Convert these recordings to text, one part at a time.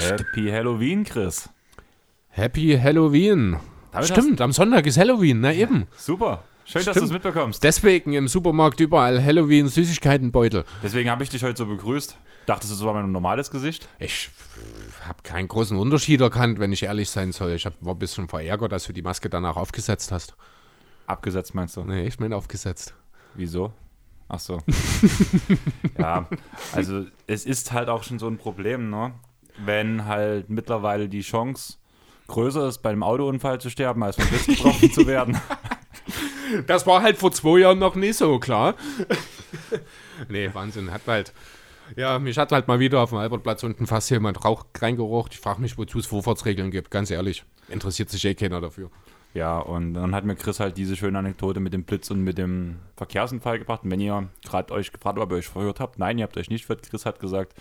Happy Halloween, Chris. Happy Halloween. Damit Stimmt, am Sonntag ist Halloween, na eben. Super. Schön, dass Stimmt. du es mitbekommst. Deswegen im Supermarkt überall Halloween Süßigkeitenbeutel. Deswegen habe ich dich heute so begrüßt. Dachtest du, das war mein normales Gesicht? Ich habe keinen großen Unterschied erkannt, wenn ich ehrlich sein soll. Ich hab, war ein bisschen verärgert, dass du die Maske danach aufgesetzt hast. Abgesetzt meinst du? Nee, ich meine aufgesetzt. Wieso? Ach so. ja, also es ist halt auch schon so ein Problem, ne? Wenn halt mittlerweile die Chance größer ist, bei einem Autounfall zu sterben, als vom Blitz getroffen zu werden. Das war halt vor zwei Jahren noch nicht so, klar. nee, Wahnsinn. Hat halt. Ja, mich hat halt mal wieder auf dem Albertplatz unten fast jemand Rauch reingerocht. Ich frage mich, wozu es Vorfahrtsregeln gibt, ganz ehrlich. Interessiert sich eh keiner dafür. Ja, und dann hat mir Chris halt diese schöne Anekdote mit dem Blitz und mit dem Verkehrsunfall gebracht. Und wenn ihr gerade euch gefragt habt, ob ihr euch verhört habt, nein, ihr habt euch nicht verhört. Chris hat gesagt,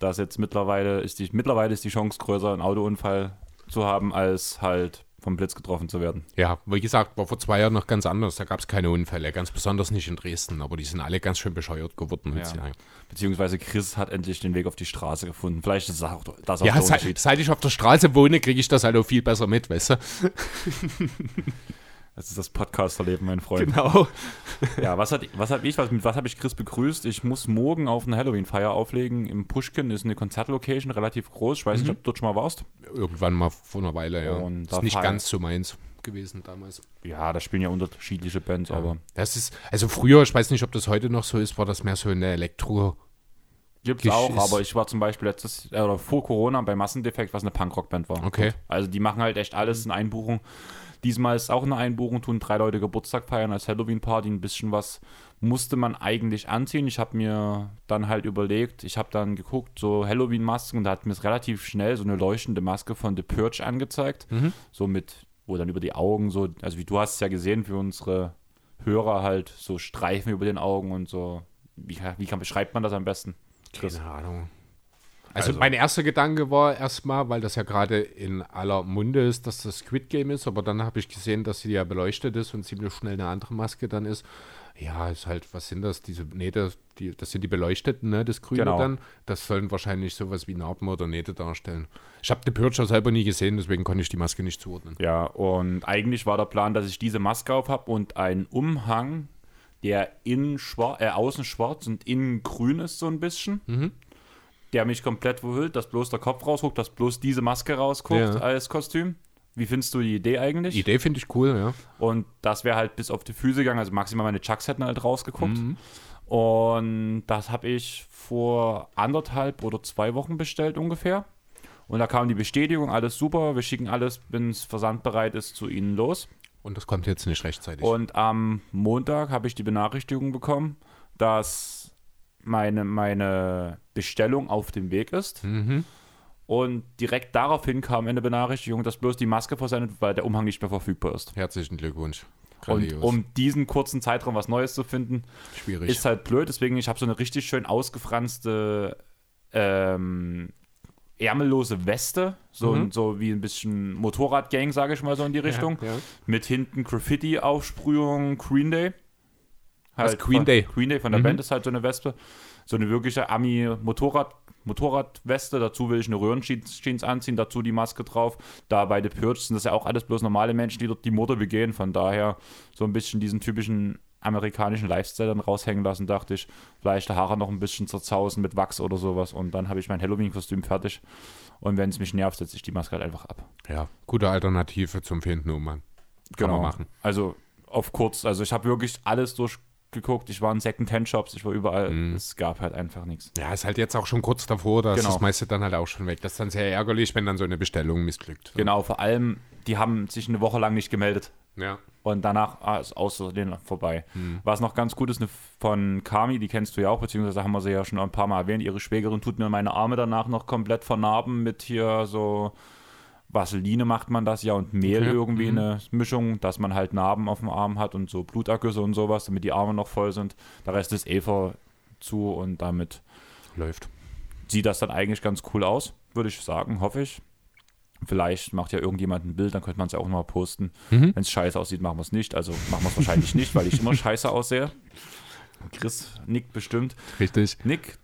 dass jetzt mittlerweile ist die, mittlerweile ist die Chance größer, einen Autounfall zu haben, als halt vom Blitz getroffen zu werden. Ja, wie gesagt, war vor zwei Jahren noch ganz anders. Da gab es keine Unfälle, ganz besonders nicht in Dresden. Aber die sind alle ganz schön bescheuert geworden. Ja. Beziehungsweise Chris hat endlich den Weg auf die Straße gefunden. Vielleicht ist das auch, das auch Ja, der seit, seit ich auf der Straße wohne, kriege ich das halt auch viel besser mit, weißt du? Das ist das Podcasterleben, mein Freund. Genau. Ja, was hat was hab ich, was, mit was habe ich Chris begrüßt? Ich muss morgen auf eine Halloween-Feier auflegen. Im Pushkin ist eine Konzertlocation, relativ groß. Ich weiß nicht, ob du dort schon mal warst. Irgendwann mal vor einer Weile, ja. Und ist nicht ganz so meins gewesen damals. Ja, da spielen ja unterschiedliche Bands, aber Das ist, also früher, ich weiß nicht, ob das heute noch so ist, war das mehr so eine Elektro. gibt's Gesch- auch. Aber ich war zum Beispiel letztes äh, oder vor Corona bei Massendefekt, was eine Punkrock-Band war. Okay. Also die machen halt echt alles in Einbuchung. Diesmal ist auch eine Einbuchung, tun drei Leute Geburtstag feiern als Halloween-Party. Ein bisschen was musste man eigentlich anziehen. Ich habe mir dann halt überlegt, ich habe dann geguckt, so Halloween-Masken, und da hat mir es relativ schnell so eine leuchtende Maske von The Purge angezeigt. So mit, wo dann über die Augen so, also wie du hast es ja gesehen für unsere Hörer halt, so Streifen über den Augen und so. Wie, wie kann, beschreibt man das am besten? Chris. Keine Ahnung. Also, Also- mein erster Gedanke war erstmal, weil das ja gerade in aller Munde ist, dass das Squid Game ist, aber dann habe ich gesehen, dass sie ja beleuchtet ist und ziemlich schnell eine andere Maske dann ist. Ja, ist halt, was sind das? Diese, nee, das, die, das sind die beleuchteten, ne? Das Grüne Genau. dann. Das sollen wahrscheinlich sowas wie Narben oder Nähte darstellen. Ich habe The Purge selber nie gesehen, deswegen konnte ich die Maske nicht zuordnen. Ja, und eigentlich war der Plan, dass ich diese Maske auf habe und einen Umhang, der innen schwar äh, außen schwarz und innen grün ist, so ein bisschen. Der mich komplett verhüllt, dass bloß der Kopf rausguckt, dass bloß diese Maske rausguckt Ja. als Kostüm. Wie findest du die Idee eigentlich? Die Idee finde ich cool, ja. Und das wäre halt bis auf die Füße gegangen, also maximal meine Chucks hätten halt rausgeguckt. Mhm. Und das habe ich vor anderthalb oder zwei Wochen bestellt ungefähr. Und da kam die Bestätigung, alles super, wir schicken alles, wenn es versandbereit ist, zu Ihnen los. Und das kommt jetzt nicht rechtzeitig. Und am Montag habe ich die Benachrichtigung bekommen, dass meine, meine Bestellung auf dem Weg ist. Mhm. Und direkt daraufhin kam eine Benachrichtigung, dass bloß die Maske versendet, weil der Umhang nicht mehr verfügbar ist. Herzlichen Glückwunsch. Und Grandios. um diesen kurzen Zeitraum was Neues zu finden, Schwierig. ist halt blöd. Deswegen, ich habe so eine richtig schön ausgefranste ähm, ärmellose Weste, so, Mhm. so wie ein bisschen Motorradgang, sage ich mal so in die Richtung. Ja, ja. Mit hinten Graffiti-Aufsprühung Green Day. Was, Green von, Day? Green Day von der Mhm. Band ist halt so eine Wespe. So eine wirkliche Ami-Motorrad. Motorradweste, dazu will ich eine Röhrenjeans anziehen, dazu die Maske drauf. Da bei The Purge sind das ja auch alles bloß normale Menschen, die dort die Morde begehen. Von daher so ein bisschen diesen typischen amerikanischen Lifestyle dann raushängen lassen, dachte ich. Vielleicht die Haare noch ein bisschen zerzausen mit Wachs oder sowas. Und dann habe ich mein Halloween-Kostüm fertig. Und wenn es mich nervt, setze ich die Maske halt einfach ab. Ja, gute Alternative zum fehlenden Umhang. Kann man machen. Also auf kurz, also ich habe wirklich alles durchgeguckt. Ich war in Second-Hand-Shops, ich war überall. Mhm. Es gab halt einfach nichts. Ja, ist halt jetzt auch schon kurz davor, da ist Genau. das meiste dann halt auch schon weg. Das ist dann sehr ärgerlich, wenn dann so eine Bestellung missglückt. Genau, vor allem, die haben sich eine Woche lang nicht gemeldet. Ja. Und danach ah, ist außerdem vorbei. Mhm. Was noch ganz gut ist, eine von Kami, die kennst du ja auch, beziehungsweise haben wir sie ja schon ein paar Mal erwähnt. Ihre Schwägerin tut mir meine Arme danach noch komplett vernarben mit hier so Vaseline macht man das ja und Mehl Okay. irgendwie Mhm. eine Mischung, dass man halt Narben auf dem Arm hat und so Blutergüsse und sowas, damit die Arme noch voll sind. Der Rest ist Eva zu und damit Läuft. sieht das dann eigentlich ganz cool aus, würde ich sagen, hoffe ich. Vielleicht macht ja irgendjemand ein Bild, dann könnte man es ja auch nochmal posten. Mhm. Wenn es scheiße aussieht, machen wir es nicht. Also machen wir es wahrscheinlich nicht, weil ich immer scheiße aussehe. Chris nickt bestimmt. Richtig. Nick.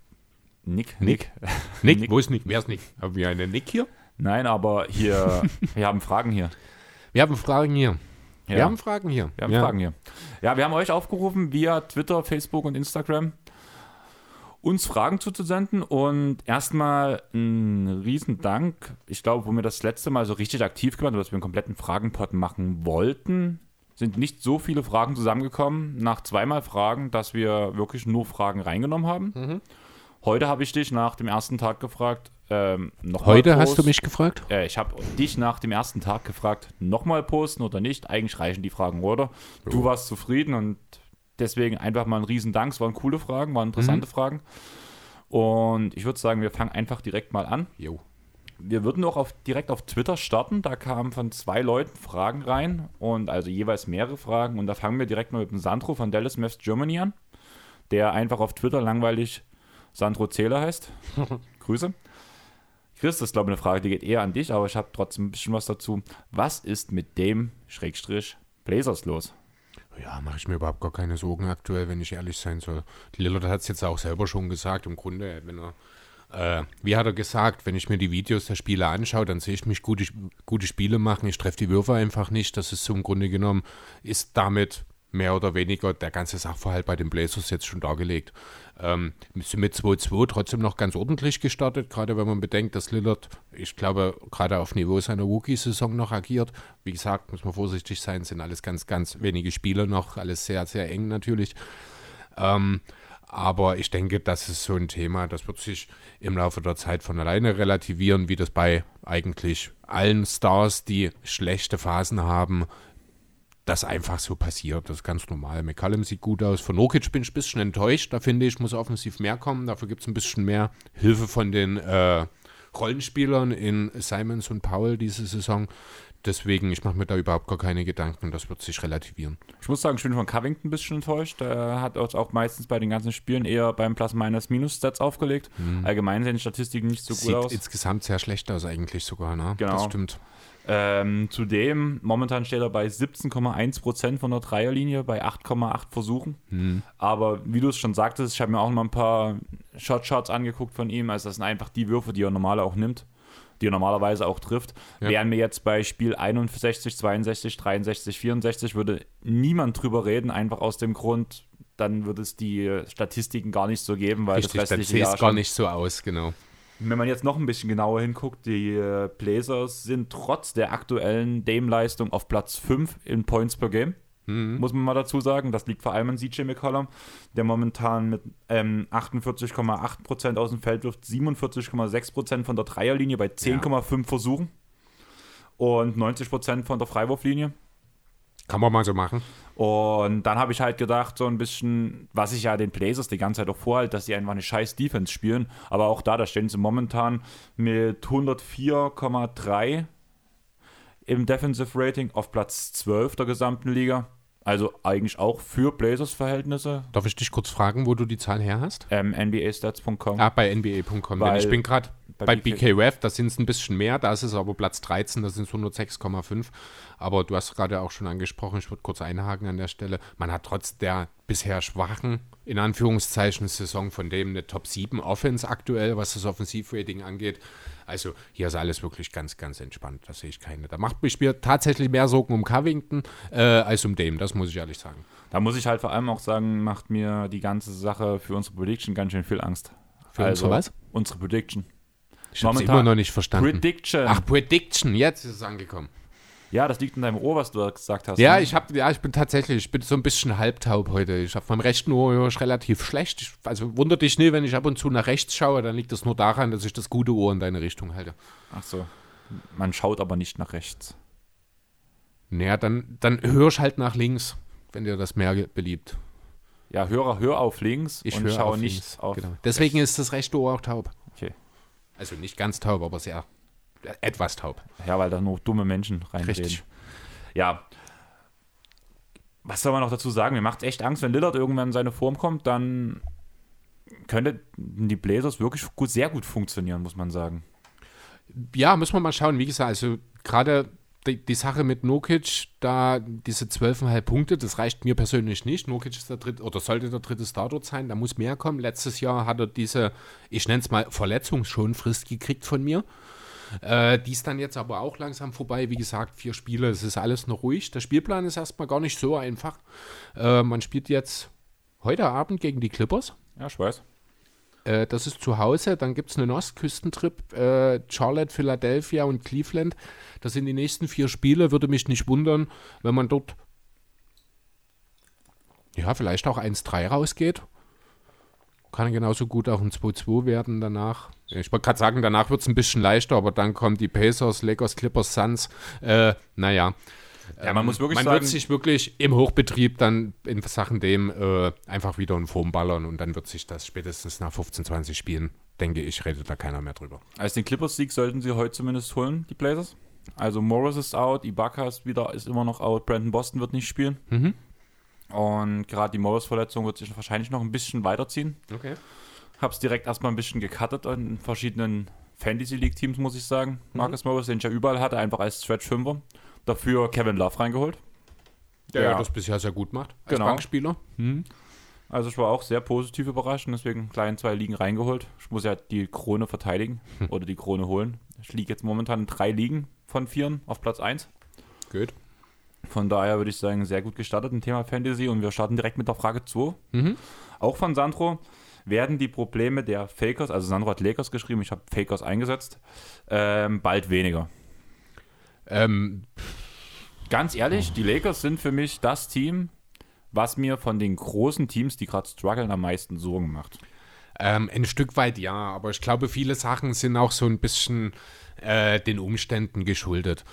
Nick. Nick. Nick. Nick, Nick. wo ist Nick? Wer ist Nick? Haben wir einen Nick hier? Nein, aber hier, wir haben Fragen hier. Wir haben Fragen hier. Ja. Wir haben Fragen hier. Wir haben ja. Fragen hier. Ja, wir haben euch aufgerufen, via Twitter, Facebook und Instagram uns Fragen zuzusenden. Und erstmal ein Riesendank. Ich glaube, wo wir das letzte Mal so richtig aktiv gemacht haben, dass wir einen kompletten Fragenpot machen wollten, sind nicht so viele Fragen zusammengekommen. Nach zweimal Fragen, dass wir wirklich nur Fragen reingenommen haben. Mhm. Heute habe ich dich nach dem ersten Tag gefragt. Ähm, Heute hast Post. du mich gefragt? Äh, ich habe dich nach dem ersten Tag gefragt, nochmal posten oder nicht. Eigentlich reichen die Fragen, oder? Du warst zufrieden und deswegen einfach mal ein Riesendank. Es waren coole Fragen, waren interessante Fragen. Und ich würde sagen, wir fangen einfach direkt mal an. Jo. Wir würden auch auf, direkt auf Twitter starten. Da kamen von zwei Leuten Fragen rein und also jeweils mehrere Fragen. Und da fangen wir direkt mal mit dem Sandro von Dallas Mavs Germany an, der einfach auf Twitter langweilig Sandro Zähler heißt. Grüße. Chris, das ist glaube ich eine Frage, die geht eher an dich, aber ich habe trotzdem ein bisschen was dazu. Was ist mit dem Schrägstrich Blazers los? Ja, mache ich mir überhaupt gar keine Sorgen aktuell, wenn ich ehrlich sein soll. Lillard hat es jetzt auch selber schon gesagt, im Grunde, wenn er, äh, wie hat er gesagt, wenn ich mir die Videos der Spieler anschaue, dann sehe ich mich gute, gute Spiele machen, ich treffe die Würfe einfach nicht. Das ist so im Grunde genommen, ist damit mehr oder weniger der ganze Sachverhalt bei den Blazers jetzt schon dargelegt. Ähm, mit 2-2 trotzdem noch ganz ordentlich gestartet, gerade wenn man bedenkt, dass Lillard, ich glaube, gerade auf Niveau seiner Rookie-Saison noch agiert. Wie gesagt, muss man vorsichtig sein, sind alles ganz, ganz wenige Spieler noch, alles sehr, sehr eng natürlich. Ähm, aber ich denke, das ist so ein Thema, das wird sich im Laufe der Zeit von alleine relativieren, wie das bei eigentlich allen Stars, die schlechte Phasen haben, das einfach so passiert. Das ist ganz normal. McCallum sieht gut aus. Von Nokic bin ich ein bisschen enttäuscht. Da finde ich, muss offensiv mehr kommen. Dafür gibt es ein bisschen mehr Hilfe von den äh, Rollenspielern in Simons und Powell diese Saison. Deswegen, ich mache mir da überhaupt gar keine Gedanken. Das wird sich relativieren. Ich muss sagen, ich bin von Covington ein bisschen enttäuscht. Er hat uns auch meistens bei den ganzen Spielen eher beim Plus-Minus-Minus-Stats aufgelegt. Allgemein sehen die Statistiken nicht so gut Sieht aus. insgesamt sehr schlecht aus eigentlich sogar. Ne? Genau. Das stimmt. Ähm, zudem, momentan steht er bei 17,1% von der Dreierlinie, bei 8,8 Versuchen. Hm. Aber wie du es schon sagtest, ich habe mir auch noch ein paar Shot-Shots angeguckt von ihm. Also das sind einfach die Würfe, die er normal auch nimmt, die er normalerweise auch trifft. Ja. Wären wir jetzt bei Spiel 61, 62, 63, 64, würde niemand drüber reden, einfach aus dem Grund, dann würde es die Statistiken gar nicht so geben, weil Richtig, das dann restliche sieht Jahr es gar nicht so aus, genau. Wenn man jetzt noch ein bisschen genauer hinguckt, die äh, Blazers sind trotz der aktuellen Dame-Leistung auf Platz 5 in Points per Game. Muss man mal dazu sagen. Das liegt vor allem an CJ McCollum, der momentan mit ähm, 48,8% aus dem Feld wirft, 47,6% von der Dreierlinie bei 10,5 Versuchen und 90% von der Freiwurflinie. Kann man mal so machen. Und dann habe ich halt gedacht, so ein bisschen, was ich ja den Blazers die ganze Zeit auch vorhalte, dass sie einfach eine scheiß Defense spielen. Aber auch da, da stehen sie momentan mit 104,3 im Defensive Rating auf Platz 12 der gesamten Liga. Also eigentlich auch für Blazers-Verhältnisse. Darf ich dich kurz fragen, wo du die Zahl her hast? Ähm, NBAstats.com. Ah, bei NBA.com. Weil ich bin gerade bei bei BK BKWF, da sind es ein bisschen mehr, da ist es aber Platz 13, da sind es 106,5. Aber du hast gerade auch schon angesprochen, ich würde kurz einhaken an der Stelle. Man hat trotz der bisher schwachen, in Anführungszeichen, Saison von dem eine Top 7 Offense aktuell, was das Offensivrating angeht. Also hier ist alles wirklich ganz, ganz entspannt. Da sehe ich keine. Da macht mich mir tatsächlich mehr Sorgen um Covington äh, als um Dame, das muss ich ehrlich sagen. Da muss ich halt vor allem auch sagen, macht mir die ganze Sache für unsere Prediction ganz schön viel Angst. Für unsere was? Unsere Prediction. Ich habe immer noch nicht verstanden. Prediction. Ach, Prediction, jetzt ist es angekommen. Ja, das liegt in deinem Ohr, was du da gesagt hast. Ja, ne? ich habe, ja, ich bin tatsächlich, ich bin so ein bisschen halbtaub heute. Ich habe meinem rechten Ohr höre ich relativ schlecht. Ich, also wundert dich nicht, wenn ich ab und zu nach rechts schaue, dann liegt das nur daran, dass ich das gute Ohr in deine Richtung halte. Ach so. Man schaut aber nicht nach rechts. Naja, dann, dann hör ich halt nach links, wenn dir das mehr beliebt. Ja, Hörer, hör auf links Ich und höre schau auf nicht links. auf. Genau. Deswegen ist das rechte Ohr auch taub. Also nicht ganz taub, aber sehr äh, etwas taub. Ja, weil da nur dumme Menschen reinreden. Richtig. Ja. Was soll man noch dazu sagen? Mir macht echt Angst, wenn Lillard irgendwann in seine Form kommt, dann könnte die Blazers wirklich gut, sehr gut funktionieren, muss man sagen. Ja, müssen wir mal schauen. Wie gesagt, also gerade die, die, Sache mit Nokic, da diese 12,5 Punkte, das reicht mir persönlich nicht. Nokic ist der dritte oder sollte der dritte Star dort sein, da muss mehr kommen. Letztes Jahr hat er diese, ich nenne es mal Verletzungsschonfrist gekriegt von mir. Äh, die ist dann jetzt aber auch langsam vorbei. Wie gesagt, vier Spiele, es ist alles noch ruhig. Der Spielplan ist erstmal gar nicht so einfach. Äh, man spielt jetzt heute Abend gegen die Clippers. Ja, ich weiß. Äh, das ist zu Hause. Dann gibt es einen Ostküstentrip. Äh, Charlotte, Philadelphia und Cleveland. Das sind die nächsten vier Spiele. Würde mich nicht wundern, wenn man dort ja, vielleicht auch 1-3 rausgeht. Kann genauso gut auch ein 2-2 werden danach. Ich wollte gerade sagen, danach wird es ein bisschen leichter, aber dann kommen die Pacers, Lakers, Clippers, Suns. Äh, naja. Ja, man muss wirklich man sagen, wird sich wirklich im Hochbetrieb dann in Sachen dem äh, einfach wieder in Form ballern und dann wird sich das spätestens nach 15, 20 Spielen, denke ich, redet da keiner mehr drüber. Als den Clippers-Sieg sollten sie heute zumindest holen, die Blazers. Also Morris ist out, Ibaka ist wieder, ist immer noch out, Brandon Boston wird nicht spielen. Mhm. Und gerade die Morris-Verletzung wird sich wahrscheinlich noch ein bisschen weiterziehen. Okay. Hab's direkt erstmal ein bisschen gecuttet in verschiedenen Fantasy League-Teams, muss ich sagen. Marcus Morris, den ich ja überall hatte, einfach als Stretch-Fünfer. Dafür Kevin Love reingeholt. Der Ja. das bisher sehr gut macht als Genau. Bankspieler. Also ich war auch sehr positiv überrascht und deswegen kleinen zwei Ligen reingeholt. Ich muss ja die Krone verteidigen oder die Krone holen. Ich liege jetzt momentan in drei Ligen von vieren auf Platz 1. Gut. Von daher würde ich sagen, sehr gut gestartet im Thema Fantasy und wir starten direkt mit der Frage 2. Mhm. Auch von Sandro. Werden die Probleme der Fakers, also Sandro hat Lakers geschrieben, ich habe Fakers eingesetzt, ähm, bald weniger? Ähm, Ganz ehrlich, die Lakers sind für mich das Team, was mir von den großen Teams, die gerade strugglen, am meisten Sorgen macht. Ähm, ein Stück weit ja, aber ich glaube, viele Sachen sind auch so ein bisschen äh, den Umständen geschuldet.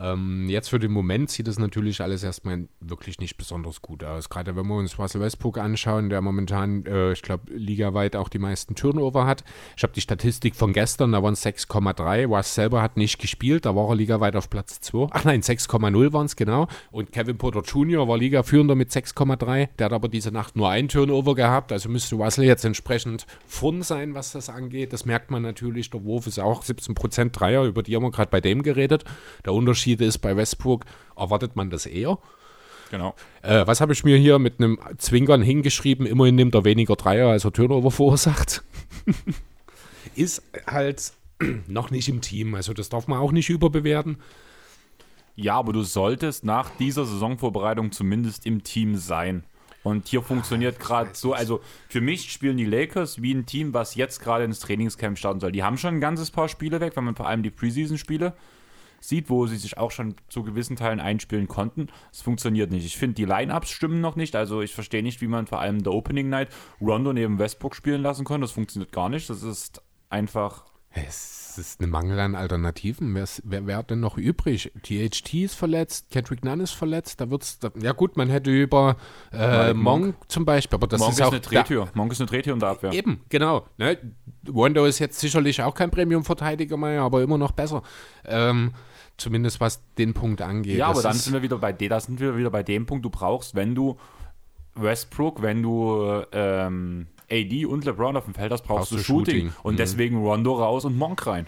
Ähm, jetzt für den Moment sieht es natürlich alles erstmal wirklich nicht besonders gut aus. Gerade wenn wir uns Russell Westbrook anschauen, der momentan, äh, ich glaube, ligaweit auch die meisten Turnover hat. Ich habe die Statistik von gestern, da waren es 6,3. Russ selber hat nicht gespielt, da war er ligaweit auf Platz 2. Ach nein, 6,0 waren es genau. Und Kevin Porter Jr. war Ligaführender mit 6,3. Der hat aber diese Nacht nur ein Turnover gehabt, also müsste Russell jetzt entsprechend vorn sein, was das angeht. Das merkt man natürlich. Der Wurf ist auch 17% Dreier, über die haben wir gerade bei dem geredet. Der Unterschied ist, bei Westbrook erwartet man das eher. Genau. Äh, was habe ich mir hier mit einem Zwinkern hingeschrieben? Immerhin nimmt er weniger Dreier, als er Turnover verursacht. ist halt noch nicht im Team, also das darf man auch nicht überbewerten. Ja, aber du solltest nach dieser Saisonvorbereitung zumindest im Team sein. Und hier funktioniert gerade so, also für mich spielen die Lakers wie ein Team, was jetzt gerade ins Trainingscamp starten soll. Die haben schon ein ganzes paar Spiele weg, wenn man vor allem die Preseason-Spiele sieht, wo sie sich auch schon zu gewissen Teilen einspielen konnten. Es funktioniert nicht. Ich finde, die Line-Ups stimmen noch nicht. Also ich verstehe nicht, wie man vor allem in der Opening Night Rondo neben Westbrook spielen lassen kann. Das funktioniert gar nicht. Das ist einfach Es ist ein Mangel an Alternativen. Wer, ist- wer, wer hat denn noch übrig? THT ist verletzt, Kendrick Nunn ist verletzt. Da wird's, da, ja gut, man hätte über äh, Monk, Monk. zum Beispiel, aber das Monk ist ist auch eine Drehtür. Monk ist eine Drehtür in der Abwehr. Da, eben, genau. Ne? Rondo ist jetzt sicherlich auch kein Premium-Verteidiger mehr, aber immer noch besser. Ähm, zumindest was den Punkt angeht. Ja, aber dann sind wir wieder bei de- da sind wir wieder bei dem Punkt, du brauchst, wenn du Westbrook, wenn du ähm, AD und LeBron auf dem Feld hast, brauchst, Brauchst du Shooting. Shooting. Und Mhm. deswegen Rondo raus und Monk rein.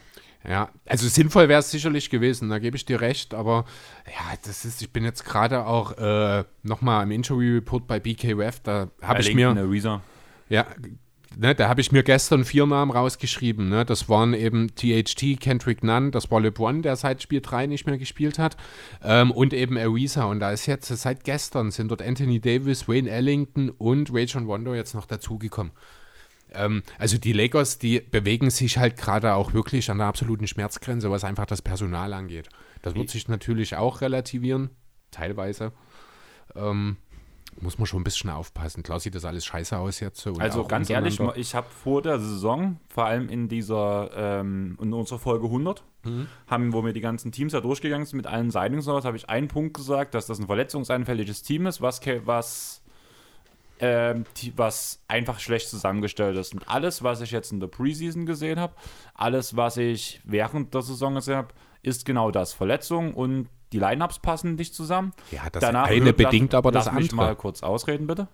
Ja, also sinnvoll wäre es sicherlich gewesen, da gebe ich dir recht, aber ja, das ist, ich bin jetzt gerade auch äh, nochmal im Interview-Report bei BKWF, da habe ich mir, Ariza. ja, ne, da habe ich mir gestern vier Namen rausgeschrieben, ne, das waren eben THT, Kendrick Nunn, das war LeBron, der seit Spiel 3 nicht mehr gespielt hat, ähm, und eben Ariza und da ist jetzt, seit gestern sind dort Anthony Davis, Wayne Ellington und Rajon Rondo jetzt noch dazugekommen. Ähm, also die Lakers, die bewegen sich halt gerade auch wirklich an der absoluten Schmerzgrenze, was einfach das Personal angeht. Das wird sich natürlich auch relativieren, teilweise. Ähm, muss man schon ein bisschen aufpassen. Klar sieht das alles scheiße aus jetzt. Also ganz ehrlich, ich habe vor der Saison, vor allem in dieser, ähm, in unserer Folge 100, Mhm. haben, wo wir die ganzen Teams da durchgegangen sind mit allen Signings und sowas, habe ich einen Punkt gesagt, dass das ein verletzungsanfälliges Team ist, was, was, die- was einfach schlecht zusammengestellt ist. Und alles, was ich jetzt in der Preseason gesehen habe, alles, was ich während der Saison gesehen habe, ist genau das. Verletzung und die Lineups passen nicht zusammen. Ja, das Danach eine wird- bedingt aber das lass mich andere. mal kurz ausreden, bitte.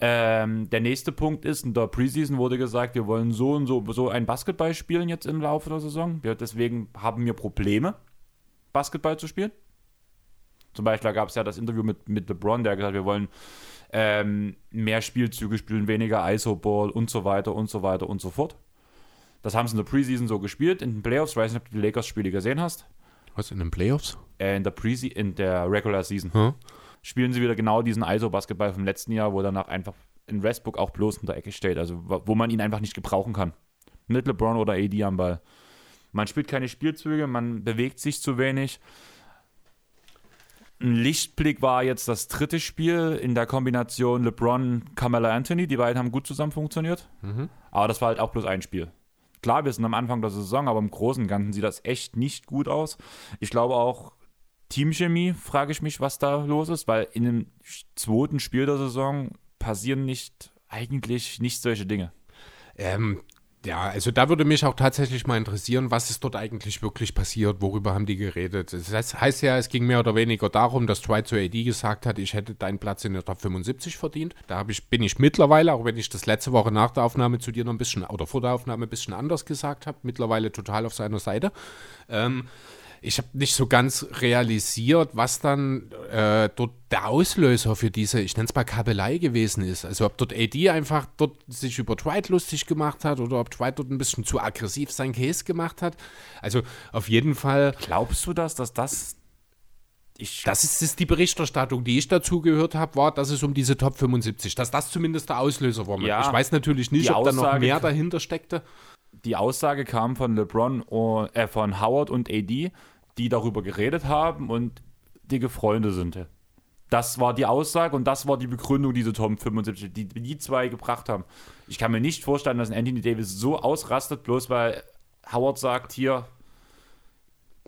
Ähm, der nächste Punkt ist, in der Preseason wurde gesagt, wir wollen so und so, so ein Basketball spielen jetzt im Laufe der Saison. Wir, deswegen haben wir Probleme, Basketball zu spielen. Zum Beispiel gab es ja das Interview mit, mit LeBron, der gesagt hat, wir wollen ähm, mehr Spielzüge spielen, weniger ISO-Ball und so weiter und so weiter und so fort. Das haben sie in der Preseason so gespielt. In den Playoffs, ich weiß nicht, ob du die Lakers-Spiele gesehen hast. Was, in den Playoffs? Äh, in der Prese in der Regular Season. Hm? Spielen sie wieder genau diesen ISO-Basketball vom letzten Jahr, wo danach einfach in Westbrook auch bloß in der Ecke steht. Also wo man ihn einfach nicht gebrauchen kann. Mit LeBron oder AD am Ball. Man spielt keine Spielzüge, man bewegt sich zu wenig. Ein Lichtblick war jetzt das dritte Spiel in der Kombination LeBron, Carmelo Anthony. Die beiden haben gut zusammen funktioniert. Mhm. Aber das war halt auch bloß ein Spiel. Klar, wir sind am Anfang der Saison, aber im Großen und Ganzen sieht das echt nicht gut aus. Ich glaube auch, Teamchemie, frage ich mich, was da los ist, weil in dem zweiten Spiel der Saison passieren nicht eigentlich nicht solche Dinge. Ähm, ja, also da würde mich auch tatsächlich mal interessieren, was ist dort eigentlich wirklich passiert, worüber haben die geredet. Das heißt, ja, es ging mehr oder weniger darum, dass Dwight zu AD gesagt hat, ich hätte deinen Platz in der Top 75 verdient. Da ich, bin ich mittlerweile, auch wenn ich das letzte Woche nach der Aufnahme zu dir noch ein bisschen, oder vor der Aufnahme ein bisschen anders gesagt habe, mittlerweile total auf seiner Seite. Ähm, ich habe nicht so ganz realisiert, was dann äh, dort der Auslöser für diese, ich nenne es mal Kabelei gewesen ist. Also ob dort AD einfach dort sich über Dwight lustig gemacht hat oder ob Dwight dort ein bisschen zu aggressiv sein Case gemacht hat. Also auf jeden Fall. Glaubst du das, dass das ich das ist, ist, die Berichterstattung, die ich dazu gehört habe, war, dass es um diese Top 75, dass das zumindest der Auslöser war. Ja, ich weiß natürlich nicht, ob Aussage, da noch mehr dahinter steckte. Die Aussage kam von LeBron, äh, von Howard und AD, die darüber geredet haben und dicke Freunde sind. Das war die Aussage und das war die Begründung, die Tom 75, die die zwei gebracht haben. Ich kann mir nicht vorstellen, dass ein Anthony Davis so ausrastet, bloß weil Howard sagt, hier,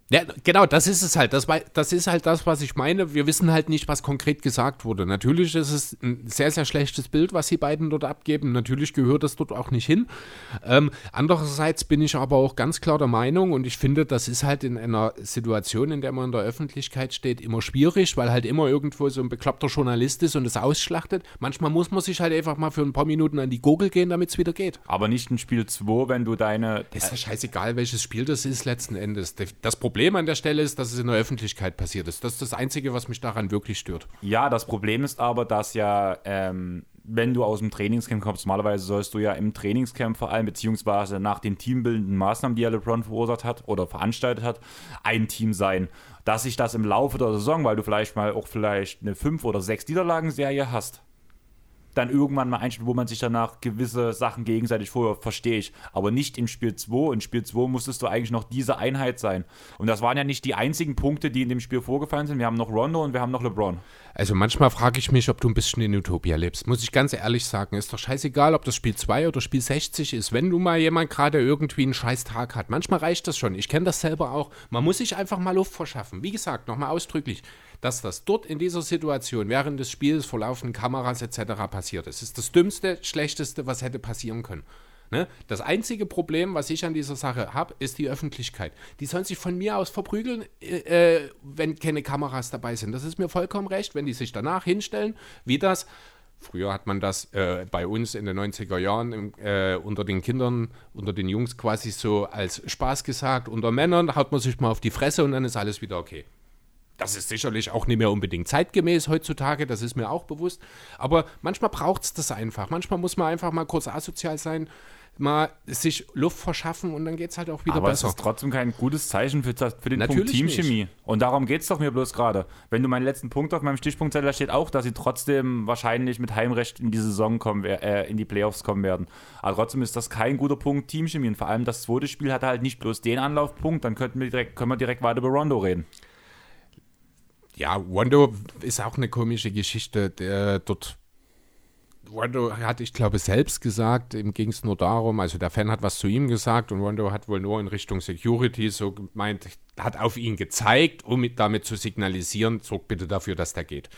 ja, genau, das ist es halt. Das, das ist halt das, was ich meine. Wir wissen halt nicht, was konkret gesagt wurde. Natürlich ist es ein sehr, sehr schlechtes Bild, was die beiden dort abgeben. Natürlich gehört das dort auch nicht hin. Ähm, andererseits bin ich aber auch ganz klar der Meinung und ich finde, das ist halt in einer Situation, in der man in der Öffentlichkeit steht, immer schwierig, weil halt immer irgendwo so ein bekloppter Journalist ist und es ausschlachtet. Manchmal muss man sich halt einfach mal für ein paar Minuten an die Gurgel gehen, damit es wieder geht. Aber nicht in Spiel 2, wenn du deine. Das ist ja scheißegal, welches Spiel das ist letzten Endes. Das Problem Problem an der Stelle ist, dass es in der Öffentlichkeit passiert ist. Das ist das Einzige, was mich daran wirklich stört. Ja, das Problem ist aber, dass ja, ähm, wenn du aus dem Trainingscamp kommst, normalerweise sollst du ja im Trainingscamp vor allem, beziehungsweise nach den teambildenden Maßnahmen, die ja LeBron verursacht hat oder veranstaltet hat, ein Team sein. Dass sich das im Laufe der Saison, weil du vielleicht mal auch vielleicht eine 5- oder 6 Niederlagenserie hast, dann irgendwann mal einspielt, wo man sich danach gewisse Sachen gegenseitig vorher verstehe ich. Aber nicht im Spiel 2. In Spiel 2 musstest du eigentlich noch diese Einheit sein. Und das waren ja nicht die einzigen Punkte, die in dem Spiel vorgefallen sind. Wir haben noch Rondo und wir haben noch LeBron. Also manchmal frage ich mich, ob du ein bisschen in Utopia lebst. Muss ich ganz ehrlich sagen. Ist doch scheißegal, ob das Spiel 2 oder Spiel 60 ist. Wenn du mal jemand gerade irgendwie einen scheiß Tag hat. Manchmal reicht das schon. Ich kenne das selber auch. Man muss sich einfach mal Luft verschaffen. Wie gesagt, nochmal ausdrücklich dass das dort in dieser Situation während des Spiels vor laufenden Kameras etc. passiert ist. Das ist das Dümmste, Schlechteste, was hätte passieren können. Ne? Das einzige Problem, was ich an dieser Sache habe, ist die Öffentlichkeit. Die sollen sich von mir aus verprügeln, äh, äh, wenn keine Kameras dabei sind. Das ist mir vollkommen recht, wenn die sich danach hinstellen, wie das. Früher hat man das äh, bei uns in den 90er Jahren äh, unter den Kindern, unter den Jungs quasi so als Spaß gesagt. Unter Männern haut man sich mal auf die Fresse und dann ist alles wieder okay. Das ist sicherlich auch nicht mehr unbedingt zeitgemäß heutzutage, das ist mir auch bewusst. Aber manchmal braucht es das einfach. Manchmal muss man einfach mal kurz asozial sein, mal sich Luft verschaffen und dann geht es halt auch wieder Aber besser. Aber es ist trotzdem kein gutes Zeichen für, für den Natürlich Punkt Teamchemie. Nicht. Und darum geht es doch mir bloß gerade. Wenn du meinen letzten Punkt auf meinem Stichpunktzettel steht auch, dass sie trotzdem wahrscheinlich mit Heimrecht in die Saison kommen, äh, in die Playoffs kommen werden. Aber trotzdem ist das kein guter Punkt Teamchemie. Und vor allem das zweite Spiel hatte halt nicht bloß den Anlaufpunkt, dann könnten wir direkt, können wir direkt weiter über Rondo reden ja, Wando ist auch eine komische Geschichte. Der dort Wando hat, ich glaube, selbst gesagt, ihm ging es nur darum, also der Fan hat was zu ihm gesagt und Wando hat wohl nur in Richtung Security so gemeint, hat auf ihn gezeigt, um damit zu signalisieren, sorg bitte dafür, dass der geht.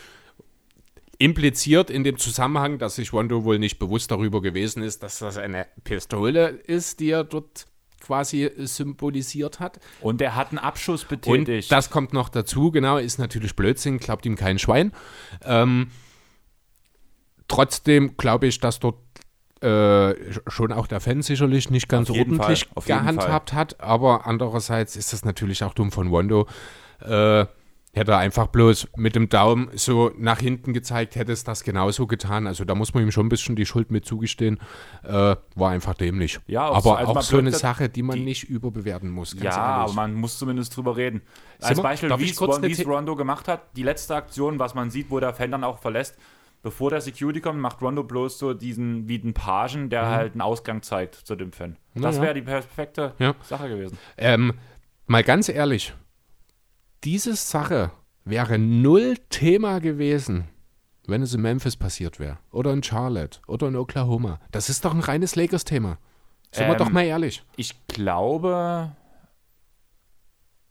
Impliziert in dem Zusammenhang, dass sich Wando wohl nicht bewusst darüber gewesen ist, dass das eine Pistole ist, die er dort quasi symbolisiert hat. Und er hat einen Abschuss betätigt. Und das kommt noch dazu, genau, ist natürlich Blödsinn, glaubt ihm kein Schwein. Ähm, trotzdem glaube ich, dass dort äh, schon auch der Fan sicherlich nicht ganz ordentlich gehandhabt hat, aber andererseits ist das natürlich auch dumm von Rondo. Äh, hätte er einfach bloß mit dem Daumen so nach hinten gezeigt, hätte es das genauso getan. Also da muss man ihm schon ein bisschen die Schuld mit zugestehen. Äh, war einfach dämlich. Ja, auch aber so- also auch so eine Sache, die man die- nicht überbewerten muss. Ja, ehrlich. aber man muss zumindest drüber reden. Als wir- Beispiel, wie es Rondo gemacht hat, die letzte Aktion, was man sieht, wo der Fan dann auch verlässt, bevor der Security kommt, macht Rondo bloß so diesen, wie den Pagen, der halt einen Ausgang zeigt zu dem Fan. Das ja. wäre die perfekte Ja. Sache gewesen. Ähm, mal ganz ehrlich, diese Sache wäre null Thema gewesen, wenn es in Memphis passiert wäre. Oder in Charlotte. Oder in Oklahoma. Das ist doch ein reines Lakers-Thema. Sind wir Ähm, doch mal ehrlich. Ich glaube,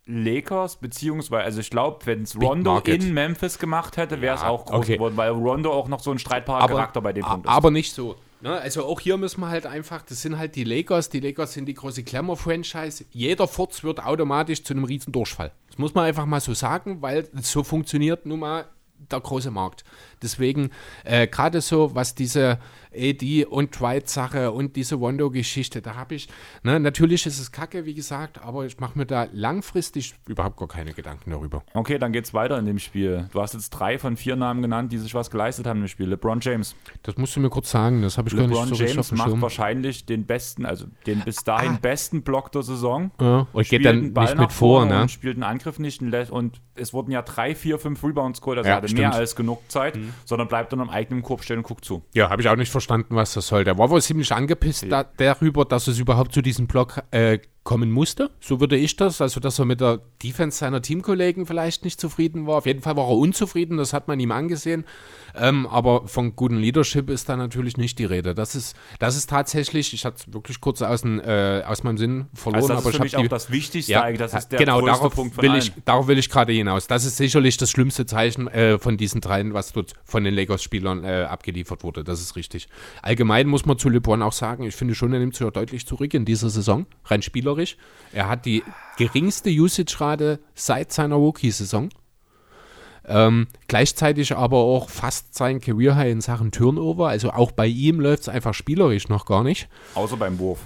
Lakers, beziehungsweise, also ich glaube, wenn es Rondo Market. in Memphis gemacht hätte, wäre es Ja, auch groß okay. geworden, weil Rondo auch noch so ein streitbarer Charakter bei dem Punkt ist. aber nicht so. Ne? Also auch hier müssen wir halt einfach, das sind halt die Lakers, die Lakers sind die große Glamour-Franchise. Jeder Furz wird automatisch zu einem riesen Durchfall. Das muss man einfach mal so sagen, weil so funktioniert nun mal der große Markt. Deswegen, äh, gerade so, was diese AD und Dwight-Sache und diese Rondo-Geschichte, da habe ich, ne, natürlich ist es kacke, wie gesagt, aber ich mache mir da langfristig überhaupt gar keine Gedanken darüber. Okay, dann geht's weiter in dem Spiel. Du hast jetzt drei von vier Namen genannt, die sich was geleistet haben im Spiel. LeBron James. Das musst du mir kurz sagen, das habe ich gar LeBron nicht so richtig James dem macht wahrscheinlich den besten, also den bis dahin Ah. besten Block der Saison. Ja, und geht dann Ball nicht mit vor, ne? Und spielt einen Angriff nicht und es wurden ja drei, vier, fünf Rebounds geholt, also Ja, er hatte stimmt. Mhm. mehr als genug Zeit, sondern bleibt dann am eigenen Korb stehen und guckt zu. Ja, habe ich auch nicht verstanden, was das soll. Der war wohl ziemlich angepisst da, darüber, dass es überhaupt zu diesem Block äh, kommen musste. So würde ich das. Also, dass er mit der Defense seiner Teamkollegen vielleicht nicht zufrieden war. Auf jeden Fall war er unzufrieden, das hat man ihm angesehen. Ähm, aber von gutem Leadership ist da natürlich nicht die Rede. Das ist, das ist tatsächlich, ich hatte es wirklich kurz aus, dem, äh, aus meinem Sinn verloren, Also das aber ist ich für mich habe auch das Wichtigste Ja, eigentlich, das ist der genau, darauf Punkt von will allen. ich, darauf will ich gerade hinaus. Das ist sicherlich das schlimmste Zeichen äh, von diesen dreien, was dort von den Lakers-Spielern äh, abgeliefert wurde. Das ist richtig. Allgemein muss man zu LeBron auch sagen, ich finde schon, er nimmt sich ja deutlich zurück in dieser Saison, rein spielerisch. Er hat die geringste Usage-Rate seit seiner Rookie-Saison. Ähm, gleichzeitig aber auch fast sein Career-High in Sachen Turnover. Also auch bei ihm läuft es einfach spielerisch noch gar nicht. Außer beim Wurf.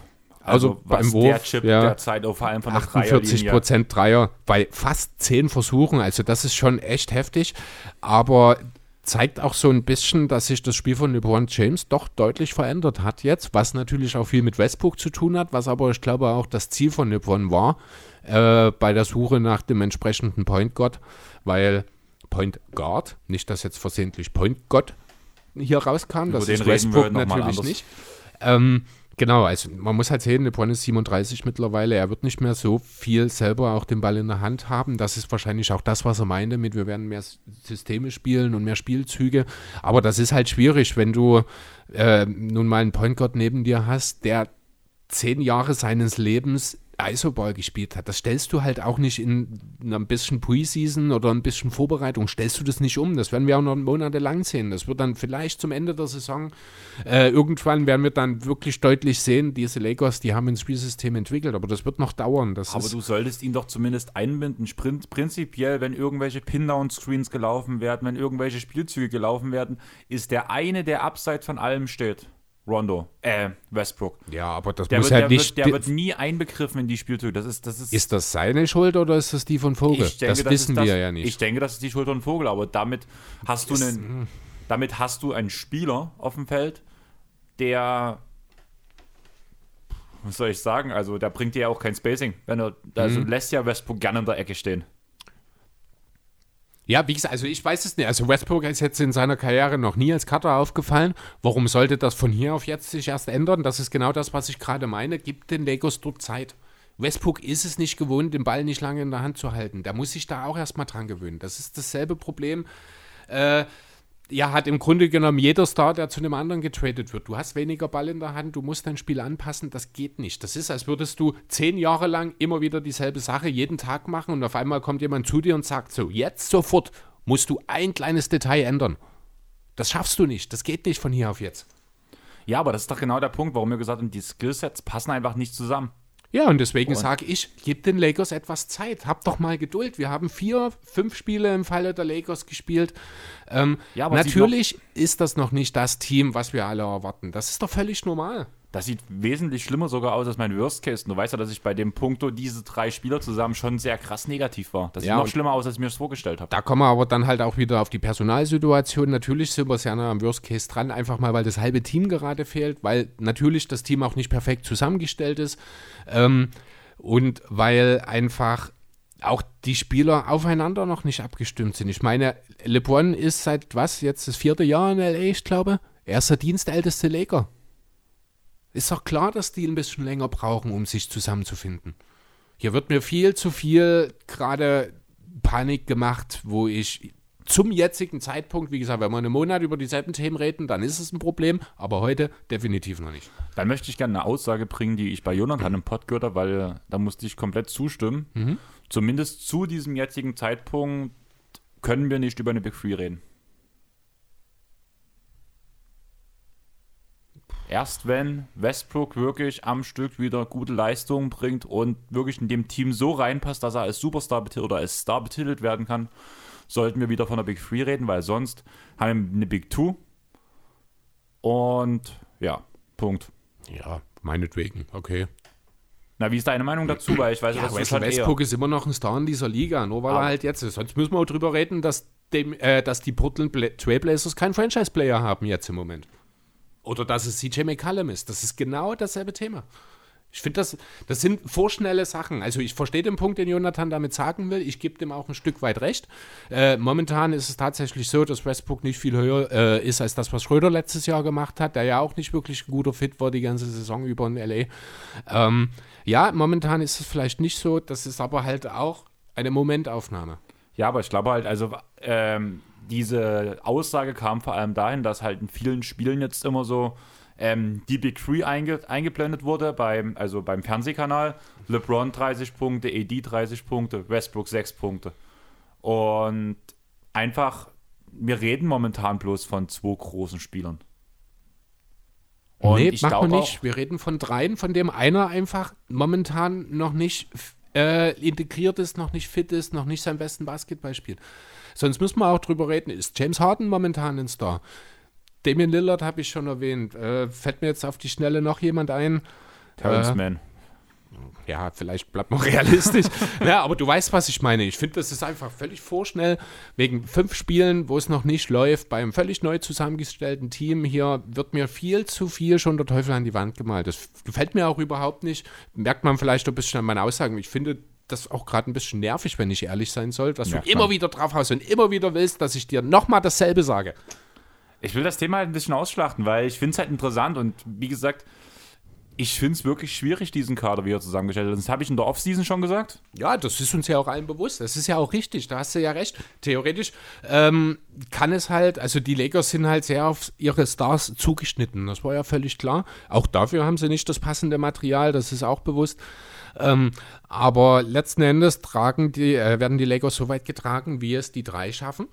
Also beim was Wurf, der Chip ja. derzeit auf allem von der 48 Dreierlinie. Prozent Dreier bei fast 10 Versuchen. Also das ist schon echt heftig. Aber zeigt auch so ein bisschen, dass sich das Spiel von LeBron James doch deutlich verändert hat jetzt, was natürlich auch viel mit Westbrook zu tun hat, was aber ich glaube auch das Ziel von LeBron war äh, bei der Suche nach dem entsprechenden Point Guard, weil Point Guard, nicht dass jetzt versehentlich Point God hier rauskam, das den ist Westbrook natürlich nicht. Ähm, genau, also man muss halt sehen, LeBron ist 37 mittlerweile, er wird nicht mehr so viel selber auch den Ball in der Hand haben. Das ist wahrscheinlich auch das, was er meinte mit, wir werden mehr Systeme spielen und mehr Spielzüge. Aber das ist halt schwierig, wenn du äh, nun mal einen Point Guard neben dir hast, der zehn Jahre seines Lebens Isoball gespielt hat. Das stellst du halt auch nicht in ein bisschen Preseason oder ein bisschen Vorbereitung, stellst du das nicht um. Das werden wir auch noch monatelang sehen. Das wird dann vielleicht zum Ende der Saison, äh, irgendwann werden wir dann wirklich deutlich sehen, diese Lakers, die haben ein Spielsystem entwickelt, aber das wird noch dauern. Das Aber du solltest ihn doch zumindest einbinden. Sprint, prinzipiell, wenn irgendwelche Pin-Down-Screens gelaufen werden, wenn irgendwelche Spielzüge gelaufen werden, ist der eine, der abseits von allem steht. Rondo, äh, Westbrook. ja, aber das Der, muss wird, halt der, nicht. wird, der wird nie einbegriffen in die Spielzüge. Das ist, das ist, ist das seine Schuld oder ist das die von Vogel? ich denke, das das wissen ist das, wir ja nicht. Ich denke, das ist die Schuld von Vogel, aber damit hast du Ist- einen, damit hast du einen Spieler auf dem Feld, der was soll ich sagen? Also, der bringt dir ja auch kein Spacing. Wenn er, also Mhm. lässt ja Westbrook gerne in der Ecke stehen. Ja, wie gesagt, also ich weiß es nicht. Also Westbrook ist jetzt in seiner Karriere noch nie als Cutter aufgefallen. Warum sollte das von hier auf jetzt sich erst ändern? Das ist genau das, was ich gerade meine. Gibt den Lakers dort Zeit. Westbrook ist es nicht gewohnt, den Ball nicht lange in der Hand zu halten. Der muss sich da auch erstmal dran gewöhnen. Das ist dasselbe Problem. Äh, ja, hat im Grunde genommen jeder Star, der zu einem anderen getradet wird. Du hast weniger Ball in der Hand, du musst dein Spiel anpassen, das geht nicht. Das ist, als würdest du zehn Jahre lang immer wieder dieselbe Sache jeden Tag machen und auf einmal kommt jemand zu dir und sagt so, jetzt sofort musst du ein kleines Detail ändern. Das schaffst du nicht, das geht nicht von hier auf jetzt. Ja, aber das ist doch genau der Punkt, warum wir gesagt haben, die Skillsets passen einfach nicht zusammen. Ja, und deswegen sage ich, gib den Lakers etwas Zeit. Hab doch mal Geduld. Wir haben vier, fünf Spiele im Falle der Lakers gespielt. Ähm, Ja, natürlich ist das noch nicht das Team, was wir alle erwarten. Das ist doch völlig normal. Das sieht wesentlich schlimmer sogar aus als mein Worst Case. Du weißt ja, dass ich bei dem Punkto diese drei Spieler zusammen schon sehr krass negativ war. Das sieht Ja, noch schlimmer aus, als ich mir das vorgestellt habe. Da kommen wir aber dann halt auch wieder auf die Personalsituation. Natürlich sind wir sehr nah am Worst Case dran, einfach mal, weil das halbe Team gerade fehlt, weil natürlich das Team auch nicht perfekt zusammengestellt ist ähm, und weil einfach auch die Spieler aufeinander noch nicht abgestimmt sind. Ich meine, LeBron ist seit was, jetzt das vierte Jahr in LA, ich glaube. Er ist der dienstälteste Laker. Ist doch klar, dass die ein bisschen länger brauchen, um sich zusammenzufinden. Hier wird mir viel zu viel gerade Panik gemacht, wo ich zum jetzigen Zeitpunkt, wie gesagt, wenn wir einen Monat über dieselben Themen reden, dann ist es ein Problem, aber heute definitiv noch nicht. Dann möchte ich gerne eine Aussage bringen, die ich bei Jonathan im Pod gehört habe, weil äh, da musste ich komplett zustimmen. Mhm. Zumindest zu diesem jetzigen Zeitpunkt können wir nicht über eine Big Three reden. Erst wenn Westbrook wirklich am Stück wieder gute Leistungen bringt und wirklich in dem Team so reinpasst, dass er als Superstar betitelt oder als Star betitelt werden kann, sollten wir wieder von der Big Three reden, weil sonst haben wir eine Big Two. Und ja, Punkt. Ja, meinetwegen, okay. Na, wie ist deine Meinung dazu? Weil ich weiß, Ja, du Russell schon eher- Westbrook ist immer noch ein Star in dieser Liga, nur weil Aber- er halt jetzt ist. Sonst müssen wir auch drüber reden, dass, dem, äh, dass die Portland Bla- Trailblazers keinen Franchise-Player haben jetzt im Moment. Oder dass es CJ McCallum ist. Das ist genau dasselbe Thema. Ich finde, das, das sind vorschnelle Sachen. Also ich verstehe den Punkt, den Jonathan damit sagen will. Ich gebe dem auch ein Stück weit recht. Äh, momentan ist es tatsächlich so, dass Westbrook nicht viel höher äh, ist als das, was Schröder letztes Jahr gemacht hat, der ja auch nicht wirklich ein guter Fit war die ganze Saison über in L.A. Ähm, ja, momentan ist es vielleicht nicht so. Das ist aber halt auch eine Momentaufnahme. Ja, aber ich glaube halt, also ähm, diese Aussage kam vor allem dahin, dass halt in vielen Spielen jetzt immer so ähm, die Big Three einge eingeblendet wurde, beim, also beim Fernsehkanal. LeBron 30 Punkte, AD 30 Punkte, Westbrook 6 Punkte. Und einfach, wir reden momentan bloß von zwei großen Spielern. Und nee, ich machen wir glaube nicht. Wir reden von dreien, von dem einer einfach momentan noch nicht äh, integriert ist, noch nicht fit ist, noch nicht sein besten Basketball spielt. Sonst müssen wir auch drüber reden. Ist James Harden momentan ein Star? Damian Lillard habe ich schon erwähnt. Äh, fällt mir jetzt auf die Schnelle noch jemand ein? Terrence äh, Mann. Ja, vielleicht bleibt man realistisch. ja, aber du weißt, was ich meine. Ich finde, das ist einfach völlig vorschnell. Wegen fünf Spielen, wo es noch nicht läuft, beim völlig neu zusammengestellten Team hier wird mir viel zu viel schon der Teufel an die Wand gemalt. Das gefällt mir auch überhaupt nicht. Merkt man vielleicht ein bisschen an meinen Aussagen. Ich finde das auch gerade ein bisschen nervig, wenn ich ehrlich sein soll, dass Merkt du immer man. wieder drauf haust und immer wieder willst, dass ich dir nochmal dasselbe sage. Ich will das Thema halt ein bisschen ausschlachten, weil ich finde es halt interessant und wie gesagt, ich finde es wirklich schwierig, diesen Kader wieder zusammengestellt. Das habe ich in der Offseason schon gesagt. Ja, das ist uns ja auch allen bewusst. Das ist ja auch richtig. Da hast du ja recht. Theoretisch ähm, kann es halt, also die Lakers sind halt sehr auf ihre Stars zugeschnitten. Das war ja völlig klar. Auch dafür haben sie nicht das passende Material. Das ist auch bewusst. Ähm, aber letzten Endes tragen die, äh, werden die Lakers so weit getragen, wie es die drei schaffen.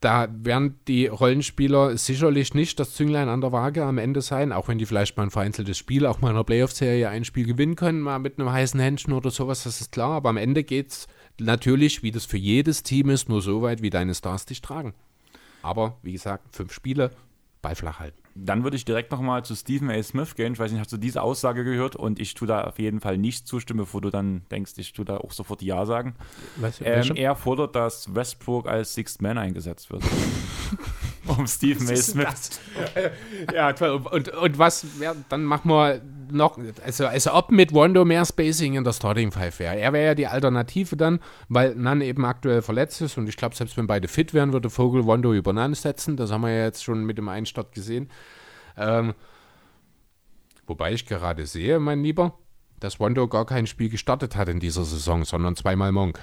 Da werden die Rollenspieler sicherlich nicht das Zünglein an der Waage am Ende sein, auch wenn die vielleicht mal ein vereinzeltes Spiel, auch mal in einer Playoff-Serie ein Spiel gewinnen können, mal mit einem heißen Händchen oder sowas, das ist klar. Aber am Ende geht es natürlich, wie das für jedes Team ist, nur so weit, wie deine Stars dich tragen. Aber wie gesagt, fünf Spiele, Ball flach halten. Dann würde ich direkt nochmal zu Stephen A. Smith gehen. Ich weiß nicht, hast du diese Aussage gehört? Und ich tue da auf jeden Fall nicht zustimmen, bevor du dann denkst, ich tue da auch sofort Ja sagen. Weißt du, Ähm, er fordert, dass Westbrook als Sixth Man eingesetzt wird. um Stephen A. Smith. Ja, toll. Und, und was, wär, dann machen wir noch, also, also ob mit Rondo mehr Spacing in der Starting Five wäre. Er wäre ja die Alternative dann, weil Nan eben aktuell verletzt ist und ich glaube, selbst wenn beide fit wären, würde Vogel Rondo über Nan setzen. Das haben wir ja jetzt schon mit dem Einstart gesehen. Ähm, wobei ich gerade sehe, mein Lieber, dass Rondo gar kein Spiel gestartet hat in dieser Saison, sondern zweimal Monk.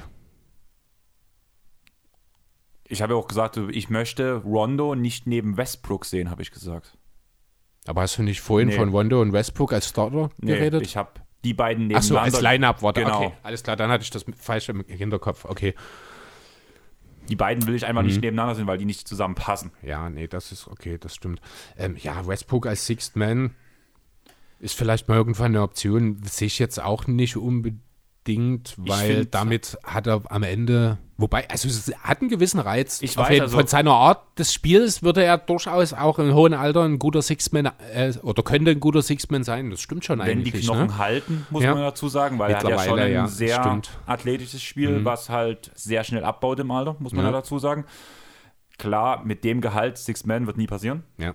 Ich habe ja auch gesagt, ich möchte Rondo nicht neben Westbrook sehen, habe ich gesagt. Aber hast du nicht vorhin Nee. von Rondo und Westbrook als Starter Nee, geredet? ich habe die beiden Ach so, nebeneinander. als Line-Up war Genau. Okay, alles klar, dann hatte ich das falsch im Hinterkopf. Okay. Die beiden will ich einfach Mhm. nicht nebeneinander sehen, weil die nicht zusammenpassen. Ja, nee, das ist okay, das stimmt. Ähm, ja, Westbrook als Sixth Man. Ist vielleicht mal irgendwann eine Option, sehe ich jetzt auch nicht unbedingt, weil damit hat er am Ende, wobei, also es hat einen gewissen Reiz. Ich Auf weiß, jeden- also- von seiner Art des Spiels würde er durchaus auch im hohen Alter ein guter Sixman äh, oder könnte ein guter Sixman sein. Das stimmt schon Wenn die eigentlich. Knochen ne? halten, muss Ja. man dazu sagen, weil er hat ja schon ein ja, sehr stimmt. athletisches Spiel, was halt sehr schnell abbaut im Alter, muss man Ja. ja dazu sagen. Klar, mit dem Gehalt Six Man wird nie passieren. Ja.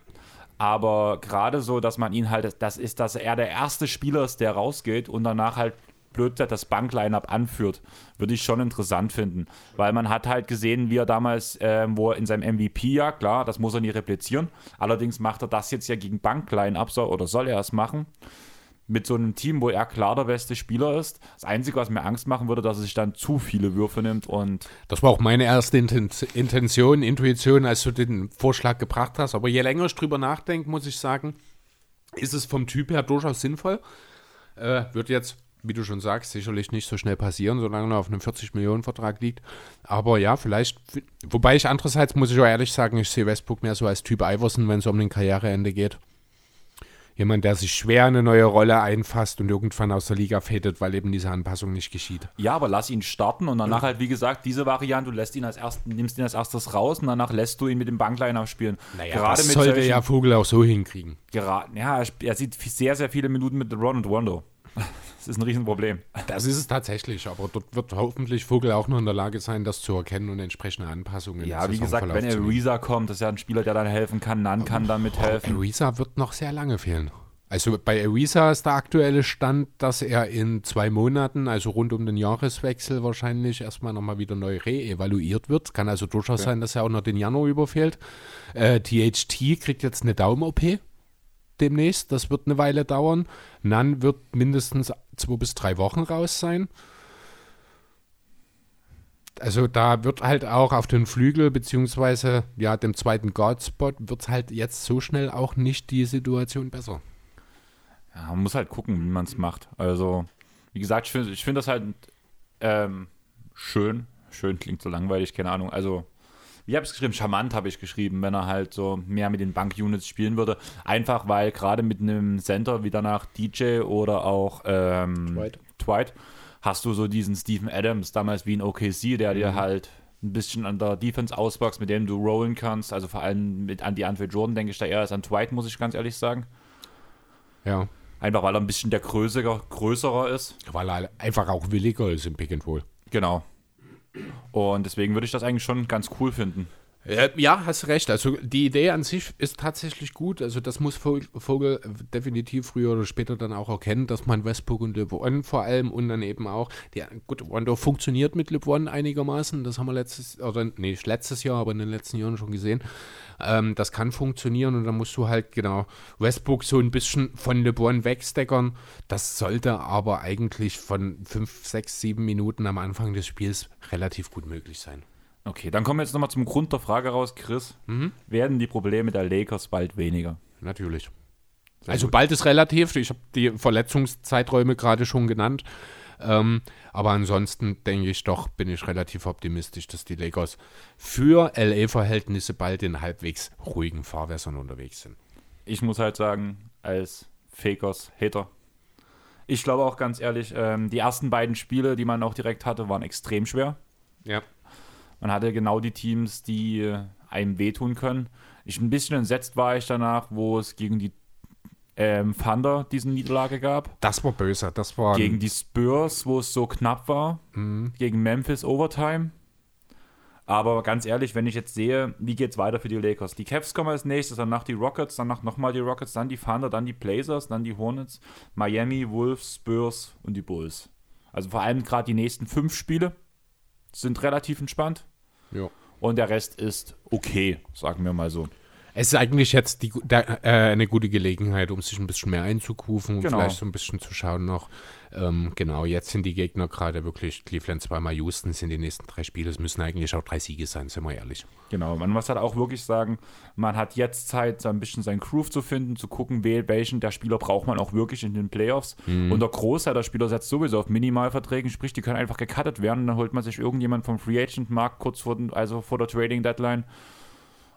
Aber gerade so, dass man ihn halt, das ist, dass er der erste Spieler ist, der rausgeht und danach halt blöd gesagt das Bankline-Up anführt, würde ich schon interessant finden. Weil man hat halt gesehen, wie er damals, ähm, wo er in seinem MVP, ja klar, das muss er nie replizieren. Allerdings macht er das jetzt ja gegen Bankline-Up, so, oder soll er es machen? Mit so einem Team, wo er klar der beste Spieler ist. Das Einzige, was mir Angst machen würde, dass er sich dann zu viele Würfe nimmt und Das war auch meine erste Inten- Intention, Intuition, als du den Vorschlag gebracht hast. Aber je länger ich drüber nachdenke, muss ich sagen, ist es vom Typ her durchaus sinnvoll. Äh, wird jetzt, wie du schon sagst, sicherlich nicht so schnell passieren, solange er auf einem 40-Millionen-Vertrag liegt. Aber ja, vielleicht, wobei ich andererseits, muss ich auch ehrlich sagen, ich sehe Westbrook mehr so als Typ Iverson, wenn es um den Karriereende geht. Jemand, der sich schwer eine neue Rolle einfasst und irgendwann aus der Liga fädet, weil eben diese Anpassung nicht geschieht. Ja, aber lass ihn starten und danach halt, wie gesagt, diese Variante, du lässt ihn als ersten, nimmst ihn als erstes raus und danach lässt du ihn mit dem Bankliner spielen. Naja, das sollte solchen- ja Vogel auch so hinkriegen. Gera ja, er er sieht sehr, sehr viele Minuten mit LeBron und Rondo. Das ist ein Riesenproblem. Das ist es tatsächlich, aber dort wird hoffentlich Vogel auch noch in der Lage sein, das zu erkennen und entsprechende Anpassungen im Ja, wie gesagt, wenn zu. Ariza kommt, das ist ja ein Spieler, der dann helfen kann. Nan kann dann mithelfen. Ariza wird noch sehr lange fehlen. Also bei Ariza ist der aktuelle Stand, dass er in zwei Monaten, also rund um den Jahreswechsel, wahrscheinlich erstmal nochmal wieder neu reevaluiert wird. Kann also durchaus sein, dass er auch noch den Januar überfehlt. Äh, THT kriegt jetzt eine Daumen-OP demnächst. Das wird eine Weile dauern. Nan wird mindestens zwei bis drei Wochen raus sein. Also da wird halt auch auf den Flügel beziehungsweise ja dem zweiten Guard-Spot wird halt jetzt so schnell auch nicht die Situation besser. Ja, man muss halt gucken, wie man es macht. Also, wie gesagt, ich finde find das halt ähm, schön. Schön klingt so langweilig, keine Ahnung. Also, wie habe ich es geschrieben? Charmant habe ich geschrieben, wenn er halt so mehr mit den Bank-Units spielen würde. Einfach weil gerade mit einem Center wie danach DJ oder auch ähm, Dwight. Dwight hast du so diesen Steven Adams, damals wie in OKC, der Mhm. dir halt ein bisschen an der Defense ausboxt, mit dem du rollen kannst. Also vor allem mit an die Andre Jordan denke ich da eher als an Dwight, muss ich ganz ehrlich sagen. Ja, Einfach weil er ein bisschen der größere, größerer ist. weil er einfach auch williger ist im Pick and Roll. Genau. Und deswegen würde ich das eigentlich schon ganz cool finden. Äh, ja, hast recht. Also die Idee an sich ist tatsächlich gut. Also das muss Vogel, definitiv früher oder später dann auch erkennen, dass man Westbrook und LeBron vor allem und dann eben auch, die, gut, Rondo funktioniert mit LeBron einigermaßen. Das haben wir letztes, oder nicht letztes Jahr, aber in den letzten Jahren schon gesehen. Ähm, das kann funktionieren und dann musst du halt genau Westbrook so ein bisschen von LeBron wegsteckern. Das sollte aber eigentlich von 5, 6, 7 Minuten am Anfang des Spiels relativ gut möglich sein. Okay, dann kommen wir jetzt nochmal zum Grund der Frage raus, Chris. Werden die Probleme der Lakers bald weniger? Natürlich. Also bald ist relativ. Ich habe die Verletzungszeiträume gerade schon genannt. Ähm, aber ansonsten denke ich doch, bin ich relativ optimistisch, dass die Lakers für LA-Verhältnisse bald in halbwegs ruhigen Fahrwässern unterwegs sind. Ich muss halt sagen, als Fakers-Hater, ich glaube auch ganz ehrlich, ähm, die ersten beiden Spiele, die man auch direkt hatte, waren extrem schwer. Ja. Man hatte genau die Teams, die einem wehtun können. Ich ein bisschen entsetzt war ich danach, wo es gegen die ähm, Thunder diese Niederlage gab. Das war böse. Das war. Gegen die Spurs, wo es so knapp war. Gegen Memphis Overtime. Aber ganz ehrlich, wenn ich jetzt sehe, wie geht es weiter für die Lakers? Die Cavs kommen als nächstes, danach die Rockets, danach nochmal die Rockets, dann die Thunder, dann die Blazers, dann die Hornets, Miami, Wolves, Spurs und die Bulls. Also vor allem gerade die nächsten fünf Spiele sind relativ entspannt. ja. Und der Rest ist okay, sagen wir mal so. Es ist eigentlich jetzt die, der, äh, eine gute Gelegenheit, um sich ein bisschen mehr einzukufen und Genau. vielleicht so ein bisschen zu schauen noch. Ähm, genau, jetzt sind die Gegner gerade wirklich Cleveland zweimal Houston, sind die nächsten drei Spiele. Es müssen eigentlich auch drei Siege sein, sind wir ehrlich. Genau, man muss halt auch wirklich sagen, man hat jetzt Zeit, so ein bisschen seinen Groove zu finden, zu gucken, wel- welchen der Spieler braucht man auch wirklich in den Playoffs. Und der Großteil der Spieler setzt sowieso auf Minimalverträgen, sprich, die können einfach gecuttet werden und dann holt man sich irgendjemand vom Free Agent Markt kurz vor, den, also vor der Trading Deadline.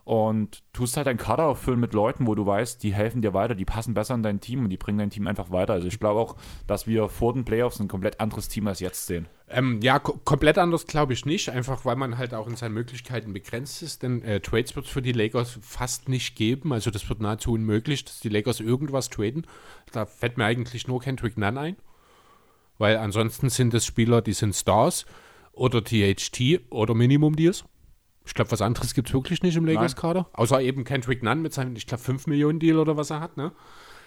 Und tust halt deinen Kader auffüllen mit Leuten, wo du weißt, die helfen dir weiter, die passen besser in dein Team und die bringen dein Team einfach weiter. Also ich glaube auch, dass wir vor den Playoffs ein komplett anderes Team als jetzt sehen. Ähm, ja, ko komplett anders glaube ich nicht, einfach weil man halt auch in seinen Möglichkeiten begrenzt ist, denn äh, Trades wird es für die Lakers fast nicht geben, also das wird nahezu unmöglich, dass die Lakers irgendwas traden. Da fällt mir eigentlich nur Kendrick Nunn ein, weil ansonsten sind es Spieler, die sind Stars oder THT oder Minimum Deals. Ich glaube, was anderes gibt es wirklich nicht im Lakers-Kader. Außer eben Kendrick Nunn mit seinem, ich glaube, 5 Millionen Deal oder was er hat. Ne?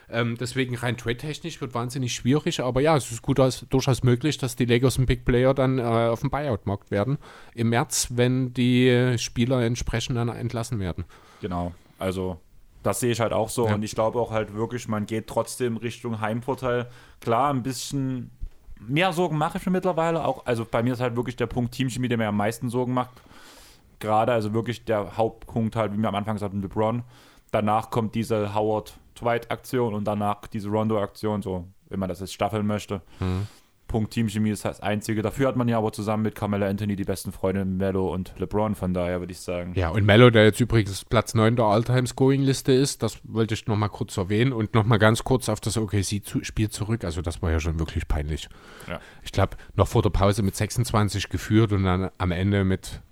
Ähm, deswegen rein trade-technisch wird wahnsinnig schwierig. Aber ja, es ist gut, als, durchaus möglich, dass die Lakers ein Big Player dann äh, auf dem Buyout-Markt werden. Im März, wenn die Spieler entsprechend dann entlassen werden. Genau. Also das sehe ich halt auch so. Ja. Und ich glaube auch halt wirklich, man geht trotzdem Richtung Heimvorteil. Klar, ein bisschen mehr Sorgen mache ich mir mittlerweile auch. Also bei mir ist halt wirklich der Punkt Teamchemie, der mir am meisten Sorgen macht gerade, also wirklich der Hauptpunkt halt, wie wir am Anfang sagten, LeBron. Danach kommt diese Howard-Dwight-Aktion und danach diese Rondo-Aktion, so, wenn man das jetzt staffeln möchte. Mhm. Punkt Teamchemie ist das Einzige. Dafür hat man ja aber zusammen mit Carmelo Anthony die besten Freunde Mello und LeBron, von daher würde ich sagen. Ja, und Mello, der jetzt übrigens Platz 9 der All-Time-Scoring-Liste ist, das wollte ich nochmal kurz erwähnen und nochmal ganz kurz auf das OKC-Spiel zurück. Also, das war ja schon wirklich peinlich. Ja. Ich glaube, noch vor der Pause mit 26 geführt und dann am Ende mit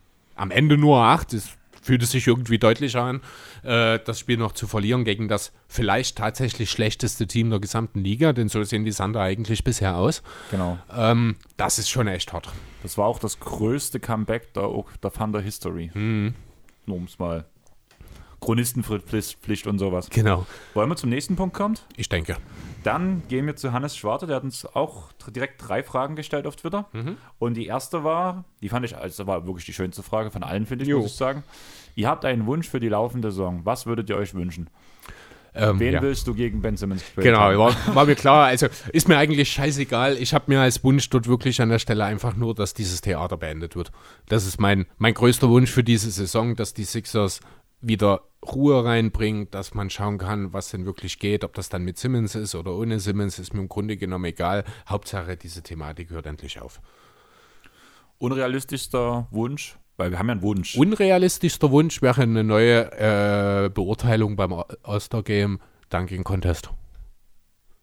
am Ende nur acht. Das fühlt es sich irgendwie deutlicher an, äh, das Spiel noch zu verlieren gegen das vielleicht tatsächlich schlechteste Team der gesamten Liga, denn so sehen die Sander eigentlich bisher aus. Genau. Ähm, das ist schon echt hart. Das war auch das größte Comeback der, der Thunder History. Mhm. Nur um es mal Chronistenpflicht und sowas. Genau. Wollen wir zum nächsten Punkt kommen? Ich denke. Dann gehen wir zu Hannes Schwarte, der hat uns auch direkt drei Fragen gestellt auf Twitter. Mhm. Und die erste war, die fand ich, also war wirklich die schönste Frage von allen, finde ich, jo. muss ich sagen. Ihr habt einen Wunsch für die laufende Saison. Was würdet ihr euch wünschen? Ähm, Wen ja. willst du gegen Ben Simmons spielen? Genau, war, war, mir klar. Also ist mir eigentlich scheißegal. Ich habe mir als Wunsch dort wirklich an der Stelle einfach nur, dass dieses Theater beendet wird. Das ist mein, mein größter Wunsch für diese Saison, dass die Sixers wieder Ruhe reinbringt, dass man schauen kann, was denn wirklich geht, ob das dann mit Simmons ist oder ohne Simmons, ist mir im Grunde genommen egal. Hauptsache, diese Thematik hört endlich auf. Unrealistischster Wunsch, weil wir haben ja einen Wunsch. Unrealistischster Wunsch wäre eine neue äh, Beurteilung beim All-Star-Game Dunking Contest.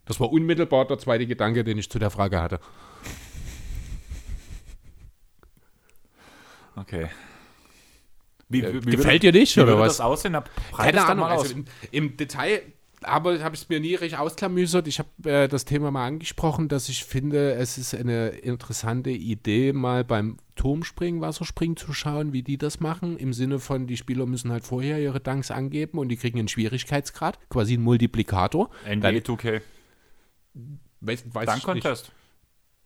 Das war unmittelbar der zweite Gedanke, den ich zu der Frage hatte. Okay. Wie, wie, wie Gefällt dir nicht, wie oder was? das aussehen? Keine Ahnung, also im, im, Detail aber habe ich es mir nie recht ausklamüsert. Ich habe äh, das Thema mal angesprochen, dass ich finde, es ist eine interessante Idee, mal beim Turmspringen, Wasserspringen zu schauen, wie die das machen. Im Sinne von, die Spieler müssen halt vorher ihre Danks angeben und die kriegen einen Schwierigkeitsgrad, quasi einen Multiplikator. NBA 2K. Weiß, weiß Dank-Contest.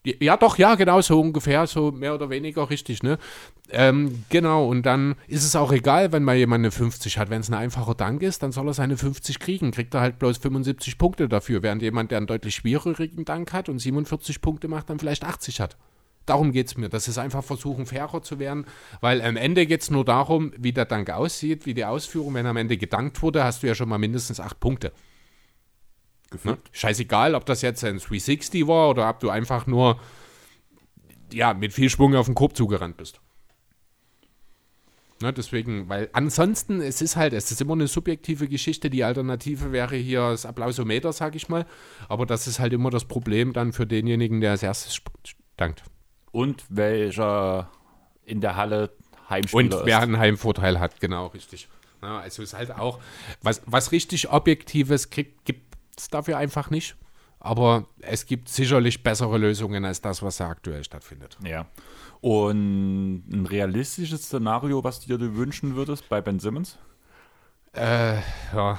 Ja, doch, ja, genau, so ungefähr, so mehr oder weniger richtig, ne? Ähm, genau, und dann ist es auch egal, wenn mal jemand eine 50 hat. Wenn es ein einfacher Dank ist, dann soll er seine 50 kriegen. Kriegt er halt bloß 75 Punkte dafür, während jemand, der einen deutlich schwierigeren Dank hat und 47 Punkte macht, dann vielleicht 80 hat. Darum geht es mir. Das ist einfach versuchen, fairer zu werden, weil am Ende geht es nur darum, wie der Dank aussieht, wie die Ausführung. Wenn am Ende gedankt wurde, hast du ja schon mal mindestens 8 Punkte. Ne? Scheißegal, ob das jetzt ein 360 war oder ob du einfach nur ja, mit viel Schwung auf den Korb zugerannt bist. Ne, deswegen, weil ansonsten, es ist halt, es ist immer eine subjektive Geschichte. Die Alternative wäre hier das Applausometer, sag ich mal. Aber das ist halt immer das Problem dann für denjenigen, der als erstes dankt. Und welcher in der Halle Heimspieler Und wer ist. einen Heimvorteil hat, genau, richtig. Ja, also ist halt auch, was, was richtig Objektives kriegt, gibt es dafür einfach nicht. Aber es gibt sicherlich bessere Lösungen als das, was da aktuell stattfindet. Ja. Und ein realistisches Szenario, was du dir wünschen würdest bei Ben Simmons? Äh, ja.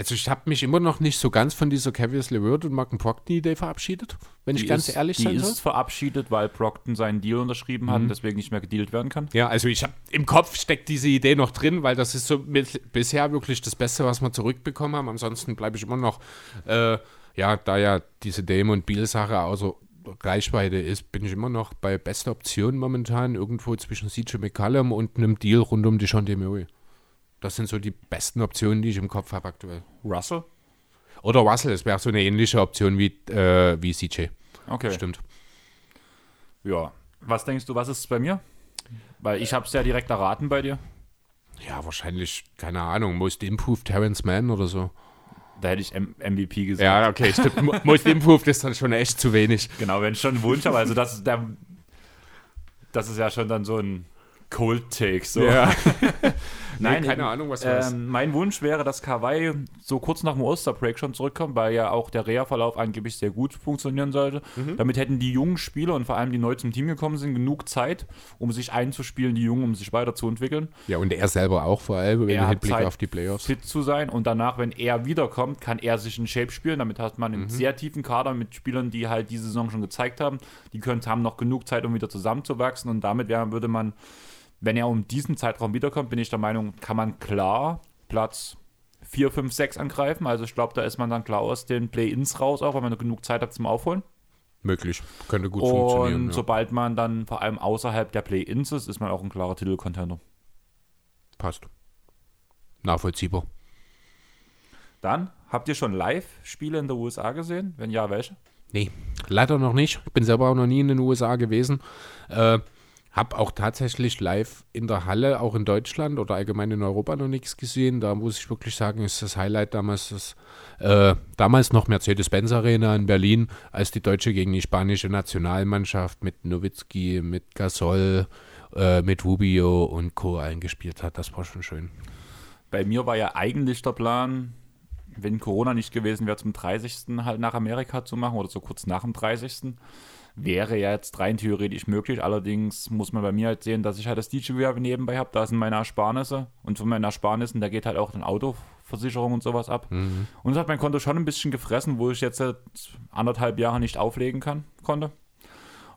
Also ich habe mich immer noch nicht so ganz von dieser Cavius LeVert und Marken Proctor-Idee verabschiedet, wenn die ich ganz ist, ehrlich sein soll. Die ist verabschiedet, weil Procton seinen Deal unterschrieben mhm. hat und deswegen nicht mehr gedealt werden kann. Ja, also ich habe im Kopf steckt diese Idee noch drin, weil das ist so mit, bisher wirklich das Beste, was wir zurückbekommen haben. Ansonsten bleibe ich immer noch, äh, ja, da ja diese Dame und Beal-Sache außer Reichweite ist, bin ich immer noch bei bester Option momentan irgendwo zwischen CJ McCallum und einem Deal rund um die Murray. Das sind so die besten Optionen, die ich im Kopf habe aktuell. Russell? Oder Russell, es wäre so eine ähnliche Option wie, äh, wie CJ. Okay. Stimmt. Ja. Was denkst du, was ist bei mir? Weil ich habe es ja direkt erraten bei dir. Ja, wahrscheinlich, keine Ahnung, Most Improved Terrence Mann oder so. Da hätte ich M MVP gesagt. Ja, okay, stimmt. Mo- Most Improved ist dann schon echt zu wenig. Genau, wenn ich schon einen Wunsch habe, also das ist der, das ist ja schon dann so ein Cold-Take. So. Ja. Nein, Nee, keine Ahnung, was ähm, Mein Wunsch wäre, dass Kawhi so kurz nach dem Osterbreak schon zurückkommt, weil ja auch der Reha-Verlauf angeblich sehr gut funktionieren sollte. Mhm. Damit hätten die jungen Spieler und vor allem die neu zum Team gekommen sind, genug Zeit, um sich einzuspielen, die Jungen, um sich weiterzuentwickeln. Ja, und er selber auch vor allem, Er im hat Hinblick Zeit, auf die Playoffs. fit zu sein und danach, wenn er wiederkommt, kann er sich in Shape spielen. Damit hat man einen sehr tiefen Kader mit Spielern, die halt diese Saison schon gezeigt haben. Die können, haben noch genug Zeit, um wieder zusammenzuwachsen und damit wäre, würde man, wenn er um diesen Zeitraum wiederkommt, bin ich der Meinung, kann man klar Platz 4, 5, 6 angreifen. Also ich glaube, da ist man dann klar aus den Play-Ins raus, auch weil man genug Zeit hat zum Aufholen. Möglich. Könnte gut funktionieren. Und Ja. sobald man dann vor allem außerhalb der Play-Ins ist, ist man auch ein klarer Titelcontender. Passt. Nachvollziehbar. Dann, habt ihr schon Live-Spiele in den USA gesehen? Wenn ja, welche? Nee, leider noch nicht. Ich bin selber auch noch nie in den USA gewesen. Äh, hab auch tatsächlich live in der Halle, auch in Deutschland oder allgemein in Europa noch nichts gesehen. Da muss ich wirklich sagen, ist das Highlight damals das, äh, damals noch Mercedes-Benz Arena in Berlin, als die deutsche gegen die spanische Nationalmannschaft mit Nowitzki, mit Gasol, äh, mit Rubio und Co. eingespielt hat. Das war schon schön. Bei mir war ja eigentlich der Plan, wenn Corona nicht gewesen wäre, zum 30. halt nach Amerika zu machen oder so kurz nach dem 30. Wäre ja jetzt rein theoretisch möglich. Allerdings muss man bei mir halt sehen, dass ich halt das DJ-Gewerbe nebenbei habe. Da sind meine Ersparnisse. Und von meinen Ersparnissen, da geht halt auch dann Autoversicherung und sowas ab. Und das hat mein Konto schon ein bisschen gefressen, wo ich jetzt seit anderthalb Jahre nicht auflegen kann, konnte.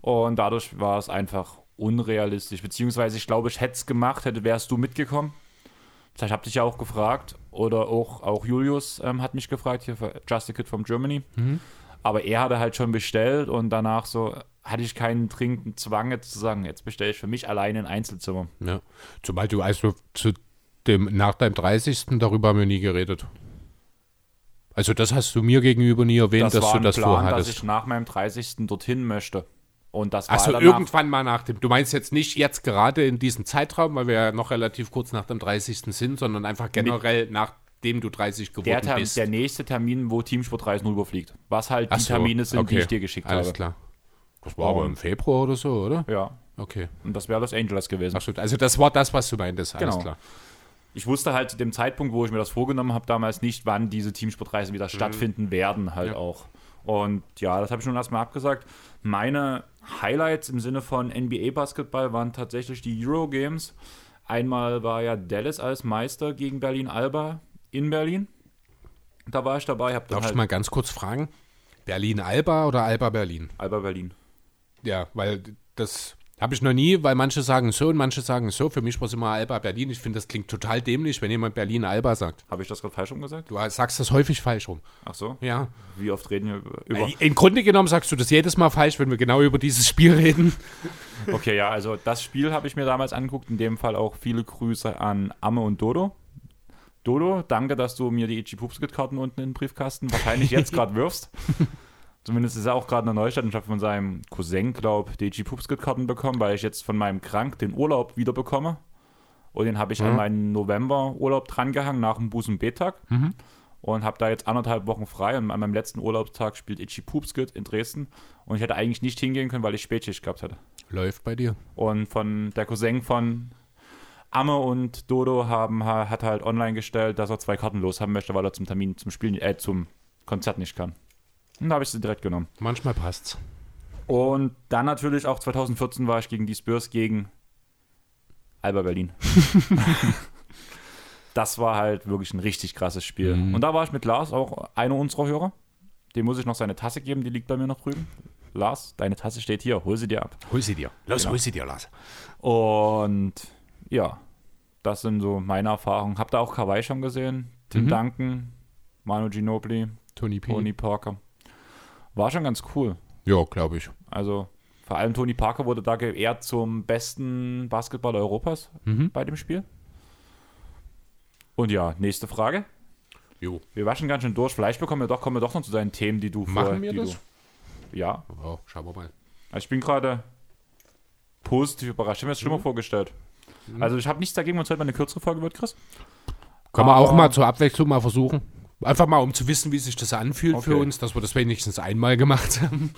Und dadurch war es einfach unrealistisch. Beziehungsweise ich glaube, ich hätte es gemacht, hätte, wärst du mitgekommen. Vielleicht habt dich ja auch gefragt. Oder auch, auch Julius ähm, hat mich gefragt, hier für Just a Kid from Germany. Aber er hatte halt schon bestellt und danach so hatte ich keinen dringenden Zwang jetzt zu sagen, jetzt bestelle ich für mich alleine ein Einzelzimmer. Ja. Zumal du also zu dem, nach deinem 30. darüber haben wir nie geredet. Also das hast du mir gegenüber nie erwähnt, dass war du das Plan, dass vorhattest. ich nach meinem 30. dorthin möchte. Und das war danach, irgendwann mal nach dem. Du meinst jetzt nicht jetzt gerade in diesem Zeitraum, weil wir ja noch relativ kurz nach dem 30. sind, sondern einfach generell nachdem du 30 geworden der, Term, bist. der nächste Termin, wo Teamsport 30 rüberfliegt. Was halt Ach die so, Termine sind, die okay. ich dir geschickt Alles habe. klar. Das war aber im Februar oder so, oder? Ja, Okay. und das wäre Los Angeles gewesen. Achso, also das war das, was du meintest. Alles Genau. klar. ich wusste halt zu dem Zeitpunkt, wo ich mir das vorgenommen habe, damals nicht, wann diese Teamsportreisen wieder stattfinden werden, halt Ja. auch. Und ja, das habe ich nun erstmal abgesagt. Meine Highlights im Sinne von NBA-Basketball waren tatsächlich die Euro-Games. Einmal war ja Dallas als Meister gegen Berlin-Alba in Berlin. Da war ich dabei, habe dann Darf ich halt mal ganz kurz fragen? Berlin-Alba oder Alba-Berlin? Alba Berlin. Ja, weil das habe ich noch nie, weil manche sagen so und manche sagen so. Für mich war es immer Alba Berlin. Ich finde, das klingt total dämlich, wenn jemand Berlin Alba sagt. Habe ich das gerade falsch umgesagt? Du sagst das häufig falsch rum. Ach so. Ja. Wie oft reden wir über- über. Im Grunde genommen sagst du das jedes Mal falsch, wenn wir genau über dieses Spiel reden. Okay, ja, also das Spiel habe ich mir damals angeguckt. In dem Fall auch viele Grüße an Amme und Dodo. Dodo, danke, dass du mir die Itchy Pupskit-Karten unten in den Briefkasten wahrscheinlich jetzt gerade wirfst. Zumindest ist er auch gerade in der Neustadt und ich habe von seinem Cousin, glaube ich, die Itchy Pupskit-Karten bekommen, weil ich jetzt von meinem Krank den Urlaub wieder bekomme. Und den habe ich an meinen November-Urlaub drangehangen nach dem und B-Tag. Und habe da jetzt anderthalb Wochen frei. Und an meinem letzten Urlaubstag spielt Itchy Pupskit in Dresden. Und ich hätte eigentlich nicht hingehen können, weil ich Spätschicht gehabt hätte. Läuft bei dir. Und von der Cousin von Amme und Dodo haben, ha- hat halt online gestellt, dass er zwei Karten los haben möchte, weil er zum Termin, zum Spielen, äh, zum Konzert nicht kann. Und da habe ich sie direkt genommen. Manchmal passt's. Und dann natürlich auch 2014 war ich gegen die Spurs gegen Alba Berlin. das war halt wirklich ein richtig krasses Spiel. Und da war ich mit Lars, auch einer unserer Hörer. Dem muss ich noch seine Tasse geben, die liegt bei mir noch drüben. Lars, deine Tasse steht hier, hol sie dir ab. Hol sie dir. Los, Genau. hol sie dir, Lars. Und ja, das sind so meine Erfahrungen. Habt ihr auch Kawhi schon gesehen? Tim Mhm. Duncan, Manu Ginobili, Tony P. Tony Parker. War schon ganz cool. Ja, glaube ich. Also vor allem Tony Parker wurde da geehrt zum besten Basketballer Europas Mhm. bei dem Spiel. Und ja, nächste Frage. Jo. Wir waschen ganz schön durch. Vielleicht bekommen wir doch, kommen wir doch noch zu deinen Themen, die du Machen vorher- wir das? Du, ja, Oh, schauen wir mal. also ich bin gerade positiv überrascht. Ich habe mir das schlimmer vorgestellt. Also ich habe nichts dagegen, wenn es heute mal eine kürzere Folge wird, Chris. Können wir auch mal zur Abwechslung mal versuchen. Einfach mal, um zu wissen, wie sich das anfühlt für Okay. uns, dass wir das wenigstens einmal gemacht haben.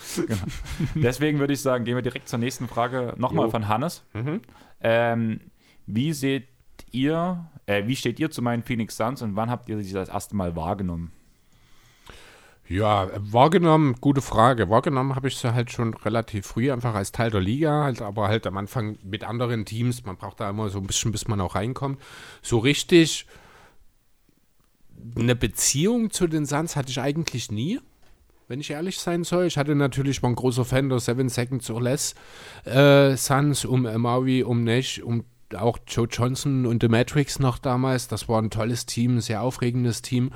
Deswegen würde ich sagen, gehen wir direkt zur nächsten Frage nochmal Jo. von Hannes. Mhm. Ähm, wie seht ihr, äh, wie steht ihr zu meinen Phoenix Suns und wann habt ihr sie das erste Mal wahrgenommen? Ja, wahrgenommen, gute Frage. Wahrgenommen habe ich sie halt schon relativ früh, einfach als Teil der Liga, halt, aber halt am Anfang mit anderen Teams. Man braucht da immer so ein bisschen, bis man auch reinkommt. So richtig eine Beziehung zu den Suns hatte ich eigentlich nie, wenn ich ehrlich sein soll. Ich hatte natürlich, war ein großer Fan der Seven Seconds or Less äh, Suns, um Maui, um Nash, um auch Joe Johnson und The Matrix noch damals. Das war ein tolles Team, ein sehr aufregendes Team,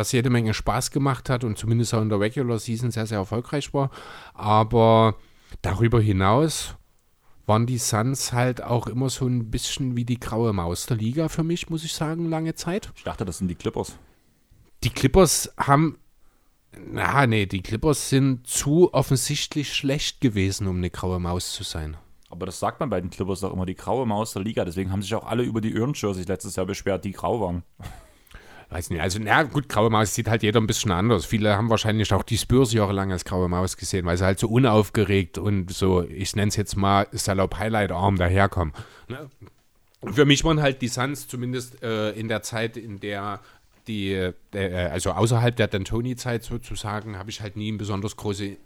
das jede Menge Spaß gemacht hat und zumindest auch in der Regular Season sehr, sehr erfolgreich war. Aber darüber hinaus waren die Suns halt auch immer so ein bisschen wie die graue Maus der Liga für mich, muss ich sagen, lange Zeit. Ich dachte, das sind die Clippers. Die Clippers haben. Na, nee, die Clippers sind zu offensichtlich schlecht gewesen, um eine graue Maus zu sein. Aber das sagt man bei den Clippers doch immer, die graue Maus der Liga. Deswegen haben sich auch alle über die Earn-Jerseys letztes Jahr beschwert, die grau waren. Weiß nicht, also na gut, graue Maus sieht halt jeder ein bisschen anders. Viele haben wahrscheinlich auch die Spurs jahrelang als graue Maus gesehen, weil sie halt so unaufgeregt und so, ich nenne es jetzt mal salopp Highlight-Arm daherkommen. Ne? Für mich waren halt die Suns zumindest äh, in der Zeit, in der die, äh, also außerhalb der D'Antoni-Zeit sozusagen, habe ich halt nie eine besonders große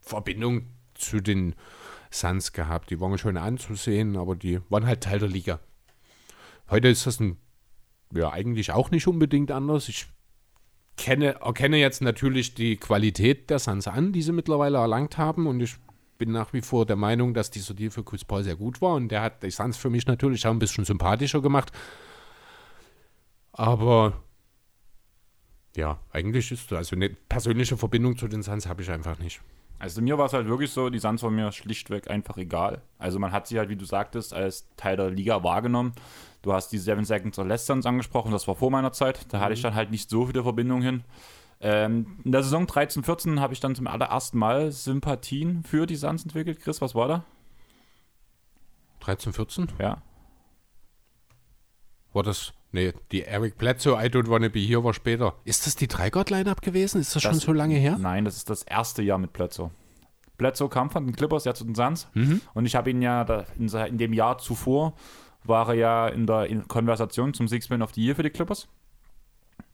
Verbindung zu den Suns gehabt. Die waren schön anzusehen, aber die waren halt Teil der Liga. Heute ist das ein ja, eigentlich auch nicht unbedingt anders. Ich kenne, erkenne jetzt natürlich die Qualität der Suns an, die sie mittlerweile erlangt haben. Und ich bin nach wie vor der Meinung, dass dieser Deal für Chris Paul sehr gut war. Und der hat die Suns für mich natürlich auch ein bisschen sympathischer gemacht. Aber ja, eigentlich ist also eine persönliche Verbindung zu den Suns habe ich einfach nicht. Also mir war es halt wirklich so, die Suns waren mir schlichtweg einfach egal. Also man hat sie halt, wie du sagtest, als Teil der Liga wahrgenommen. Du hast die Seven Seconds or Less angesprochen, das war vor meiner Zeit. Da hatte ich dann halt nicht so viele Verbindungen hin. Ähm, in der Saison 13-14 habe ich dann zum allerersten Mal Sympathien für die Suns entwickelt. Chris, was war da? 13, 14? Ja. War das. Nee, die Eric Bledsoe, I don't wanna be here war später. Ist das die Dreigott-Line-Up gewesen? Ist das, schon Das- so lange her? Nein, das ist das erste Jahr mit Bledsoe. Bledsoe kam von den Clippers ja zu den Suns Mhm. und ich habe ihn ja in dem Jahr zuvor war er ja in der in Konversation zum Six-Man of the Year für die Clippers.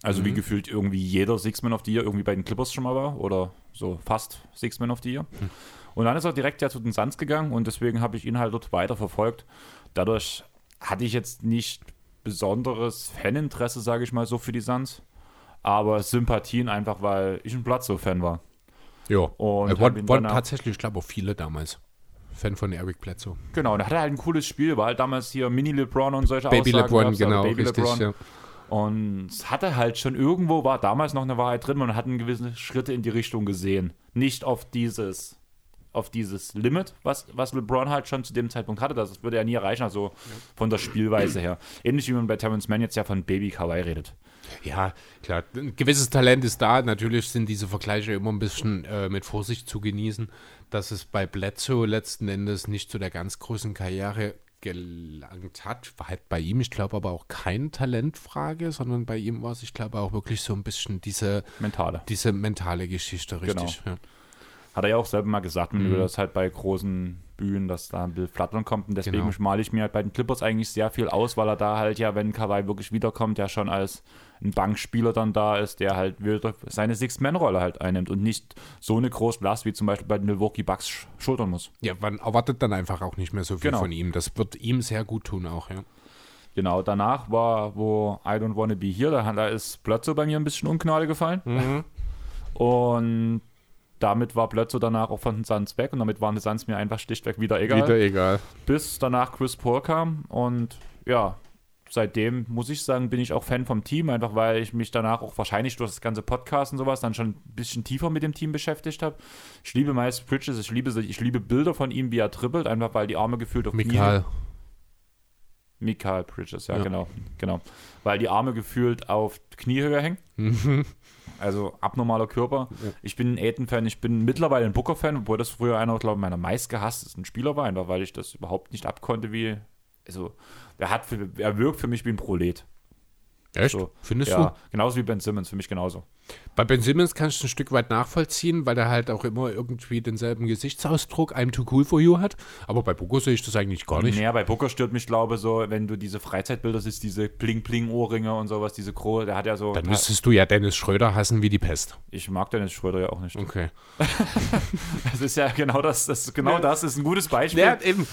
Also wie Mhm. gefühlt irgendwie jeder Six-Man of the Year irgendwie bei den Clippers schon mal war oder so fast Six-Man of the Year. Hm. Und dann ist er direkt ja zu den Suns gegangen und deswegen habe ich ihn halt dort weiter verfolgt. Dadurch hatte ich jetzt nicht besonderes Faninteresse, sage ich mal so, für die Suns. Aber Sympathien einfach, weil ich ein Bledsoe-Fan war. Ja. Und äh, waren, tatsächlich, ich glaube, auch viele damals. Fan von Eric Bledsoe. Genau, und er hatte halt ein cooles Spiel, war halt damals hier Mini LeBron und solche Baby Aussagen LeBron, genau, Baby richtig. LeBron. Ja. Und hatte halt schon irgendwo, war damals noch eine Wahrheit drin, man hat gewisse Schritte in die Richtung gesehen. Nicht auf dieses, auf dieses Limit, was, was LeBron halt schon zu dem Zeitpunkt hatte. Das würde er nie erreichen, also von der Spielweise her. Ähnlich wie man bei Terrence Mann jetzt ja von Baby Kawhi redet. Ja, klar. Ein gewisses Talent ist da. Natürlich sind diese Vergleiche immer ein bisschen äh, mit Vorsicht zu genießen, dass es bei Bledsoe letzten Endes nicht zu der ganz großen Karriere gelangt hat. War halt bei ihm, ich glaube, aber auch keine Talentfrage, sondern bei ihm war es, ich glaube, auch wirklich so ein bisschen diese, Mentale. diese mentale Geschichte, richtig. Ja. Hat er ja auch selber mal gesagt, wenn Mhm. du das halt bei großen Bühnen, dass da ein Bild flattern kommt. Und deswegen Genau. male ich mir halt bei den Clippers eigentlich sehr viel aus, weil er da halt ja, wenn Kawhi wirklich wiederkommt, ja schon als ein Bankspieler dann da ist, der halt wieder seine Six-Man-Rolle halt einnimmt und nicht so eine große Last wie zum Beispiel bei den Milwaukee Bucks sch schultern muss. Ja, man erwartet dann einfach auch nicht mehr so viel Genau. von ihm. Das wird ihm sehr gut tun auch, ja. Genau, danach war, wo I Don't Wanna Be Here, da, da ist Blötze bei mir ein bisschen Ungnade gefallen. Mhm. Und damit war Blötze danach auch von den Suns weg und damit waren die Suns mir einfach schlichtweg wieder egal. Wieder egal. bis danach Chris Paul kam und ja, seitdem muss ich sagen, bin ich auch Fan vom Team, einfach weil ich mich danach auch wahrscheinlich durch das ganze Podcast und sowas dann schon ein bisschen tiefer mit dem Team beschäftigt habe. Ich liebe Miles Bridges, ich liebe, ich liebe Bilder von ihm, wie er trippelt, einfach weil die Arme gefühlt auf Mikal. Knie... Mikael Bridges, ja, Ja. genau, genau. Weil die Arme gefühlt auf Kniehöhe hängen. Also abnormaler Körper. Ja. Ich bin ein Aiden-Fan, ich bin mittlerweile ein Booker-Fan, obwohl das früher einer, glaube ich, meiner meistgehasstesten Spieler war, einfach weil ich das überhaupt nicht abkonnte, wie also, er, hat, für- er wirkt für mich wie ein Prolet. Echt? So, Findest ja, du? genauso wie Ben Simmons, für mich genauso. Bei Ben Simmons kann ich es ein Stück weit nachvollziehen, weil er halt auch immer irgendwie denselben Gesichtsausdruck, I'm too cool for you hat. Aber bei Boko sehe ich das eigentlich gar nicht. Naja, bei Booker stört mich, glaube ich, so, wenn du diese Freizeitbilder siehst, diese Bling-Bling-Ohrringe und sowas, diese Krohe, der hat ja so. Dann müsstest du ja Dennis Schröder hassen wie die Pest. ich mag Dennis Schröder ja auch nicht. Okay. Das ist ja genau das, das ist genau das ist ein gutes Beispiel. Ja, eben.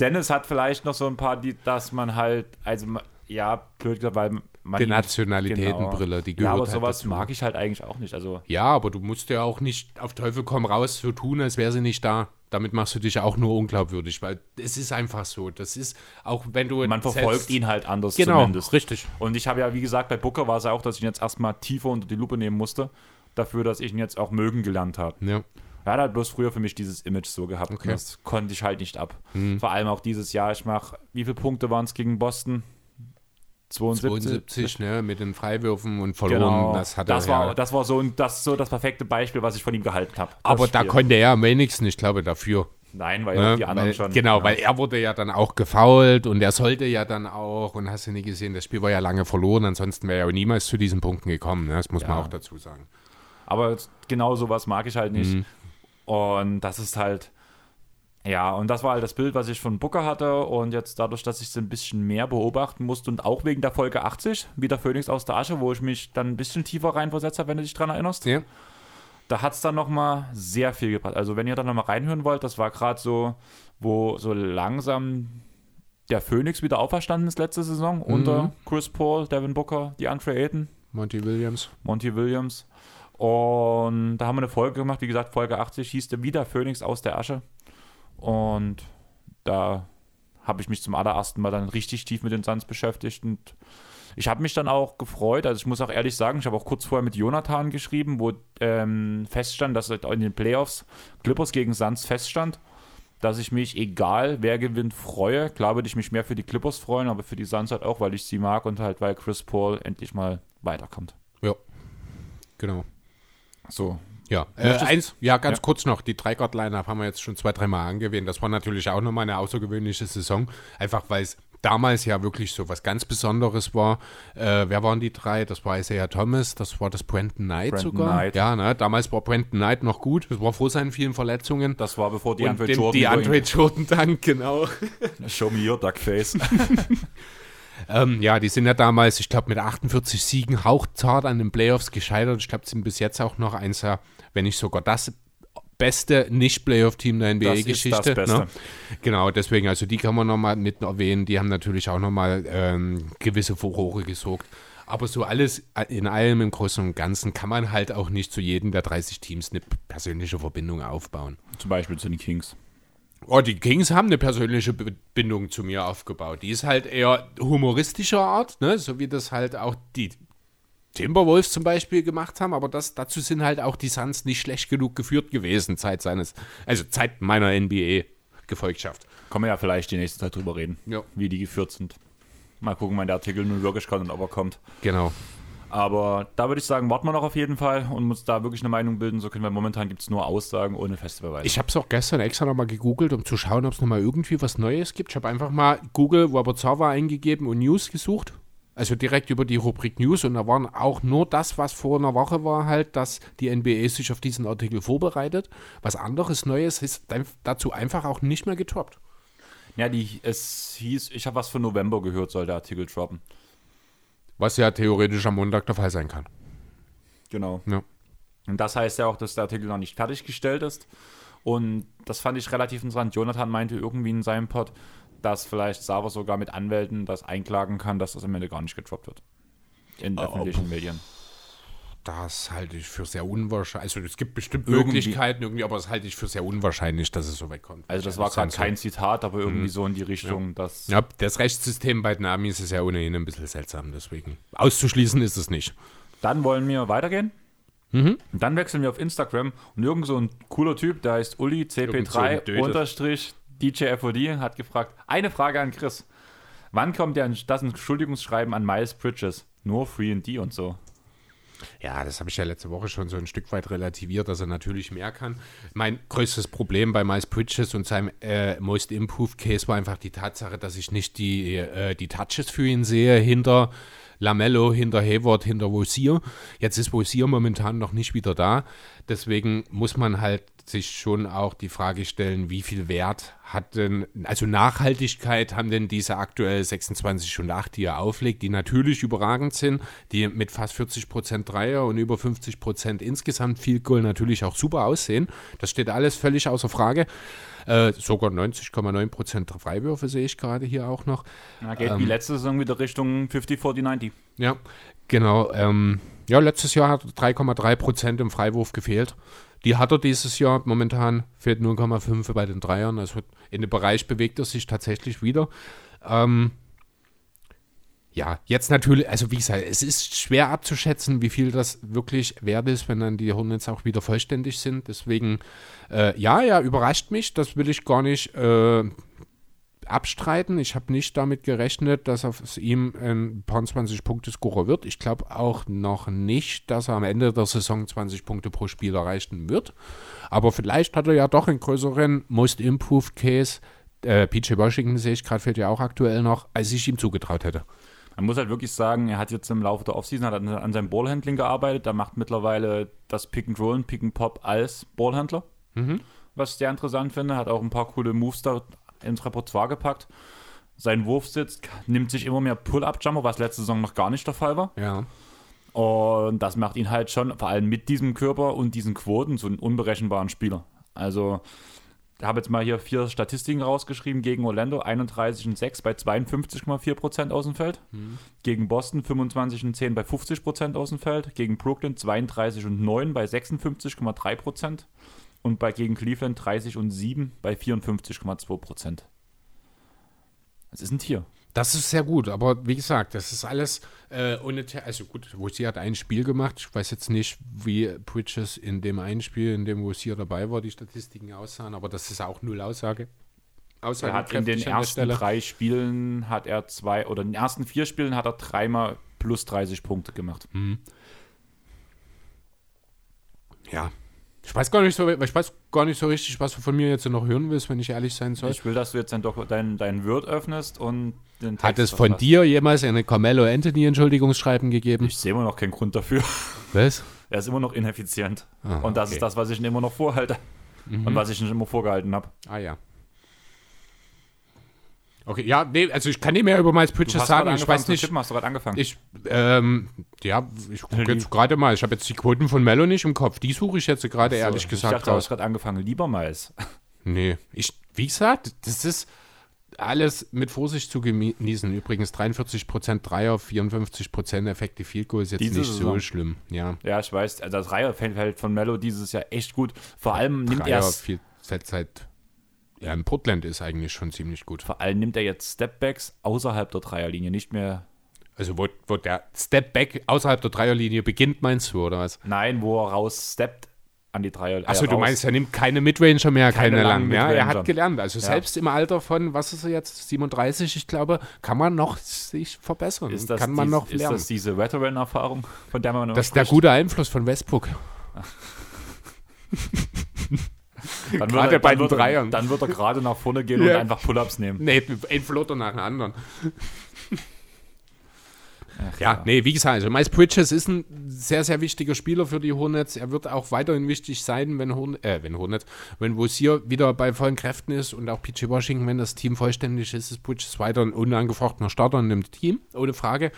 Dennis hat vielleicht noch so ein paar, die, dass man halt, also ja, blöd gesagt, weil man. Die Nationalitätenbrille, die Ja, gehört aber halt sowas dazu. mag ich halt eigentlich auch nicht. Also, Ja, aber du musst ja auch nicht auf Teufel komm raus so tun, als wäre sie nicht da. Damit machst du dich ja auch nur unglaubwürdig, weil es ist einfach so. Das ist, auch wenn du. man verfolgt ihn halt anders Genau, zumindest. richtig. Und ich habe ja, wie gesagt, bei Booker war es ja auch, dass ich ihn jetzt erstmal tiefer unter die Lupe nehmen musste, dafür, dass ich ihn jetzt auch mögen gelernt habe. Ja. Er hat halt bloß früher für mich dieses Image so gehabt. Okay. Das konnte ich halt nicht ab. Vor allem auch dieses Jahr, ich mache, wie viele Punkte waren es gegen Boston? 72. 72, ne, mit den Freiwürfen und verloren. Genau. Das hat das, er war, ja. das war so, ein, das, so das perfekte Beispiel, was ich von ihm gehalten habe. Aber da konnte er am wenigsten, ich glaube, dafür. Nein, weil Ne? die anderen weil, schon. Genau, ja. weil er wurde ja dann auch gefoult und er sollte ja dann auch, und hast du nicht gesehen, das Spiel war ja lange verloren, ansonsten wäre er ja niemals zu diesen Punkten gekommen. Ne? Das muss man Ja. auch dazu sagen. Aber genau sowas mag ich halt nicht. Mhm. Und das ist halt, ja, und das war halt das Bild, was ich von Booker hatte. Und jetzt dadurch, dass ich es ein bisschen mehr beobachten musste und auch wegen der Folge 80, wie der Phönix aus der Asche, wo ich mich dann ein bisschen tiefer reinversetzt habe, wenn du dich dran erinnerst, Ja. da hat es dann nochmal sehr viel gebracht. Also wenn ihr da nochmal reinhören wollt, das war gerade so, wo so langsam der Phönix wieder auferstanden ist letzte Saison unter Chris Paul, Devin Booker, die Andre Ayton. Monty Williams. Monty Williams. Und da haben wir eine Folge gemacht, wie gesagt, Folge 80 hieß der wieder Phönix aus der Asche. Und da habe ich mich zum allerersten Mal dann richtig tief mit den Suns beschäftigt und ich habe mich dann auch gefreut, also ich muss auch ehrlich sagen, ich habe auch kurz vorher mit Jonathan geschrieben, wo ähm, feststand, dass in den Playoffs Clippers gegen Suns feststand, dass ich mich, egal wer gewinnt, freue. Klar würde ich mich mehr für die Clippers freuen, aber für die Suns halt auch, weil ich sie mag und halt, weil Chris Paul endlich mal weiterkommt. Ja. Genau. So, Ja, äh, eins, ja, ganz Ja. kurz noch, die Dreigott-Line-Up haben wir jetzt schon zwei, dreimal angewähnt. Das war natürlich auch nochmal eine außergewöhnliche Saison, einfach weil es damals ja wirklich so was ganz Besonderes war. Äh, wer waren die drei? Das war Isaiah Thomas, das war das Brandon Knight Brandon sogar. Knight. Ja, ne? damals war Brandon Knight noch gut. Das war vor seinen vielen Verletzungen. das war bevor die Und Andre Jordan die Andre Jordan dann, genau. Show me your Duckface. Ähm, ja, die sind ja damals, ich glaube, mit 48 Siegen hauchzart an den Playoffs gescheitert. Ich glaube, sind bis jetzt auch noch eins, der, wenn nicht sogar das beste Nicht-Playoff-Team der NBA-Geschichte. Ne? Genau, deswegen, also die kann man nochmal mit erwähnen. Die haben natürlich auch nochmal ähm, gewisse Furore gesorgt. Aber so alles in allem im Großen und Ganzen kann man halt auch nicht zu jedem der 30 Teams eine persönliche Verbindung aufbauen. Zum Beispiel zu den Kings. Oh, die Kings haben eine persönliche Bindung zu mir aufgebaut. Die ist halt eher humoristischer Art, ne? so wie das halt auch die Timberwolves zum Beispiel gemacht haben, aber das, dazu sind halt auch die Suns nicht schlecht genug geführt gewesen, Zeit seines, also Zeit meiner NBA-Gefolgschaft. Können wir ja vielleicht die nächste Zeit drüber reden, Ja. wie die geführt sind. Mal gucken, wann der Artikel nun wirklich kommt und ob er kommt. Genau. Aber da würde ich sagen, warten wir noch auf jeden Fall und uns da wirklich eine Meinung bilden. So können wir momentan gibt es nur Aussagen ohne feste Beweise. Ich habe es auch gestern extra nochmal gegoogelt, um zu schauen, ob es nochmal irgendwie was Neues gibt. Ich habe einfach mal Google Robert Sava eingegeben und News gesucht. Also direkt über die Rubrik News und da waren auch nur das, was vor einer Woche war, halt, dass die NBA sich auf diesen Artikel vorbereitet. Was anderes Neues ist dazu einfach auch nicht mehr getoppt. ja, die, es hieß, ich habe was für November gehört, soll der Artikel droppen. Was ja theoretisch am Montag der Fall sein kann. Genau. Ja. Und das heißt ja auch, dass der Artikel noch nicht fertiggestellt ist. Und das fand ich relativ interessant. Jonathan meinte irgendwie in seinem Pod, dass vielleicht Sava sogar mit Anwälten das einklagen kann, dass das am Ende gar nicht gedroppt wird. In öffentlichen Medien. Das halte ich für sehr unwahrscheinlich. Also es gibt bestimmt Irgendwie- Möglichkeiten, irgendwie, aber das halte ich für sehr unwahrscheinlich, dass es so wegkommt. Also das war gerade kein Zitat, aber irgendwie so in die Richtung, dass Ja, das Rechtssystem bei den Amis ist ja ohnehin ein bisschen seltsam, deswegen. Auszuschließen ist es nicht. Dann wollen wir weitergehen. Mhm. Und dann wechseln wir auf Instagram und irgend so ein cooler Typ, der heißt Uli Irgend so ein CP3 Dödel. unterstrich DJFOD hat gefragt, eine Frage an Chris. Wann kommt der, das Entschuldigungsschreiben an Miles Bridges? Nur Free and D und so. Ja, das habe ich ja letzte Woche schon so ein Stück weit relativiert, dass er natürlich mehr kann. Mein größtes Problem bei Miles Bridges und seinem äh, Most Improved Case war einfach die Tatsache, dass ich nicht die, äh, die Touches für ihn sehe hinter Lamello, hinter Hayward, hinter Wosier. Jetzt ist Wosier momentan noch nicht wieder da. Deswegen muss man halt sich schon auch die Frage stellen, wie viel Wert hat denn, also Nachhaltigkeit haben denn diese aktuell 26 und 8, die er auflegt, die natürlich überragend sind, die mit fast 40 Prozent Dreier und über 50 Prozent insgesamt viel Goal natürlich auch super aussehen. Das steht alles völlig außer Frage. Äh, sogar 90,9 Prozent Freiwürfe sehe ich gerade hier auch noch. Na, geht ähm, wie letzte Saison wieder Richtung 50, 40, 90. Ja, genau. Ähm, ja, letztes Jahr hat 3,3 Prozent im Freiwurf gefehlt. Die hat er dieses Jahr momentan, fehlt 0,5 bei den Dreiern. Also in dem Bereich bewegt er sich tatsächlich wieder. Ähm, ja, jetzt natürlich, also wie gesagt, es ist schwer abzuschätzen, wie viel das wirklich wert ist, wenn dann die Hornets auch wieder vollständig sind. Deswegen, äh, ja, ja, überrascht mich. Das will ich gar nicht äh, abstreiten. Ich habe nicht damit gerechnet, dass aus ihm ein paar 20 Punkte Scorer wird. Ich glaube auch noch nicht, dass er am Ende der Saison 20 Punkte pro Spiel erreichen wird. Aber vielleicht hat er ja doch einen größeren Most Improved Case. Äh, PJ Washington sehe ich gerade, fehlt ja auch aktuell noch, als ich ihm zugetraut hätte. Man muss halt wirklich sagen, er hat jetzt im Laufe der Offseason hat an, seinem Ballhandling gearbeitet. Er macht mittlerweile das Pick and Roll und Pick and Pop als Ballhändler. Mhm. Was ich sehr interessant finde. Hat auch ein paar coole Moves da ins Repertoire gepackt. Sein Wurfsitz nimmt sich immer mehr Pull-Up-Jumper, was letzte Saison noch gar nicht der Fall war. Ja. Und das macht ihn halt schon, vor allem mit diesem Körper und diesen Quoten, zu einem unberechenbaren Spieler. Also, habe jetzt mal hier vier Statistiken rausgeschrieben gegen Orlando: 31 und 6 bei 52,4% aus dem Feld. Mhm. Gegen Boston 25 und 10 bei 50% aus dem Feld. Gegen Brooklyn 32 und 9 bei 56,3% und bei gegen Cleveland 30 und 7 bei 54,2 Prozent. Was ist ein Tier? Das ist sehr gut, aber wie gesagt, das ist alles äh, ohne, also gut, Wosier hat ein Spiel gemacht. Ich weiß jetzt nicht, wie Bridges in dem einen Spiel, in dem Wosier dabei war, die Statistiken aussahen, aber das ist auch null Aussage. Aussage er hat in den ersten drei Spielen hat er zwei, oder in den ersten vier Spielen hat er dreimal plus 30 Punkte gemacht. Mhm. Ja, ich weiß gar nicht so, ich weiß gar nicht so richtig, was du von mir jetzt noch hören willst, wenn ich ehrlich sein soll. Ich will, dass du jetzt dann doch dein, dein Word öffnest und den Text Hat es von dir jemals eine Carmelo Anthony Entschuldigungsschreiben gegeben? Ich sehe immer noch keinen Grund dafür. Was? Er ist immer noch ineffizient. Ah, und das okay. ist das, was ich ihm immer noch vorhalte. Mhm. Und was ich ihm immer vorgehalten habe. Ah ja. Okay, ja, nee, also ich kann nicht mehr über Miles Bridges sagen. Ich weiß nicht. Tippen, hast du gerade angefangen? Ich, ähm, ja, ich gucke jetzt gerade mal. Ich habe jetzt die Quoten von Mello nicht im Kopf. Die suche ich jetzt gerade so, ehrlich gesagt. Ich dachte, du hast gerade angefangen. Lieber Miles. Nee, ich, wie gesagt, das ist alles mit Vorsicht zu genießen. Übrigens 43% Dreier, 54% Effektive Field Goal ist jetzt Diese nicht Saison. so schlimm. Ja. ja, ich weiß. Also das Dreierfeld von Mello dieses Jahr echt gut. Vor allem nimmt er viel Zeit ja, in Portland ist eigentlich schon ziemlich gut. Vor allem nimmt er jetzt Stepbacks außerhalb der Dreierlinie, nicht mehr. Also wo, wo der Stepback außerhalb der Dreierlinie beginnt, meinst du, oder was? Nein, wo er raus steppt an die Dreierlinie. Achso, du meinst, er nimmt keine Midranger mehr, keine, keine langen. Ja, er hat gelernt. Also ja. selbst im Alter von, was ist er jetzt, 37, ich glaube, kann man noch sich verbessern. Ist das kann man dies, noch lernen. Ist das diese Veteran-Erfahrung, von der man noch Das ist der gute Einfluss von Westbrook. Dann wird, er, bei den Dreiern. Dann wird er gerade nach vorne gehen ja. und einfach Pull-Ups nehmen. Nee, ein Flotter nach dem anderen. Ach, ja, ja, nee, wie gesagt, also Miles Bridges ist ein sehr, sehr wichtiger Spieler für die Hornets. Er wird auch weiterhin wichtig sein, wenn, Horn äh, wenn Hornets, wenn Wosier wieder bei vollen Kräften ist und auch PJ Washington, wenn das Team vollständig ist, ist Bridges weiter ein unangefochtener Starter in dem Team, ohne Frage.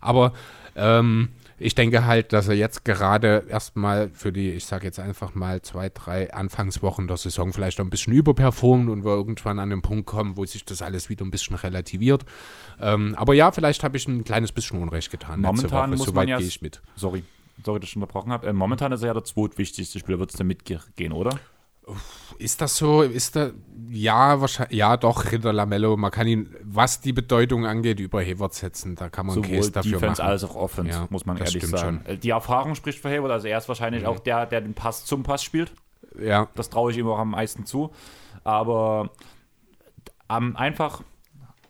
Aber ähm, ich denke halt, dass er jetzt gerade erstmal für die, ich sage jetzt einfach mal zwei, drei Anfangswochen der Saison vielleicht ein bisschen überperformt und wir irgendwann an den Punkt kommen, wo sich das alles wieder ein bisschen relativiert. Ähm, aber ja, vielleicht habe ich ein kleines bisschen Unrecht getan. Momentan muss Soweit gehe ich mit. Sorry, sorry, dass ich unterbrochen habe. Äh, momentan ist er ja der zweitwichtigste Spieler. Wird es da mitgehen, oder? Ist das so? Ist da ja wahrscheinlich ja doch Ritter Lamello. Man kann ihn, was die Bedeutung angeht, über Hayward setzen. Da kann man Sowohl Case dafür Defense machen. als auch Offense, ja, muss man ehrlich sagen. Schon. Die Erfahrung spricht für Hayward. Also er ist wahrscheinlich mhm. auch der, der den Pass zum Pass spielt. Ja. Das traue ich ihm auch am meisten zu. Aber um, einfach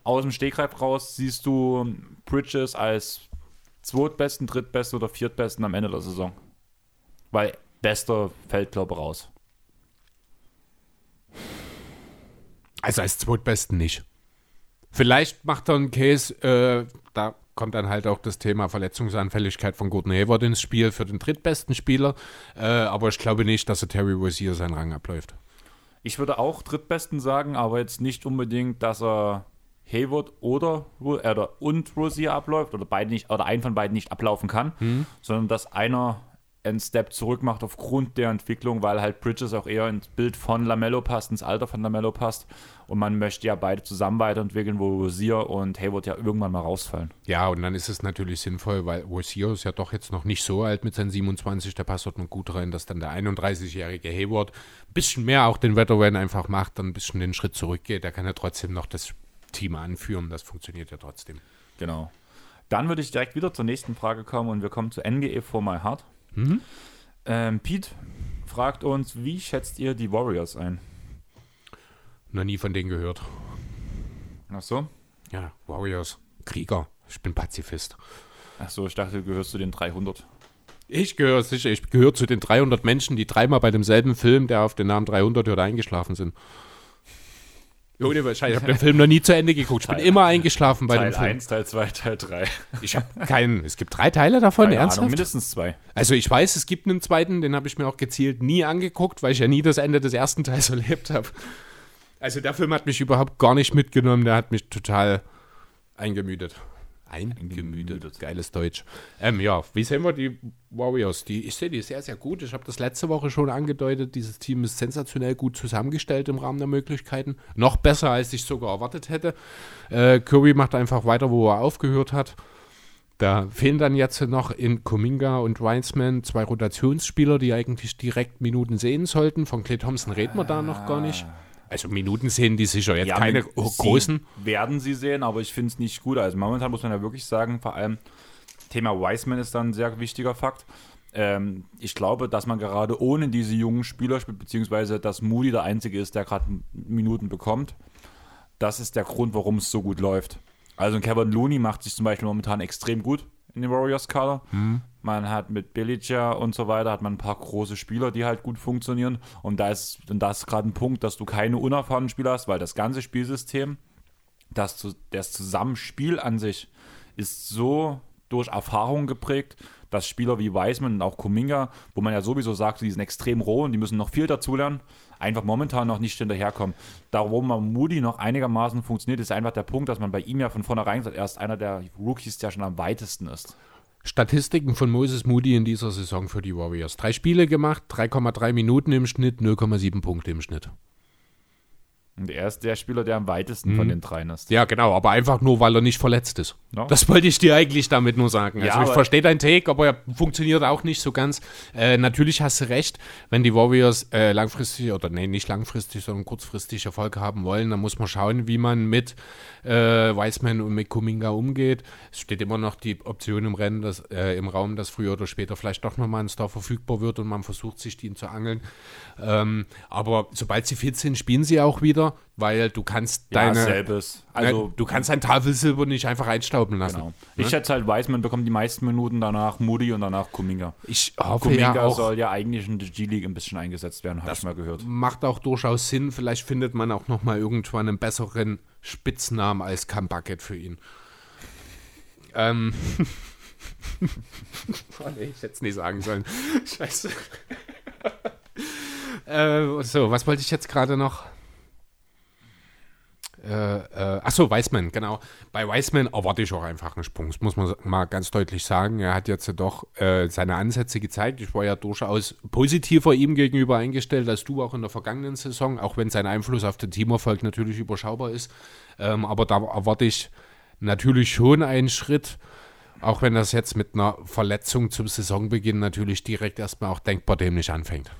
aus dem Stegreif raus siehst du Bridges als zweitbesten, drittbesten oder viertbesten am Ende der Saison. Weil bester fällt, glaube ich, raus. Also als zweitbesten nicht. Vielleicht macht er einen Case, äh, da kommt dann halt auch das Thema Verletzungsanfälligkeit von Gordon Hayward ins Spiel für den drittbesten Spieler. Äh, aber ich glaube nicht, dass er Terry Rozier seinen Rang abläuft. Ich würde auch drittbesten sagen, aber jetzt nicht unbedingt, dass er Hayward oder, äh, und Rozier abläuft oder beide nicht oder einen von beiden nicht ablaufen kann, Mhm. sondern dass einer einen Step zurück macht aufgrund der Entwicklung, weil halt Bridges auch eher ins Bild von Lamello passt, ins Alter von Lamello passt und man möchte ja beide zusammen weiterentwickeln, wo Rozier und Hayward ja irgendwann mal rausfallen. Ja, und dann ist es natürlich sinnvoll, weil Rozier ist ja doch jetzt noch nicht so alt mit seinen 27, der passt dort noch gut rein, dass dann der 31-jährige Hayward ein bisschen mehr auch den Veteran einfach macht, dann ein bisschen den Schritt zurückgeht. Der kann ja trotzdem noch das Team anführen, das funktioniert ja trotzdem. Genau. Dann würde ich direkt wieder zur nächsten Frage kommen und wir kommen zu NGE for My Heart. Mhm. Ähm, Pete fragt uns, wie schätzt ihr die Warriors ein? Noch nie von denen gehört. Ach so? Ja, Warriors, Krieger, ich bin Pazifist. Ach so, ich dachte, du gehörst zu den 300. Ich gehöre sicher, ich gehöre zu den 300 Menschen, die dreimal bei demselben Film, der auf den Namen 300 hört, eingeschlafen sind. Ohne Wahrscheinlich, ich habe den Film noch nie zu Ende geguckt. Ich bin Teil- immer eingeschlafen bei Teil dem Film. 1, Teil 2, Teil 3. Ich habe keinen. Es gibt drei Teile davon, Keine ernsthaft? Ahnung, mindestens zwei. Also ich weiß, es gibt einen zweiten, den habe ich mir auch gezielt nie angeguckt, weil ich ja nie das Ende des ersten Teils erlebt habe. Also der Film hat mich überhaupt gar nicht mitgenommen, der hat mich total eingemüdet. Eingemüdet, geiles Deutsch. Ähm, ja, wie sehen wir die Warriors? Die, ich sehe die sehr, sehr gut. Ich habe das letzte Woche schon angedeutet. Dieses Team ist sensationell gut zusammengestellt im Rahmen der Möglichkeiten. Noch besser, als ich sogar erwartet hätte. Äh, Curry macht einfach weiter, wo er aufgehört hat. Da fehlen dann jetzt noch in Kuminga und Weinsman zwei Rotationsspieler, die eigentlich direkt Minuten sehen sollten. Von Clay Thompson reden wir da noch gar nicht. Also Minuten sehen die sicher. Jetzt keine mit- großen. Werden sie sehen, aber ich finde es nicht gut. Also momentan muss man ja wirklich sagen, vor allem Thema Wiseman ist dann ein sehr wichtiger Fakt. Ähm, ich glaube, dass man gerade ohne diese jungen Spieler spielt, beziehungsweise dass Moody der Einzige ist, der gerade Minuten bekommt. Das ist der Grund, warum es so gut läuft. Also Kevin Looney macht sich zum Beispiel momentan extrem gut in den Warriors-Kader. Man hat mit Billiger und so weiter, hat man ein paar große Spieler, die halt gut funktionieren. Und da ist, und da ist gerade ein Punkt, dass du keine unerfahrenen Spieler hast, weil das ganze Spielsystem, das, das Zusammenspiel an sich ist so durch Erfahrung geprägt, dass Spieler wie Wiseman und auch Kuminga, wo man ja sowieso sagt, die sind extrem roh und die müssen noch viel dazulernen, einfach momentan noch nicht hinterherkommen. Darum man Moody noch einigermaßen funktioniert, ist einfach der Punkt, dass man bei ihm ja von vornherein sagt, er ist einer der Rookies, der schon am weitesten ist. Statistiken von Moses Moody in dieser Saison für die Warriors. Drei Spiele gemacht, 3,3 Minuten im Schnitt, 0,7 Punkte im Schnitt. Und er ist der Spieler, der am weitesten von den dreien ist. Ja, genau, aber einfach nur, weil er nicht verletzt ist. Ja. Das wollte ich dir eigentlich damit nur sagen. Ja, Also ich verstehe deinen Take, aber er funktioniert auch nicht so ganz. Äh, natürlich hast du recht, wenn die Warriors äh, langfristig, oder nee, nicht langfristig, sondern kurzfristig Erfolg haben wollen, dann muss man schauen, wie man mit äh, Wiseman und mit Kuminga umgeht. Es steht immer noch die Option im Rennen, dass, äh, im Raum, dass früher oder später vielleicht doch nochmal ein Star verfügbar wird und man versucht, sich den zu angeln. Ähm, aber sobald sie fit sind, spielen sie auch wieder, weil du kannst Ja, deine... selbes. Also, Also, du kannst ein Tafelsilber nicht einfach einstauben lassen. genau. Ich schätze halt, Wiseman bekommt die meisten Minuten, danach Moody und danach Kuminga. Ich hoffe Kuminga ja auch, soll ja eigentlich in der G-League ein bisschen eingesetzt werden, habe ich mal gehört. macht auch durchaus Sinn. Vielleicht findet man auch noch mal irgendwann einen besseren Spitznamen als Cumbucket für ihn. Ähm. oh nee, ich hätte es nicht sagen sollen. Scheiße. äh, so, was wollte ich jetzt gerade noch? Äh, äh, achso, Weisman, genau. Bei Weisman erwarte ich auch einfach einen Sprung. Das muss man mal ganz deutlich sagen. Er hat jetzt ja doch äh, seine Ansätze gezeigt. Ich war ja durchaus positiver ihm gegenüber eingestellt als du auch in der vergangenen Saison, auch wenn sein Einfluss auf den Teamerfolg natürlich überschaubar ist. Ähm, aber da erwarte ich natürlich schon einen Schritt, auch wenn das jetzt mit einer Verletzung zum Saisonbeginn natürlich direkt erstmal auch denkbar dämlich anfängt.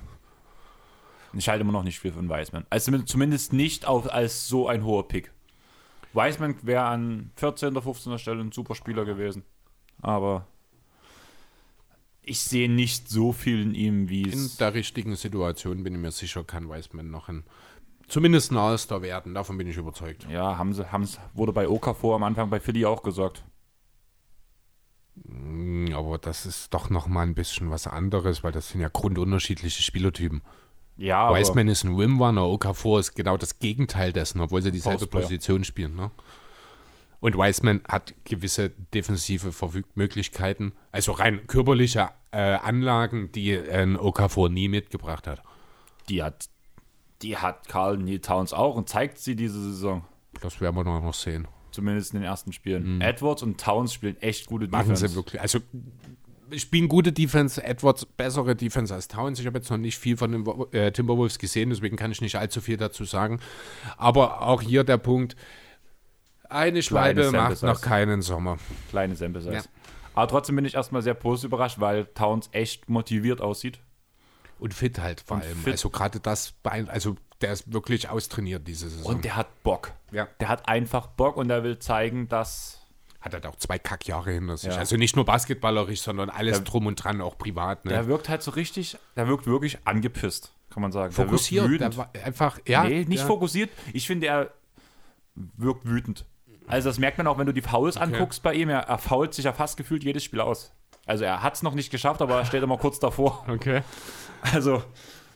Ich halte immer noch nicht viel von Wiseman. Also zumindest nicht auf, als so ein hoher Pick. Wiseman wäre an 14. oder 15. Stelle ein super Spieler gewesen. Aber ich sehe nicht so viel in ihm, wie In es. der richtigen Situation bin ich mir sicher, kann Weisman noch ein, zumindest ein All-Star werden. Davon bin ich überzeugt. Ja, haben sie, haben's, wurde bei Okafor am Anfang bei Philly auch gesagt. Mm, Aber das ist doch noch mal ein bisschen was anderes, weil das sind ja grundunterschiedliche Spielertypen. Ja, aber Wiseman ist ein Rimrunner, Okafor ist genau das Gegenteil dessen, obwohl sie dieselbe. Position spielen. Ne? Und Wiseman hat gewisse defensive Verfügmöglichkeiten, also rein körperliche äh, Anlagen, die ein Okafor nie mitgebracht hat. die hat, die hat Carl Neil Towns auch und zeigt sie diese Saison. Das werden wir noch sehen. Zumindest in den ersten Spielen. Edwards und Towns spielen echt gute Mhm. Machen Defense. sie wirklich. Also spielen gute Defense, Edwards bessere Defense als Towns. Ich habe jetzt noch nicht viel von den äh, Timberwolves gesehen, deswegen kann ich nicht allzu viel dazu sagen. Aber auch hier der Punkt, eine Schwalbe macht noch keinen Sommer. Kleine Sample Size. Ja. Aber trotzdem bin ich erstmal sehr positiv überrascht, weil Towns echt motiviert aussieht. Und fit halt vor Und allem. fit. Also gerade das, also der ist wirklich austrainiert diese Saison. Und der hat Bock. ja. Der hat einfach Bock und er will zeigen, dass. Hat halt auch zwei Kackjahre hinter sich. Ja. Also nicht nur basketballerisch, sondern alles Der- drum und dran, auch privat. Ne? Der wirkt halt so richtig. Der wirkt wirklich angepisst, kann man sagen. Fokussiert, Der der wirkt wütend. war einfach, ja. nee, nicht ja. fokussiert. Ich finde, er wirkt wütend. Also, das merkt man auch, wenn du die Fouls anguckst bei ihm. Er, er fault sich ja fast gefühlt jedes Spiel aus. Also, er hat es noch nicht geschafft, aber er steht immer kurz davor. Okay. Also,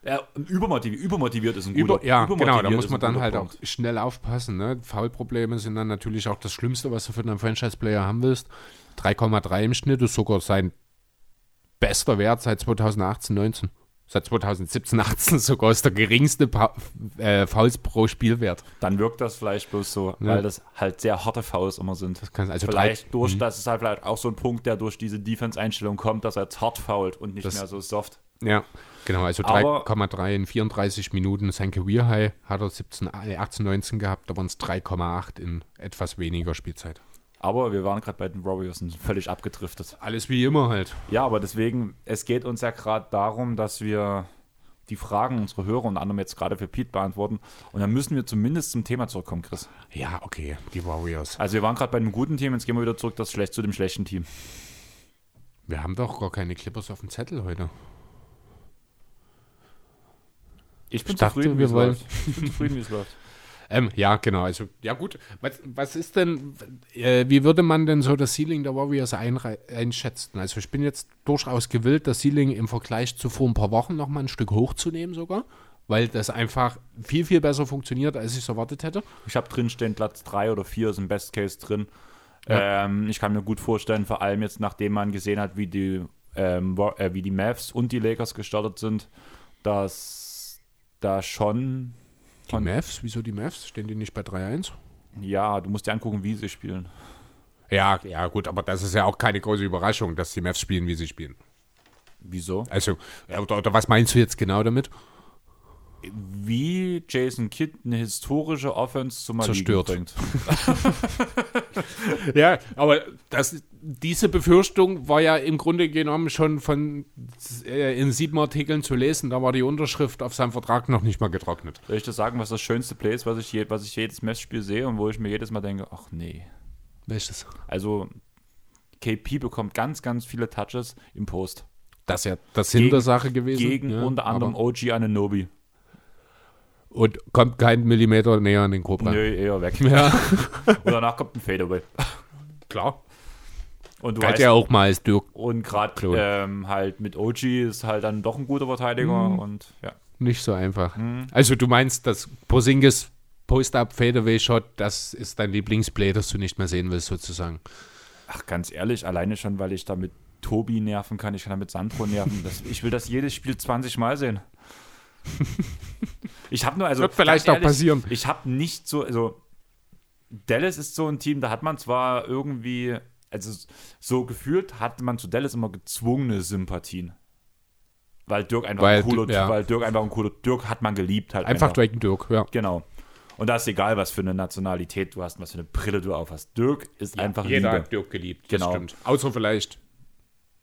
er, übermotiviert, übermotiviert ist ein Über, guter ja, übermotiviert genau, da muss man dann halt Punkt. auch schnell aufpassen. Ne? Foulprobleme sind dann natürlich auch das Schlimmste, was du für einen Franchise-Player haben willst. 3,3 im Schnitt ist sogar sein bester Wert seit 2018, 19. Seit 2017, 18 sogar ist der geringste pa äh, Fouls pro Spielwert. Dann wirkt das vielleicht bloß so, Ja. weil das halt sehr harte Fouls immer sind. Das kann, also vielleicht drei, durch, das ist halt vielleicht auch so ein Punkt, der durch diese Defense-Einstellung kommt, dass er jetzt hart fault und nicht Das- mehr so soft. Ja, genau, also Aber- 3,3 in 34 Minuten. Sein Career High hat er 17, äh, 18, 19 gehabt, da waren es 3,8 in etwas weniger Spielzeit. Aber wir waren gerade bei den Warriors und völlig abgedriftet. Alles wie immer halt. Ja, aber deswegen, es geht uns ja gerade darum, dass wir die Fragen unserer Hörer und anderem jetzt gerade für Pete beantworten. Und dann müssen wir zumindest zum Thema zurückkommen, Chris. Ja, okay, die Warriors. Also wir waren gerade bei einem guten Team, jetzt gehen wir wieder zurück das schlecht, zu dem schlechten Team. Wir haben doch gar keine Clippers auf dem Zettel heute. Ich bin Ich dachte, zufrieden, wie wir es wollen- läuft. Ich bin zufrieden, wie es läuft. Ähm, ja, genau. Also, ja gut. Was, was ist denn, äh, wie würde man denn so das Ceiling der Warriors einschätzen? Also ich bin jetzt durchaus gewillt, das Ceiling im Vergleich zu vor ein paar Wochen noch mal ein Stück hochzunehmen sogar, weil das einfach viel, viel besser funktioniert, als ich es erwartet hätte. Ich habe drin stehen, Platz 3 oder 4 ist im Best Case drin. Ähm, ich kann mir gut vorstellen, vor allem jetzt, nachdem man gesehen hat, wie die, ähm, äh, wie die Mavs und die Lakers gestartet sind, dass da schon, Die Mavs, wieso die Mavs? Stehen die nicht bei 3-1? ja, du musst dir angucken, wie sie spielen. Ja, ja, gut, aber das ist ja auch keine große Überraschung, dass die Mavs spielen, wie sie spielen. Wieso? Also, ja, oder, oder was meinst du jetzt genau damit? Wie Jason Kidd eine historische Offense zum Erliegen Zerstört. bringt. Ja, aber das, diese Befürchtung war ja im Grunde genommen schon von äh, in sieben Artikeln zu lesen. Da war die Unterschrift auf seinem Vertrag noch nicht mal getrocknet. Soll ich das sagen, was das schönste Play ist, was ich, je, was ich jedes Messspiel sehe und wo ich mir jedes Mal denke, ach nee. Welches? Also KP bekommt ganz, ganz viele Touches im Post. Das ist ja das Sinn Gegen- der Sache gewesen. Gegen ja, unter anderem OG Ananobi. Und kommt kein Millimeter näher an den Korb ran. Nö, eher weg. Ja, Und danach kommt ein Fadeaway. klar. Und du Galt weißt, ja auch mal als Dirk. und gerade ähm, halt mit OG ist halt dann doch ein guter Verteidiger und ja. Nicht so einfach. Mhm. Also du meinst, dass Porzingis Post-Up Fadeaway Shot, das ist dein Lieblingsplay, das du nicht mehr sehen willst sozusagen. Ach, ganz ehrlich, alleine schon, weil ich damit Tobi nerven kann, ich kann damit Sandro nerven. Das, ich will das jedes Spiel 20 Mal sehen. Ich habe nur, also. Wird vielleicht ganz auch passieren. Ich habe nicht so, also. Dallas ist so ein Team, da hat man zwar irgendwie, also so gefühlt, hat man zu Dallas immer gezwungene Sympathien. Weil Dirk einfach Weil ein cooler, Dirk- ja. weil Dirk einfach ein cooler, Dirk hat man geliebt halt Einfach Draken Dirk, ja. Genau. Und da ist egal, was für eine Nationalität du hast, was für eine Brille du aufhast. Dirk ist einfach Jeder Liebe. hat Dirk geliebt, Genau. das stimmt. Außer vielleicht,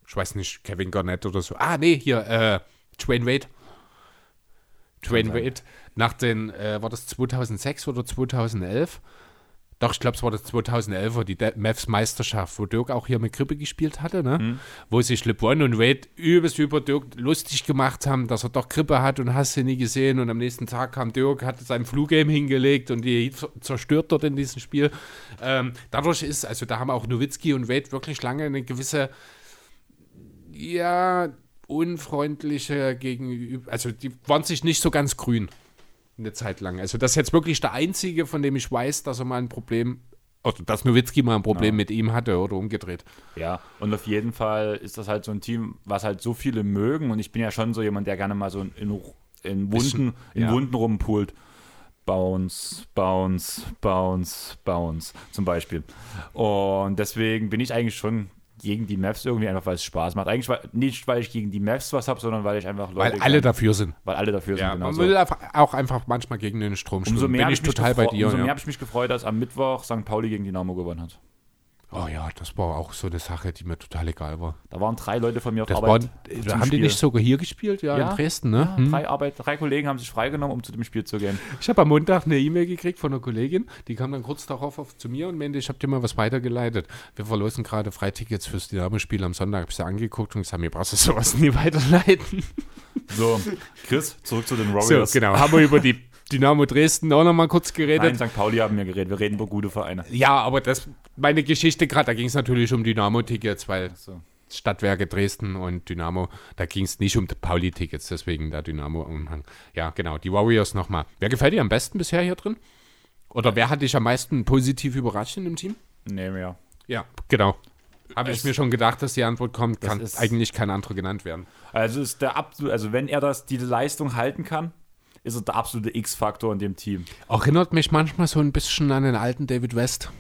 ich weiß nicht, Kevin Garnett oder so. Ah, nee, hier, äh, Dwayne Wade. Dwayne sein. Wade, nach den, äh, war das 2006 oder 2011? Doch, ich glaube, es war das 2011er, die De- Mavs Meisterschaft, wo Dirk auch hier mit Grippe gespielt hatte, ne? Mhm. Wo sich LeBron und Wade übelst über Dirk lustig gemacht haben, dass er doch Grippe hat und hast du nie gesehen. Und am nächsten Tag kam Dirk, hat sein Flugame hingelegt und die zerstört dort in diesem Spiel. Ähm, dadurch ist, also da haben auch Nowitzki und Wade wirklich lange eine gewisse, ja, unfreundliche gegenüber, also die waren sich nicht so ganz grün eine Zeit lang. Also das ist jetzt wirklich der einzige, von dem ich weiß, dass er mal ein Problem, also dass Nowitzki mal ein Problem Ja. mit ihm hatte oder umgedreht. Ja, und auf jeden Fall ist das halt so ein Team, was halt so viele mögen. Und ich bin ja schon so jemand, der gerne mal so in, in, in Wunden, in ja. Wunden rumpult. Bounce, Bounce, Bounce, Bounce zum Beispiel. Und deswegen bin ich eigentlich schon gegen die Mavs irgendwie einfach, weil es Spaß macht. Eigentlich weil, nicht, weil ich gegen die Mavs was habe, sondern weil ich einfach Weil Leute alle kann- dafür sind. weil alle dafür sind. Ja, genau man so. will einfach, auch einfach manchmal gegen den Strom Umso schwimmen. mehr Bin habe ich total bei gefreut- dir. umso mehr Ja. habe ich mich gefreut, dass am Mittwoch St. Pauli gegen Dynamo gewonnen hat. Oh ja, das war auch so eine Sache, die mir total egal war. Da waren drei Leute von mir auf Das Arbeit. waren, haben die Spiel. nicht sogar hier gespielt? Ja, Ja, in Dresden, ne? Ja, Hm. drei, Arbeit, drei Kollegen haben sich freigenommen, um zu dem Spiel zu gehen. Ich habe am Montag eine E-Mail gekriegt von einer Kollegin, die kam dann kurz darauf auf, zu mir und meinte, ich habe dir mal was weitergeleitet. Wir verlosen gerade Freitickets fürs Dynamo-Spiel am Sonntag. Habe ich sie angeguckt und gesagt, mir brauchst du sowas nie weiterleiten. So, Chris, zurück zu den So, Warriors. genau. Haben wir über die Dynamo Dresden auch noch mal kurz geredet. Nein, St. Pauli haben wir geredet. Wir reden über gute Vereine. Ja, aber das, meine Geschichte gerade, da ging es natürlich um Dynamo-Tickets, weil So. Stadtwerke Dresden und Dynamo, da ging es nicht um die Pauli-Tickets, deswegen der Dynamo-Umhang. Ja, genau, die Warriors nochmal. Wer gefällt dir am besten bisher hier drin? Oder wer hat dich am meisten positiv überrascht in dem Team? Nee, mehr. Ja, genau. Habe ich mir schon gedacht, dass die Antwort kommt, kann eigentlich kein anderer genannt werden. Also ist der absolute, also wenn er das, diese Leistung halten kann, ist er der absolute X-Faktor in dem Team. Erinnert mich manchmal so ein bisschen an den alten David West.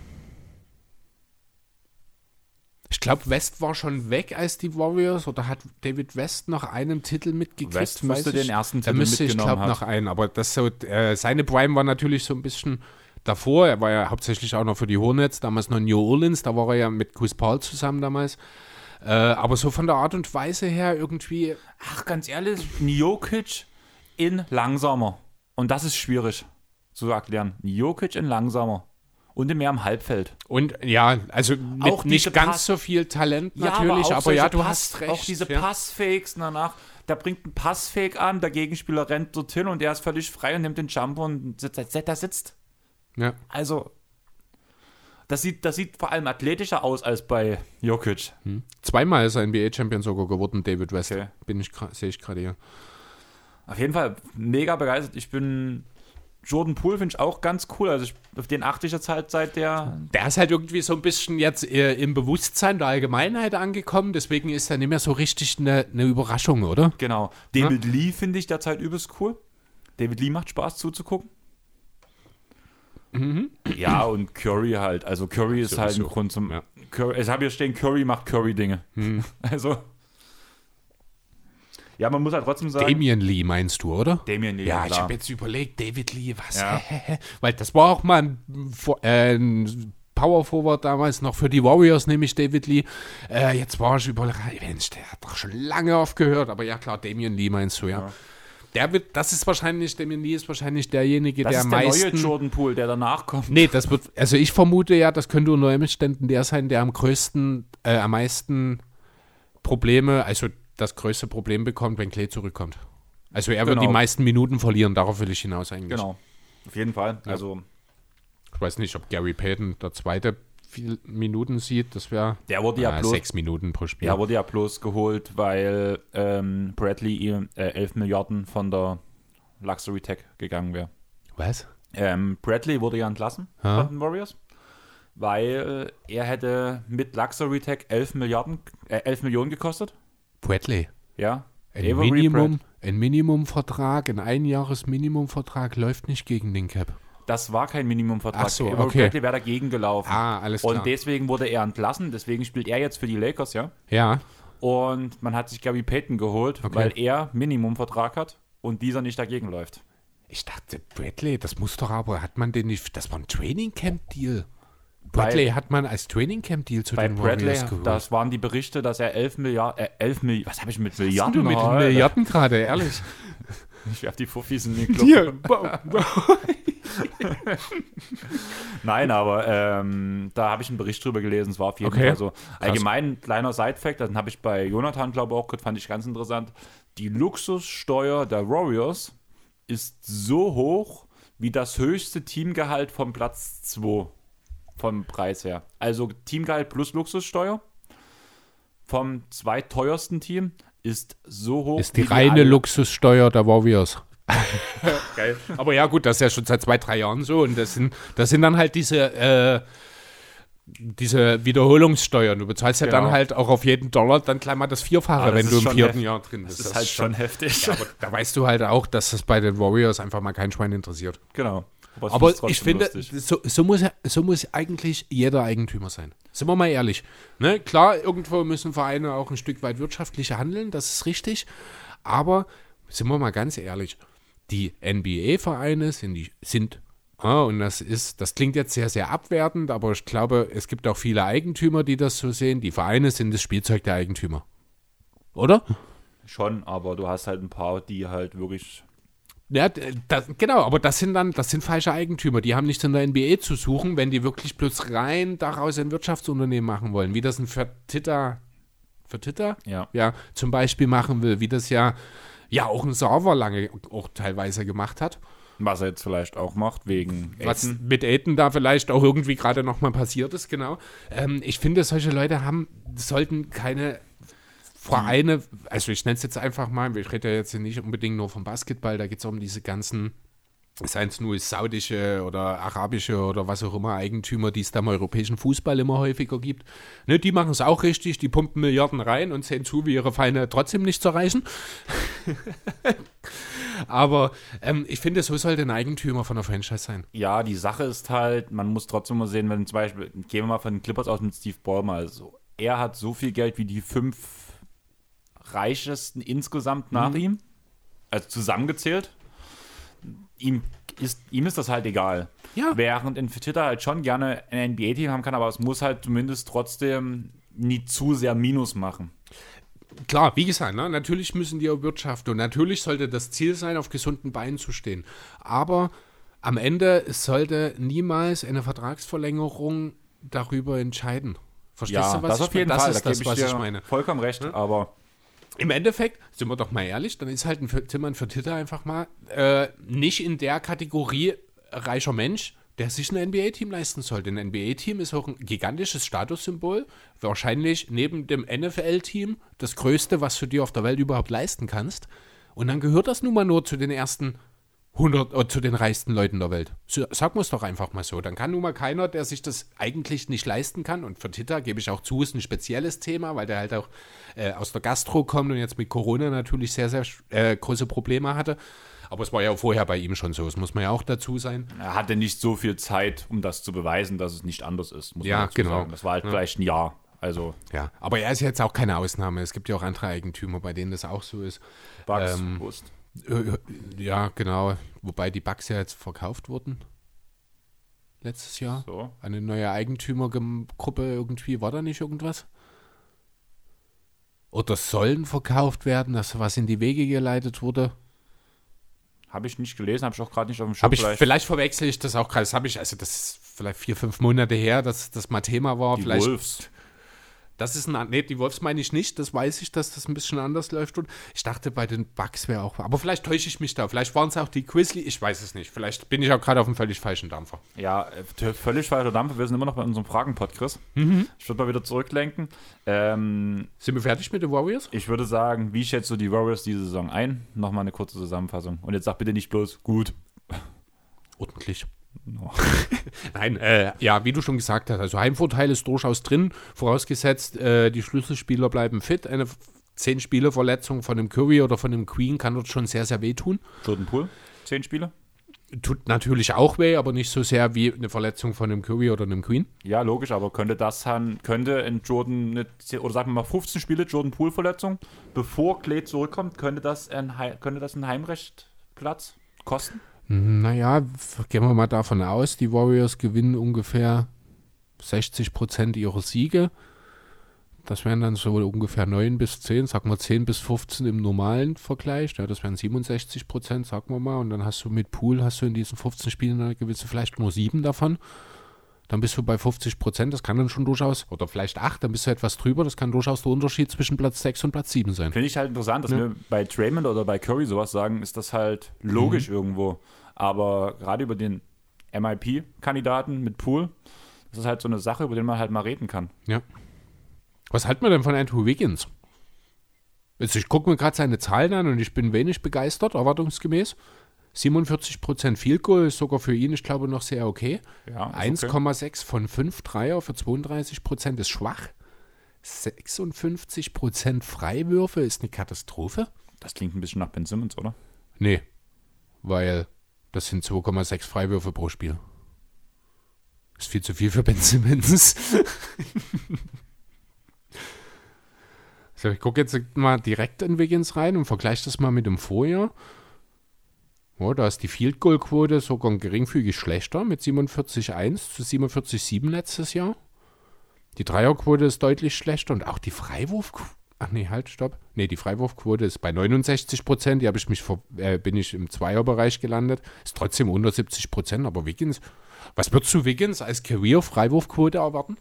Ich glaube, West war schon weg als die Warriors oder hat David West noch einen Titel mitgekriegt? West müsste ich. den ersten Er Titel müsste, ich mitgenommen glaube, haben. noch einen. Aber das so, äh, seine Prime war natürlich so ein bisschen davor. Er war ja hauptsächlich auch noch für die Hornets, damals noch in New Orleans. Da war er ja mit Chris Paul zusammen damals. Äh, aber so von der Art und Weise her irgendwie. Ach, ganz ehrlich, Jokic in langsamer. Und das ist schwierig zu erklären. Jokic in langsamer. Und mehr im Halbfeld. Und ja, also Auch nicht ganz Pass- so viel Talent natürlich, auch aber, solche ja, du Pass- hast recht. Auch diese ja. Passfakes danach. Der bringt einen Passfake an, der Gegenspieler rennt dorthin und er ist völlig frei und nimmt den Jumper und sitzt, da sitzt. Ja. Also, das sieht, das sieht vor allem athletischer aus als bei Jokic. Zweimal ist er NBA-Champion sogar geworden, David West. Okay. Bin ich, sehe ich gerade hier. Auf jeden Fall mega begeistert. Ich bin Jordan Poole finde ich auch ganz cool. Also ich, auf den achte ich jetzt halt seit der. Der ist halt irgendwie so ein bisschen jetzt äh, im Bewusstsein der Allgemeinheit angekommen, deswegen ist er nicht mehr so richtig eine, eine Überraschung, oder? Genau. David Lee finde ich derzeit übelst cool. David Lee macht Spaß zuzugucken. Ja, und Curry halt. Also Curry ist halt ein. Grund zum. Ja. Curry, ich habe hier stehen, Curry macht Curry-Dinge. Also. Ja, man muss halt trotzdem sagen. Damian Lee meinst du, oder? Damien Lee, Ja, ich klar. habe jetzt überlegt, David Lee, was? Ja. Weil das war auch mal ein, äh, ein Power Forward damals noch für die Warriors, nämlich David Lee. Äh, jetzt war ich überlegt, Mensch, der hat doch schon lange aufgehört. Aber ja, klar, Damian Lee meinst du, ja. Ja. Der wird, das ist wahrscheinlich, Damian Lee ist wahrscheinlich derjenige, das der ist am der meisten. neue Jordan Poole, der danach kommt. Nee, das wird, also ich vermute ja, das könnte unter Umständen der sein, der am größten, äh, am meisten Probleme, also das größte Problem bekommt, wenn Clay zurückkommt. Also er wird Genau. die meisten Minuten verlieren, darauf will ich hinaus eigentlich. Genau. Auf jeden Fall. Also, Ich weiß nicht, ob Gary Payton der zweite viel Minuten sieht, das wäre der wurde ja bloß sechs Minuten pro Spiel. Ja, wurde ja bloß geholt, weil ähm, Bradley ihm äh, 11 Milliarden von der Luxury Tech gegangen wäre. Was? Ähm, Bradley wurde ja entlassen Ha? von den Warriors, weil er hätte mit Luxury Tech 11 Milliarden, äh, 11 Millionen gekostet. Bradley. Ja. Ein Avery Minimum, Brad- ein Minimumvertrag, ein Einjahres-Minimumvertrag läuft nicht gegen den Cap. Das war kein Minimumvertrag. Ach so, Avery okay. Bradley wäre dagegen gelaufen. Ah, alles klar. Und deswegen wurde er entlassen, deswegen spielt er jetzt für die Lakers, ja. ja, Und man hat sich Gary Payton geholt, Okay. weil er Minimumvertrag hat und dieser nicht dagegen läuft. ich dachte, Bradley, das muss doch aber, hat man den nicht, das war ein Training Camp Deal. Bradley hat man als Trainingcamp-Deal zu Bei den Bradley, Warriors das waren die Berichte, dass er 11 Milliarden, äh, 11 Milliarden, was habe ich mit Was Milliarden? du mit? Milliarden gerade, ehrlich? Ich werf die Fuffis in den Club. Hier. Nein, aber ähm, da habe ich einen Bericht drüber gelesen. Es war auf jeden Okay. Fall so. Allgemein ein kleiner Side-Fact, den habe ich bei Jonathan, glaube ich, auch gehört, fand ich ganz interessant. Die Luxussteuer der Warriors ist so hoch wie das höchste Teamgehalt vom Platz 2 vom Preis her. Also Teamgehalt plus Luxussteuer vom zweiteuersten Team ist so hoch. Ist die reine alle- Luxussteuer der Warriors. Geil. Aber ja, gut, das ist ja schon seit zwei, drei Jahren so. Und das sind, das sind dann halt diese, äh, diese Wiederholungssteuern. Du bezahlst ja Genau. dann halt auch auf jeden Dollar dann gleich mal das Vierfache, Aber das wenn ist du im vierten Jahr drin bist. Das ist halt schon heftig. Aber da weißt du halt auch, dass das bei den Warriors einfach mal kein Schwein interessiert. genau. Aber trotzdem ich finde, so, so, muss, so muss eigentlich jeder Eigentümer sein. Sind wir mal ehrlich. Ne? Klar, irgendwo müssen Vereine auch ein Stück weit wirtschaftlicher handeln, das ist richtig. Aber sind wir mal ganz ehrlich, die NBA-Vereine sind, die, sind ah, und das ist, das klingt jetzt sehr, sehr abwertend, aber ich glaube, es gibt auch viele Eigentümer, die das so sehen. Die Vereine sind das Spielzeug der Eigentümer. Oder? Schon, aber du hast halt ein paar, die halt wirklich. Ja, das, genau, aber das sind dann, das sind falsche Eigentümer. Die haben nichts in der NBA zu suchen, wenn die wirklich bloß rein daraus ein Wirtschaftsunternehmen machen wollen, wie das ein Fertitta, Fertitta? Ja. Ja, zum Beispiel machen will, wie das ja, ja auch ein Server lange auch teilweise gemacht hat. Was er jetzt vielleicht auch macht, wegen Was Essen. mit Aiden da vielleicht auch irgendwie gerade nochmal passiert ist, genau. Ähm, ich finde, solche Leute haben, sollten keine Vereine, also ich nenne es jetzt einfach mal, ich rede ja jetzt hier nicht unbedingt nur vom Basketball, da geht es um diese ganzen, seien es nur saudische oder arabische oder was auch immer Eigentümer, die es da im europäischen Fußball immer häufiger gibt. Ne, die machen es auch richtig, die pumpen Milliarden rein und sehen zu, wie ihre Feinde trotzdem nicht erreichen. Aber ähm, ich finde, so sollte ein Eigentümer von einer Franchise sein. Ja, die Sache ist halt, man muss trotzdem mal sehen, wenn zum Beispiel, gehen wir mal von den Clippers aus mit Steve Ballmer. Also, er hat so viel Geld wie die fünf reichesten insgesamt nach ihm, also zusammengezählt. Ihm ist, ihm ist das halt egal. Ja. Während ein Twitter halt schon gerne ein NBA-Team haben kann, aber es muss halt zumindest trotzdem nie zu sehr Minus machen. Klar, wie gesagt, ne, natürlich müssen die auch wirtschaften und natürlich sollte das Ziel sein, auf gesunden Beinen zu stehen. Aber am Ende sollte niemals eine Vertragsverlängerung darüber entscheiden. Verstehst Ja, du, was das ich auf jeden meine? Fall. Das ist da das, was ich meine. vollkommen recht, aber Im Endeffekt, sind wir doch mal ehrlich, dann ist halt ein Timmern für Titter einfach mal äh, nicht in der Kategorie reicher Mensch, der sich ein NBA-Team leisten sollte. Ein NBA-Team ist auch ein gigantisches Statussymbol. Wahrscheinlich neben dem NFL-Team das größte, was du dir auf der Welt überhaupt leisten kannst. Und dann gehört das nun mal nur zu den ersten 100, äh, zu den reichsten Leuten der Welt. So, wir es doch einfach mal so. Dann kann nun mal keiner, der sich das eigentlich nicht leisten kann, und für Tita gebe ich auch zu, ist ein spezielles Thema, weil der halt auch äh, aus der Gastro kommt und jetzt mit Corona natürlich sehr, sehr äh, große Probleme hatte. Aber es war ja vorher bei ihm schon so, das muss man ja auch dazu sein. er hatte nicht so viel Zeit, um das zu beweisen, dass es nicht anders ist. Muss Ja, man genau. Sagen. Das war halt vielleicht ein Jahr. Also Ja, aber er ist jetzt auch keine Ausnahme. Es gibt ja auch andere Eigentümer, bei denen das auch so ist. Bugs, Ähm, Wurst. Äh, Ja, genau. Wobei die Bugs ja jetzt verkauft wurden. Letztes Jahr. So. Eine neue Eigentümergruppe irgendwie. War da nicht irgendwas? Oder sollen verkauft werden, dass was in die Wege geleitet wurde? Habe ich nicht gelesen, habe ich auch gerade nicht auf dem Schirm. Hab ich, vielleicht, verwechsel ich das auch gerade. Das habe ich, also das ist vielleicht vier, fünf Monate her, dass das mal Thema war. die vielleicht Wolves. Das ist ein, nee, die Wolves meine ich nicht, das weiß ich, dass das ein bisschen anders läuft. Und ich dachte, bei den Bugs wäre auch, aber vielleicht täusche ich mich da. Vielleicht waren es auch die Grizzly, ich weiß es nicht. Vielleicht bin ich auch gerade auf einem völlig falschen Dampfer. Ja, äh, völlig falscher Dampfer. Wir sind immer noch bei unserem Fragenpod, Chris. Mhm. Ich würde mal wieder zurücklenken. Ähm, Sind wir fertig mit den Warriors? ich würde sagen, wie schätzt du die Warriors diese Saison ein? Nochmal eine kurze Zusammenfassung. Und jetzt sag bitte nicht bloß gut. Ordentlich. Nein, äh, ja, wie du schon gesagt hast, also Heimvorteil ist durchaus drin, vorausgesetzt, äh, die Schlüsselspieler bleiben fit. Eine 10 Spiele Verletzung von dem Curry oder von dem Queen kann dort schon sehr, sehr wehtun. Jordan Poole, zehn Spiele. Tut natürlich auch weh, aber nicht so sehr wie eine Verletzung von einem Curry oder einem Queen. Ja, logisch, aber könnte das dann, könnte in Jordan, eine, zehn- oder sagen wir mal 15 Spiele Jordan Poole Verletzung, bevor Clay zurückkommt, könnte das ein, könnte das ein Heimrechtplatz kosten? Naja, f- gehen wir mal davon aus, die Warriors gewinnen ungefähr 60 Prozent ihrer Siege. Das wären dann so ungefähr 9 bis 10, sagen wir 10 bis 15 im normalen Vergleich. Ja, das wären 67 Prozent, sagen wir mal. Und dann hast du mit Pool, hast du in diesen 15 Spielen, dann gewinnst du vielleicht nur 7 davon. Dann bist du bei 50 Prozent, das kann dann schon durchaus, oder vielleicht 8, dann bist du etwas drüber, das kann durchaus der Unterschied zwischen Platz 6 und Platz 7 sein. Finde ich halt interessant, dass Ja. wir bei Draymond oder bei Curry sowas sagen, ist das halt logisch Mhm. irgendwo. Aber gerade über den MIP-Kandidaten mit Pool, das ist halt so eine Sache, über die man halt mal reden kann. Ja. Was halten wir denn von Andrew Wiggins? Also ich gucke mir gerade seine Zahlen an und ich bin wenig begeistert, erwartungsgemäß. 47% Field Goal ist sogar für ihn, ich glaube, noch sehr okay. Ja, ist okay. 1,6 von 5 Dreier für 32% ist schwach. 56% Freiwürfe ist eine Katastrophe. Das klingt ein bisschen nach Ben Simmons, oder? Nee, weil das sind 2,6 Freiwürfe pro Spiel. Ist viel zu viel für Ben Simmons. so, ich gucke jetzt mal direkt in Wiggins rein und vergleiche das mal mit dem Vorjahr. Oh, da ist die Field Goal Quote sogar geringfügig schlechter mit 47,1 zu 47,7 letztes Jahr. Die Dreierquote ist deutlich schlechter und auch die Freiwurfquote. Ach nee, halt, stopp. Nee, die Freiwurfquote ist bei 69 Prozent. Die habe ich mich vor, äh, bin ich im Zweierbereich gelandet. Ist trotzdem unter 70 Prozent. Aber Wiggins, was würdest du Wiggins als Career-Freiwurfquote erwarten?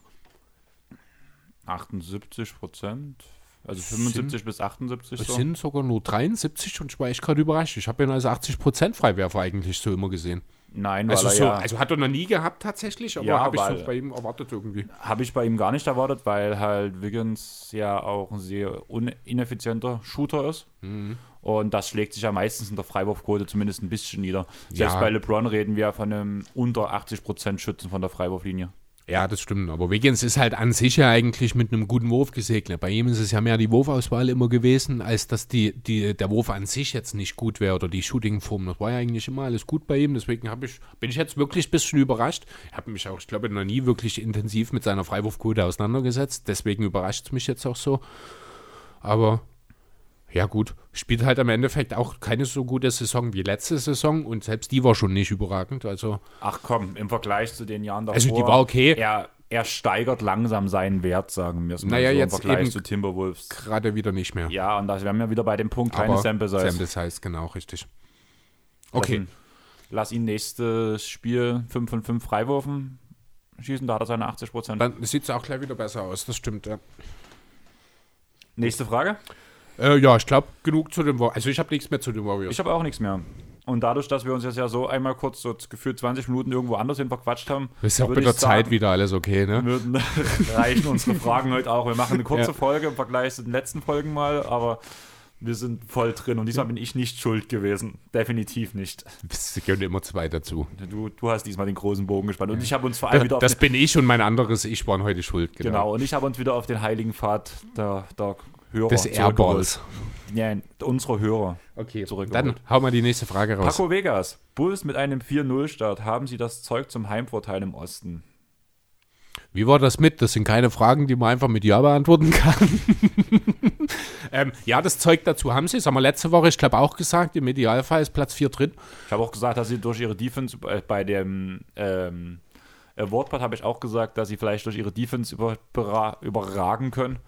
78 Prozent. Also 75 bis 78 Es so. sind sogar nur 73 und ich war echt gerade überrascht. Ich habe ihn als 80 Prozent Freiwerfer eigentlich so immer gesehen. Nein, weil Also, so, ja, also hat er noch nie gehabt tatsächlich, aber Ja, habe ich so bei ihm erwartet irgendwie. habe ich bei ihm gar nicht erwartet, weil halt Wiggins ja auch ein sehr ineffizienter Shooter ist. Mhm. Und das schlägt sich ja meistens in der Freiwurfquote zumindest ein bisschen nieder. Selbst Ja. bei LeBron reden wir von einem unter 80% Schützen von der Freiwurflinie. Ja, das stimmt. Aber Wiggins ist halt an sich ja eigentlich mit einem guten Wurf gesegnet. Bei ihm ist es ja mehr die Wurfauswahl immer gewesen, als dass die, die, der Wurf an sich jetzt nicht gut wäre oder die Shootingform. Das war ja eigentlich immer alles gut bei ihm. Deswegen ich, bin ich jetzt wirklich ein bisschen überrascht. Ich habe mich auch, ich glaube, noch nie wirklich intensiv mit seiner Freiwurfquote auseinandergesetzt. Deswegen überrascht es mich jetzt auch so. Aber ja gut, spielt halt am Endeffekt auch keine so gute Saison wie letzte Saison und selbst die war schon nicht überragend. Also Ach komm, im Vergleich zu den Jahren davor. Also die war okay. Er, er steigert langsam seinen Wert, sagen wir es mal Naja, so, jetzt im Vergleich eben zu Timberwolves. gerade wieder nicht mehr. Ja, und da wären wir wieder bei dem Punkt, keine Sample Size. Sample Size, genau, richtig. Lass Okay. ihn, lass ihn nächstes Spiel 5 von 5 Freiwürfen schießen, da hat er seine 80 Prozent. Dann sieht es auch gleich wieder besser aus, das stimmt, ja. Nächste Frage. Äh, ja, ich glaube, genug zu den Warriors. Also ich habe nichts mehr zu den Warriors. Ich habe auch nichts mehr. Und dadurch, dass wir uns jetzt ja so einmal kurz so gefühlt 20 Minuten irgendwo anders hin verquatscht haben, ist ja auch mit der ich Zeit sagen, wieder alles okay, ne? würden reichen unsere Fragen heute auch. Wir machen eine kurze Ja. Folge im Vergleich zu den letzten Folgen mal, aber wir sind voll drin und diesmal bin ich nicht schuld gewesen. Definitiv nicht. Es gehören immer zwei dazu. Du, du hast diesmal den großen Bogen gespannt und ich habe uns vor allem wieder auf Das den, bin ich und mein anderes Ich waren heute schuld. Genau. genau und ich habe uns wieder auf den heiligen Pfad der, der Hörer Des. Airballs. Ja, unsere Hörer. Okay, dann hau mal die nächste Frage raus. Paco Vegas, Bulls mit einem 4-0-Start. Haben sie das Zeug zum Heimvorteil im Osten? Wie war das mit? Das sind keine Fragen, die man einfach mit Ja beantworten kann. ähm, ja, das Zeug dazu haben sie. Das haben wir letzte Woche, ich glaube, auch gesagt. Im Idealfall ist Platz 4 drin. Ich habe auch gesagt, dass sie durch ihre Defense äh, bei dem ähm, Awardpart habe ich auch gesagt, dass sie vielleicht durch ihre Defense über, überragen können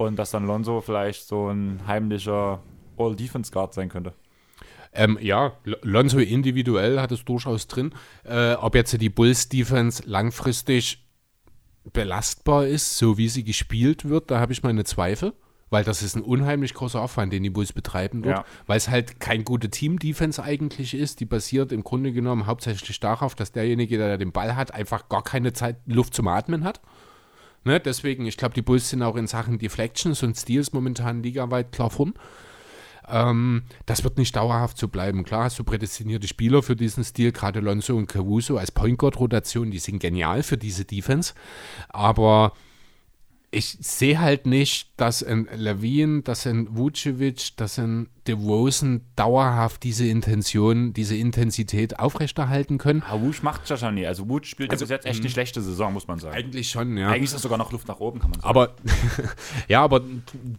und dass dann Lonzo vielleicht so ein heimlicher All-Defense-Guard sein könnte. Ähm, ja, Lonzo individuell hat es durchaus drin. Äh, ob jetzt die Bulls-Defense langfristig belastbar ist, so wie sie gespielt wird, da habe ich meine Zweifel. Weil das ist ein unheimlich großer Aufwand, den die Bulls betreiben dort. Ja. Weil es halt kein gute Team-Defense eigentlich ist. Die basiert im Grunde genommen hauptsächlich darauf, dass derjenige, der den Ball hat, einfach gar keine Zeit, Luft zum Atmen hat. Ne? Deswegen, ich glaube, die Bulls sind auch in Sachen Deflections und Steals momentan ligaweit klar vorn. Ähm, das wird nicht dauerhaft so bleiben. Klar hast du prädestinierte Spieler für diesen Stil, gerade Lonzo und Caruso als Point Guard Rotation, die sind genial für diese Defense. Aber ich sehe halt nicht, dass ein Levine, dass ein Vucevic, dass ein DeRozan dauerhaft diese Intention, diese Intensität aufrechterhalten können. Aber Wusch macht das ja nie. Also Wusch spielt Also, ja bis jetzt echt eine schlechte Saison, muss man sagen. Eigentlich schon, ja. Eigentlich ist das sogar noch Luft nach oben, kann man sagen. Aber ja, aber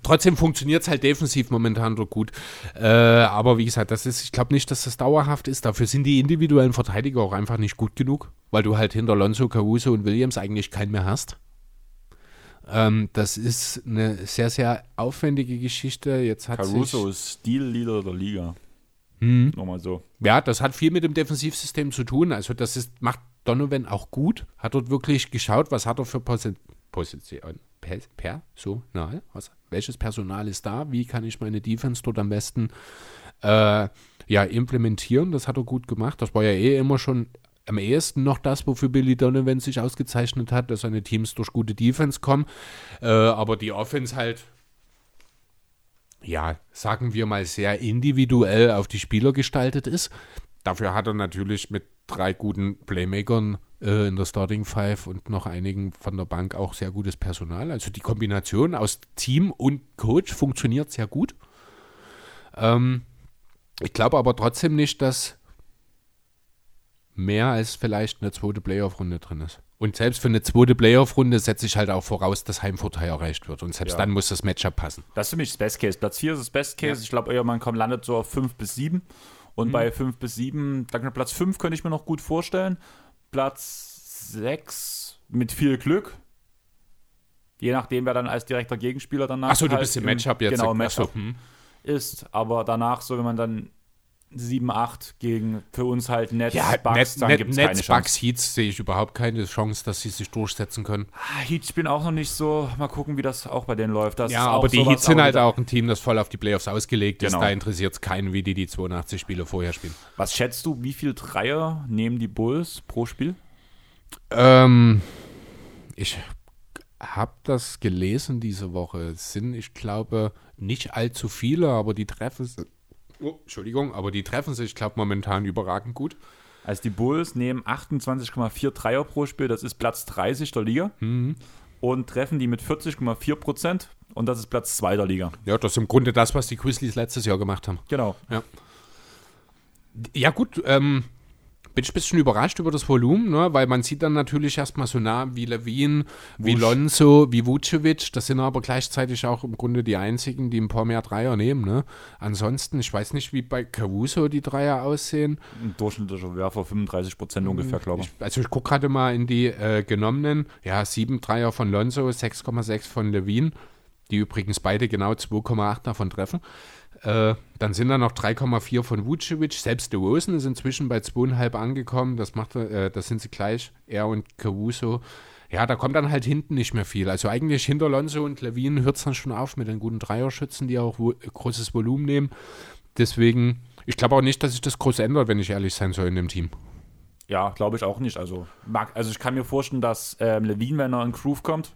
trotzdem funktioniert es halt defensiv momentan doch gut. Äh, aber wie gesagt, das ist, ich glaube nicht, dass das dauerhaft ist. Dafür sind die individuellen Verteidiger auch einfach nicht gut genug, weil du halt hinter Lonzo, Caruso und Williams eigentlich keinen mehr hast. Ähm, das ist eine sehr, sehr aufwendige Geschichte. Jetzt hat Caruso ist Stil-Leader der Liga. Hm. Nochmal so. Ja, das hat viel mit dem Defensivsystem zu tun. Also das ist, macht Donovan auch gut. Hat dort wirklich geschaut, was hat er für Posi Position, per, Personal, was, welches Personal ist da, wie kann ich meine Defense dort am besten äh, ja, implementieren. Das hat er gut gemacht. Das war ja eh immer schon am ehesten noch das, wofür Billy Donovan sich ausgezeichnet hat, dass seine Teams durch gute Defense kommen. Äh, aber die Offense halt ja, sagen wir mal, sehr individuell auf die Spieler gestaltet ist. Dafür hat er natürlich mit drei guten Playmakern äh, in der Starting Five und noch einigen von der Bank auch sehr gutes Personal. Also die Kombination aus Team und Coach funktioniert sehr gut. Ähm, ich glaube aber trotzdem nicht, dass mehr als vielleicht eine zweite Playoff-Runde drin ist. Und selbst für eine zweite Playoff-Runde setze ich halt auch voraus, dass Heimvorteil erreicht wird. Und selbst Ja. dann muss das Matchup passen. Das ist für mich das Best Case. Platz 4 ist das Best Case. Ich glaube, eher man kommt, landet so auf 5 bis 7. Und Mhm. bei 5 bis 7, dann Platz 5 könnte ich mir noch gut vorstellen. Platz 6 mit viel Glück. Je nachdem, wer dann als direkter Gegenspieler danach Achso, du halt bist im Matchup jetzt. Genau, Matchup hm. ist. Aber danach, so wenn man dann 7, 8 gegen für uns halt Nets, Ja, Bucks, Net, dann Net, gibt es keine Chance. Bucks, Heats sehe ich überhaupt keine Chance, dass sie sich durchsetzen können. Ah, Heat spielen auch noch nicht so. Mal gucken, wie das auch bei denen läuft. Das ja, aber die Heats sind halt auch ein Team, das voll auf die Playoffs ausgelegt ist. Genau. Da interessiert es keinen, wie die die 82 Spiele vorher spielen. Was schätzt du, wie viel Dreier nehmen die Bulls pro Spiel? Ähm, ich habe das gelesen diese Woche. Es sind, ich glaube, nicht allzu viele, aber die treffen sich. Oh, Entschuldigung, aber die treffen sich, ich glaube, momentan überragend gut. Also die Bulls nehmen 28,4 Dreier pro Spiel, das ist Platz 30 der Liga. Mhm. Und treffen die mit 40,4 Prozent und das ist Platz 2 der Liga. Ja, das ist im Grunde das, was die Grizzlies letztes Jahr gemacht haben. Genau. Ja, gut, ähm, bin ich ein bisschen überrascht über das Volumen, ne? weil man sieht dann natürlich erstmal so nah wie Levine, wie Wusch. Lonzo, wie Vucevic. Das sind aber gleichzeitig auch im Grunde die einzigen, die ein paar mehr Dreier nehmen. Ne? Ansonsten, ich weiß nicht, wie bei Caruso die Dreier aussehen. Ein durchschnittlicher Werfer 35 Prozent ungefähr, glaube ich. Ich, also ich gucke gerade mal in die äh, genommenen. Ja, sieben Dreier von Lonzo, 6,6 von Levine, die übrigens beide genau 2,8 davon treffen. Äh, dann sind da noch 3,4 von Vucevic. Selbst DeRozan ist inzwischen bei 2,5 angekommen. Das macht, äh, das sind sie gleich. Er und Caruso. Ja, da kommt dann halt hinten nicht mehr viel. Also eigentlich hinter Lonzo und Levine hört es dann schon auf mit den guten Dreierschützen, die auch wo, großes Volumen nehmen. Deswegen, ich glaube auch nicht, dass sich das groß ändert, wenn ich ehrlich sein soll in dem Team. Ja, glaube ich auch nicht. Also, mag, also ich kann mir vorstellen, dass ähm, Levine, wenn er in Groove kommt,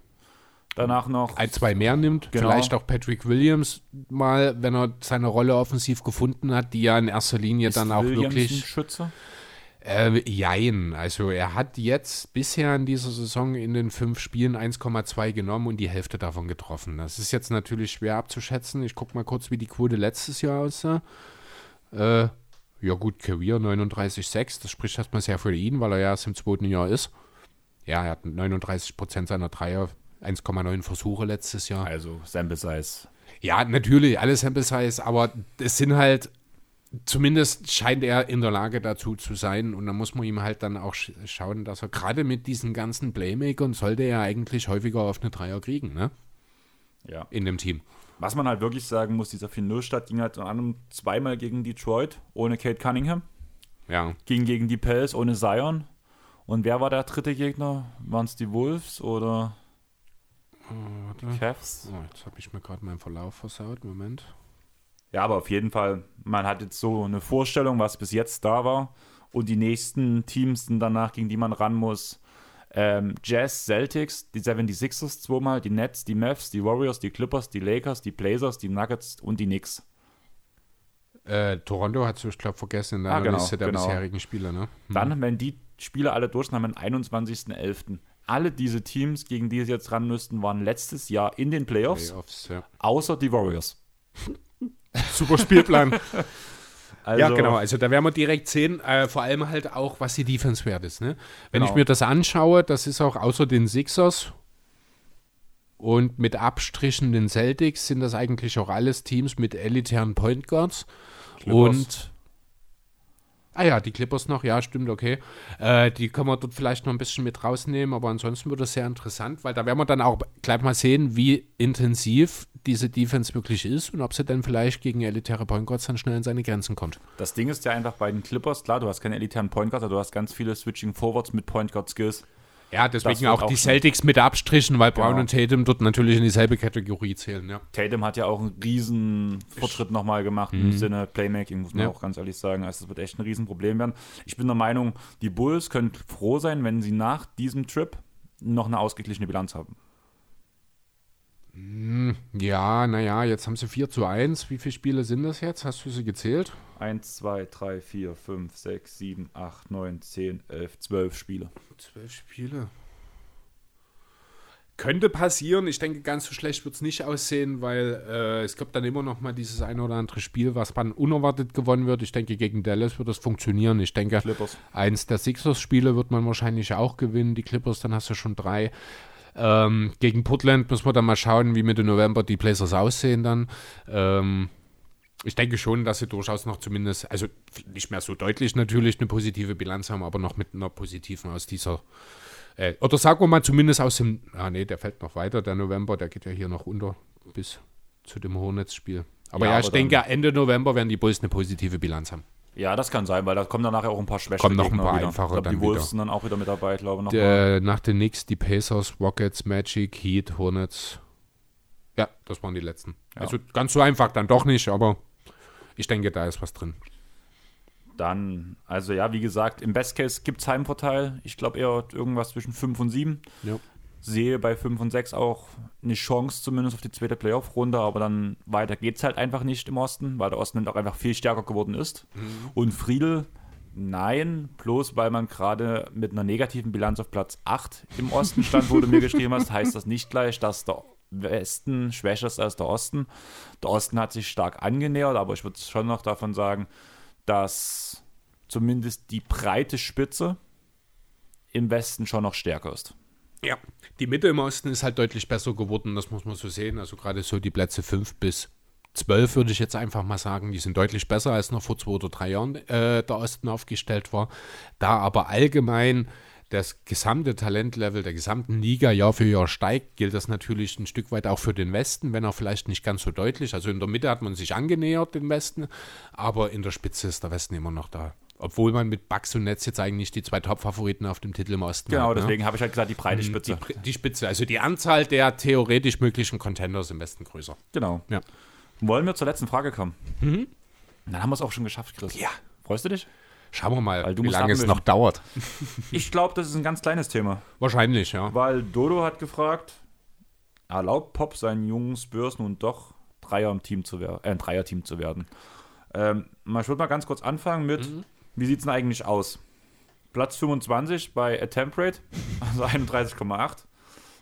danach noch ein, zwei mehr nimmt. Genau. Vielleicht auch Patrick Williams mal, wenn er seine Rolle offensiv gefunden hat, die ja in erster Linie ist dann auch Williams ein wirklich. Schütze. Äh, jein. Also er hat jetzt bisher in dieser Saison in den fünf Spielen 1,2 genommen und die Hälfte davon getroffen. Das ist jetzt natürlich schwer abzuschätzen. Ich gucke mal kurz, wie die Quote letztes Jahr aussah. Äh, ja gut, Career 39,6. Das spricht erstmal sehr für ihn, weil er ja erst im zweiten Jahr ist. Ja, er hat 39 Prozent seiner Dreier, 1,9 Versuche letztes Jahr. Also Sample Size. Ja, natürlich, alles Sample Size, aber es sind halt, zumindest scheint er in der Lage dazu zu sein und da muss man ihm halt dann auch sch schauen, dass er gerade mit diesen ganzen Playmakern sollte er eigentlich häufiger auf eine Dreier kriegen, ne? Ja. In dem Team. Was man halt wirklich sagen muss, dieser 4-0-Start ging halt unter anderem zweimal gegen Detroit, ohne Kate Cunningham. Ja. Ging gegen die Pels ohne Zion. Und wer war der dritte Gegner? Waren es die Wolves oder Warte. Cavs? Oh, jetzt habe ich mir gerade meinen Verlauf versaut. Moment. Ja, aber auf jeden Fall, man hat jetzt so eine Vorstellung, was bis jetzt da war. Und die nächsten Teams sind danach, gegen die man ran muss. Ähm, Jazz, Celtics, die 76ers zweimal, die Nets, die Mavs, die Warriors, die Clippers, die Lakers, die Blazers, die Nuggets und die Knicks. Äh, Toronto hat ich glaube vergessen in der Ah, genau, Liste der genau. bisherigen Spieler, ne? Hm. Dann, wenn die Spiele alle durch sind, haben wir den 21.11. alle diese Teams, gegen die sie jetzt ran müssten, waren letztes Jahr in den Playoffs, Playoffs, ja. außer die Warriors. Super Spielplan. Also, ja, genau. Also da werden wir direkt sehen, äh, vor allem halt auch, was die Defense wert ist. Ne? Wenn Genau. ich mir das anschaue, das ist auch außer den Sixers und mit Abstrichen den Celtics sind das eigentlich auch alles Teams mit elitären Point Guards. Clippers. Und Ah ja, die Clippers noch, ja, stimmt, okay. Äh, die können wir dort vielleicht noch ein bisschen mit rausnehmen, aber ansonsten wird das sehr interessant, weil da werden wir dann auch gleich mal sehen, wie intensiv diese Defense wirklich ist und ob sie dann vielleicht gegen elitäre Point Guards dann schnell an seine Grenzen kommt. Das Ding ist ja einfach bei den Clippers, klar, du hast keine elitären Point Guards, aber du hast ganz viele Switching Forwards mit Point Guard Skills. Ja, deswegen auch auch die Celtics mit Abstrichen, weil Brown Genau. und Tatum dort natürlich in dieselbe Kategorie zählen, ja. Tatum hat ja auch einen riesen Fortschritt nochmal gemacht im Sinne Playmaking, muss man Mhm. Ja. auch ganz ehrlich sagen. Also das wird echt ein Riesenproblem werden. Ich bin der Meinung, die Bulls können froh sein, wenn sie nach diesem Trip noch eine ausgeglichene Bilanz haben. Ja, naja, jetzt haben sie 4 zu 1. Wie viele Spiele sind das jetzt? Hast du sie gezählt? 1, 2, 3, 4, 5, 6, 7, 8, 9, 10, 11, 12 Spiele. Zwölf Spiele. Könnte passieren. Ich denke, ganz so schlecht wird es nicht aussehen, weil äh, es gibt dann immer noch mal dieses eine oder andere Spiel, was dann unerwartet gewonnen wird. Ich denke, gegen Dallas wird das funktionieren. Ich denke, Clippers. eins der Sixers-Spiele wird man wahrscheinlich auch gewinnen. Die Clippers, dann hast du schon drei. Ähm, gegen Portland müssen wir dann mal schauen, wie Mitte November die Blazers aussehen dann. Ähm, ich denke schon, dass sie durchaus noch zumindest, also nicht mehr so deutlich natürlich eine positive Bilanz haben, aber noch mit einer positiven aus dieser, äh, oder sagen wir mal zumindest aus dem, ah nee, der fällt noch weiter, der November, der geht ja hier noch unter bis zu dem Hornets-Spiel. Aber Ja, ja, aber ich denke, Ende November werden die Bulls eine positive Bilanz haben. Ja, das kann sein, weil da kommen dann nachher auch ein paar Schwächen. Kommen noch ein paar wieder. einfache Ich glaube, die dann Wolves wieder. sind dann auch wieder mit dabei, glaube ich. Der, nach den Knicks die Pacers, Rockets, Magic, Heat, Hornets. Ja, das waren die letzten. Ja. Also ganz so einfach dann doch nicht, aber ich denke, da ist was drin. Dann, also ja, wie gesagt, im Best Case gibt es Heimvorteil. Ich glaube eher irgendwas zwischen 5 und 7. Ja. Sehe bei 5 und 6 auch eine Chance zumindest auf die zweite Playoff-Runde, aber dann weiter geht es halt einfach nicht im Osten, weil der Osten auch einfach viel stärker geworden ist. Und Friedel, nein, bloß weil man gerade mit einer negativen Bilanz auf Platz 8 im Osten stand, wo du mir geschrieben hast, heißt das nicht gleich, dass der Westen schwächer ist als der Osten. Der Osten hat sich stark angenähert, aber ich würde schon noch davon sagen, dass zumindest die breite Spitze im Westen schon noch stärker ist. Ja, die Mitte im Osten ist halt deutlich besser geworden, das muss man so sehen. Also gerade so die Plätze 5 bis 12 würde ich jetzt einfach mal sagen, die sind deutlich besser als noch vor zwei oder drei Jahren äh, der Osten aufgestellt war. Da aber allgemein das gesamte Talentlevel der gesamten Liga Jahr für Jahr steigt, gilt das natürlich ein Stück weit auch für den Westen, wenn auch vielleicht nicht ganz so deutlich. Also in der Mitte hat man sich angenähert, den Westen, aber in der Spitze ist der Westen immer noch da. Obwohl man mit Bucks und Netz jetzt eigentlich die zwei Top-Favoriten auf dem Titel im Osten Genau, hat. ne? deswegen habe ich halt gesagt, die breite Die, Spitze. Pri- die Spitze, also die Anzahl der theoretisch möglichen Contenders im Westen größer. Genau. Ja. Wollen wir zur letzten Frage kommen? Dann haben wir es auch schon geschafft, Chris. Ja. Freust du dich? Schauen wir mal, wie lange es noch dauert. Ich glaube, das ist ein ganz kleines Thema. Wahrscheinlich, ja. Weil Dodo hat gefragt, erlaubt Pop seinen jungen Spurs nun doch Dreier im Team zu werden, äh, ein Dreier-Team zu werden? Ähm, ich würde mal ganz kurz anfangen mit, wie sieht es denn eigentlich aus? Platz 25 bei Attempt Rate, also 31,8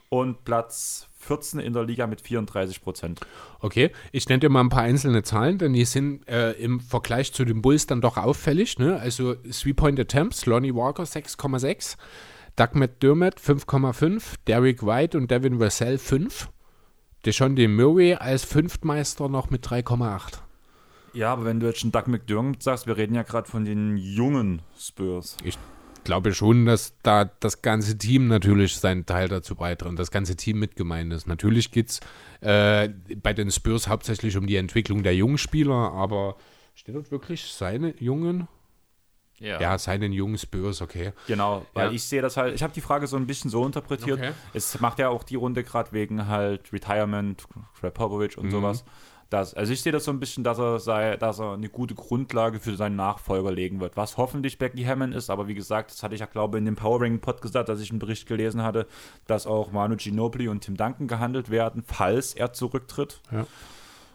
und Platz 14 in der Liga mit 34 Prozent. Okay, ich nenne dir mal ein paar einzelne Zahlen, denn die sind äh, im Vergleich zu den Bulls dann doch auffällig. Ne? Also Three-Point Attempts, Lonnie Walker 6,6, Doug McDermott 5,5, Derek White und Devin Vassell 5. Deshaun Murray als Fünftmeister noch mit 3,8. Ja, aber wenn du jetzt schon Doug McDermott sagst, wir reden ja gerade von den jungen Spurs. Ich glaube schon, dass da das ganze Team natürlich seinen Teil dazu beiträgt, das ganze Team mit gemeint ist. Natürlich geht es äh, bei den Spurs hauptsächlich um die Entwicklung der jungen Spieler, aber steht dort wirklich seine jungen? Ja, seinen jungen Spurs, okay. Genau, weil Ja. ich sehe das halt, ich habe die Frage so ein bisschen so interpretiert. Okay. Es macht ja auch die Runde gerade wegen halt Retirement, Greg Popovich Mhm. und sowas. Das, also ich sehe das so ein bisschen, dass er sei, dass er eine gute Grundlage für seinen Nachfolger legen wird, was hoffentlich Becky Hammond ist, aber wie gesagt, das hatte ich ja glaube in dem Power Ranking Pod gesagt, dass ich einen Bericht gelesen hatte, dass auch Manu Ginobili und Tim Duncan gehandelt werden, falls er zurücktritt. Ja.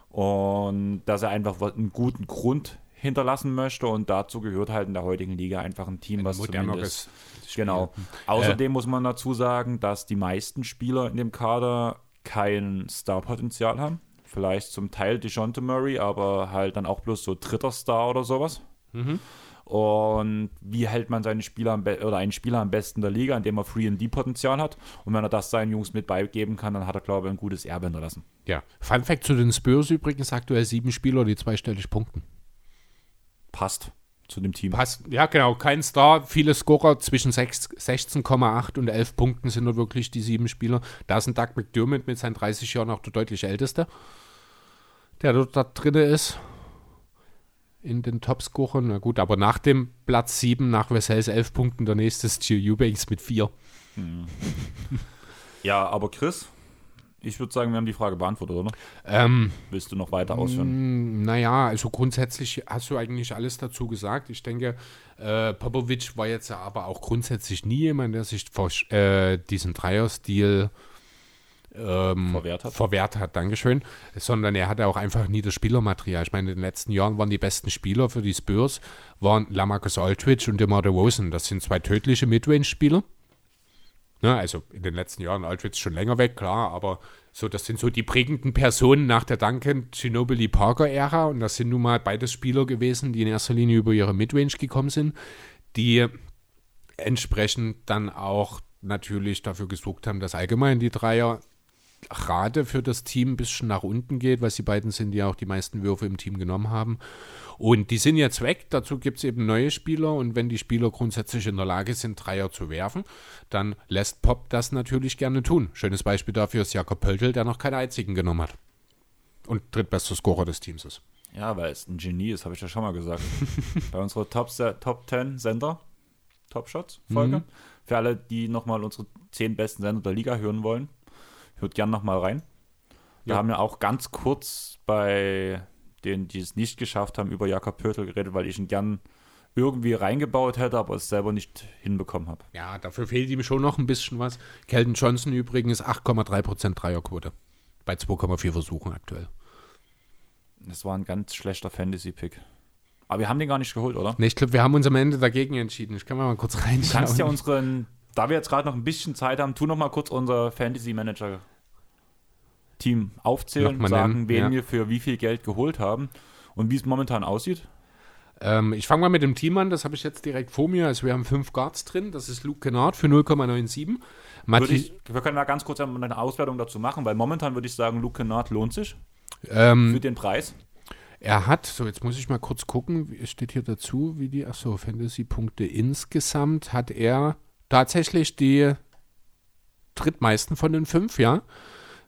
Und dass er einfach einen guten Grund hinterlassen möchte und dazu gehört halt in der heutigen Liga einfach ein Team, was zumindest Spiel. genau. Außerdem muss man dazu sagen, dass die meisten Spieler in dem Kader kein Starpotenzial haben. Vielleicht zum Teil DeJounte Murray, aber halt dann auch bloß so dritter Star oder sowas. Und wie hält man seine Spieler oder einen Spieler am besten der Liga, indem er Free and D-Potenzial hat? Und wenn er das seinen Jungs mit beigeben kann, dann hat er, glaube ich, ein gutes Erbe hinterlassen. Ja. Fun Fact zu den Spurs übrigens: aktuell sieben Spieler, die zweistellig punkten. Passt zu dem Team. Passt, ja, genau, kein Star. Viele Scorer zwischen sechs- 16,8 und 11 Punkten sind nur wirklich die sieben Spieler. Da ist ein Doug McDermott mit seinen 30 Jahren auch der deutlich älteste, der dort da drin ist. In den Topscorern. Na gut, aber nach dem Platz 7, nach Wessels 11 Punkten, der nächste ist Gio Eubanks mit 4. Ja, aber Chris, ich würde sagen, wir haben die Frage beantwortet, oder? Ähm, Willst du noch weiter ausführen? Mm, Naja, also grundsätzlich hast du eigentlich alles dazu gesagt. Ich denke, äh, Popovic war jetzt aber auch grundsätzlich nie jemand, der sich vor, äh, diesen Dreierstil ähm, Verwehrt hat. verwehrt hat, Dankeschön, sondern er hatte auch einfach nie das Spielermaterial. Ich meine, in den letzten Jahren waren die besten Spieler für die Spurs, waren Lamarcus Aldridge und DeMar DeRozan. Das sind zwei tödliche Midrange-Spieler. Ne, also in den letzten Jahren, Aldridge schon länger weg, klar, aber so, das sind so die prägenden Personen nach der Duncan Ginobili Parker-Ära und das sind nun mal beides Spieler gewesen, die in erster Linie über ihre Midrange gekommen sind, die entsprechend dann auch natürlich dafür gesorgt haben, dass allgemein die Dreier Rate für das Team ein bisschen nach unten geht, weil die beiden sind, die auch die meisten Würfe im Team genommen haben. Und die sind jetzt weg. Dazu gibt es eben neue Spieler. Und wenn die Spieler grundsätzlich in der Lage sind, Dreier zu werfen, dann lässt Pop das natürlich gerne tun. Schönes Beispiel dafür ist Jakob Pöltl, der noch keinen einzigen genommen hat. Und drittbester Scorer des Teams ist. Ja, weil es ein Genie ist, habe ich ja schon mal gesagt. Bei unserer Top, Top 10 Sender, Top Shots Folge. Für alle, die nochmal unsere 10 besten Sender der Liga hören wollen, hört gern nochmal rein. Wir Ja. haben ja auch ganz kurz bei denen, die es nicht geschafft haben, über Jakob Pörtl geredet, weil ich ihn gern irgendwie reingebaut hätte, aber es selber nicht hinbekommen habe. Ja, dafür fehlt ihm schon noch ein bisschen was. Kelton Johnson übrigens 8,3% Dreierquote. Bei 2,4 Versuchen aktuell. Das war ein ganz schlechter Fantasy-Pick. Aber wir haben den gar nicht geholt, oder? Ne, ich glaube, wir haben uns am Ende dagegen entschieden. Ich kann mal kurz Du reinschauen. kannst ja unseren, da wir jetzt gerade noch ein bisschen Zeit haben, tu noch mal kurz unser Fantasy Manager Team aufzählen, sagen, nennen, wen ja. wir für wie viel Geld geholt haben und wie es momentan aussieht. Ähm, ich fange mal mit dem Team an, das habe ich jetzt direkt vor mir. Also wir haben fünf Guards drin. Das ist Luke Kennard für 0,97. Würde Matti, ich, wir können mal ganz kurz eine Auswertung dazu machen, weil momentan würde ich sagen, Luke Kennard lohnt sich ähm, für den Preis. er hat, so jetzt muss ich mal kurz gucken, es steht hier dazu, wie die, achso, Fantasy-Punkte insgesamt hat er tatsächlich die drittmeisten von den fünf, ja.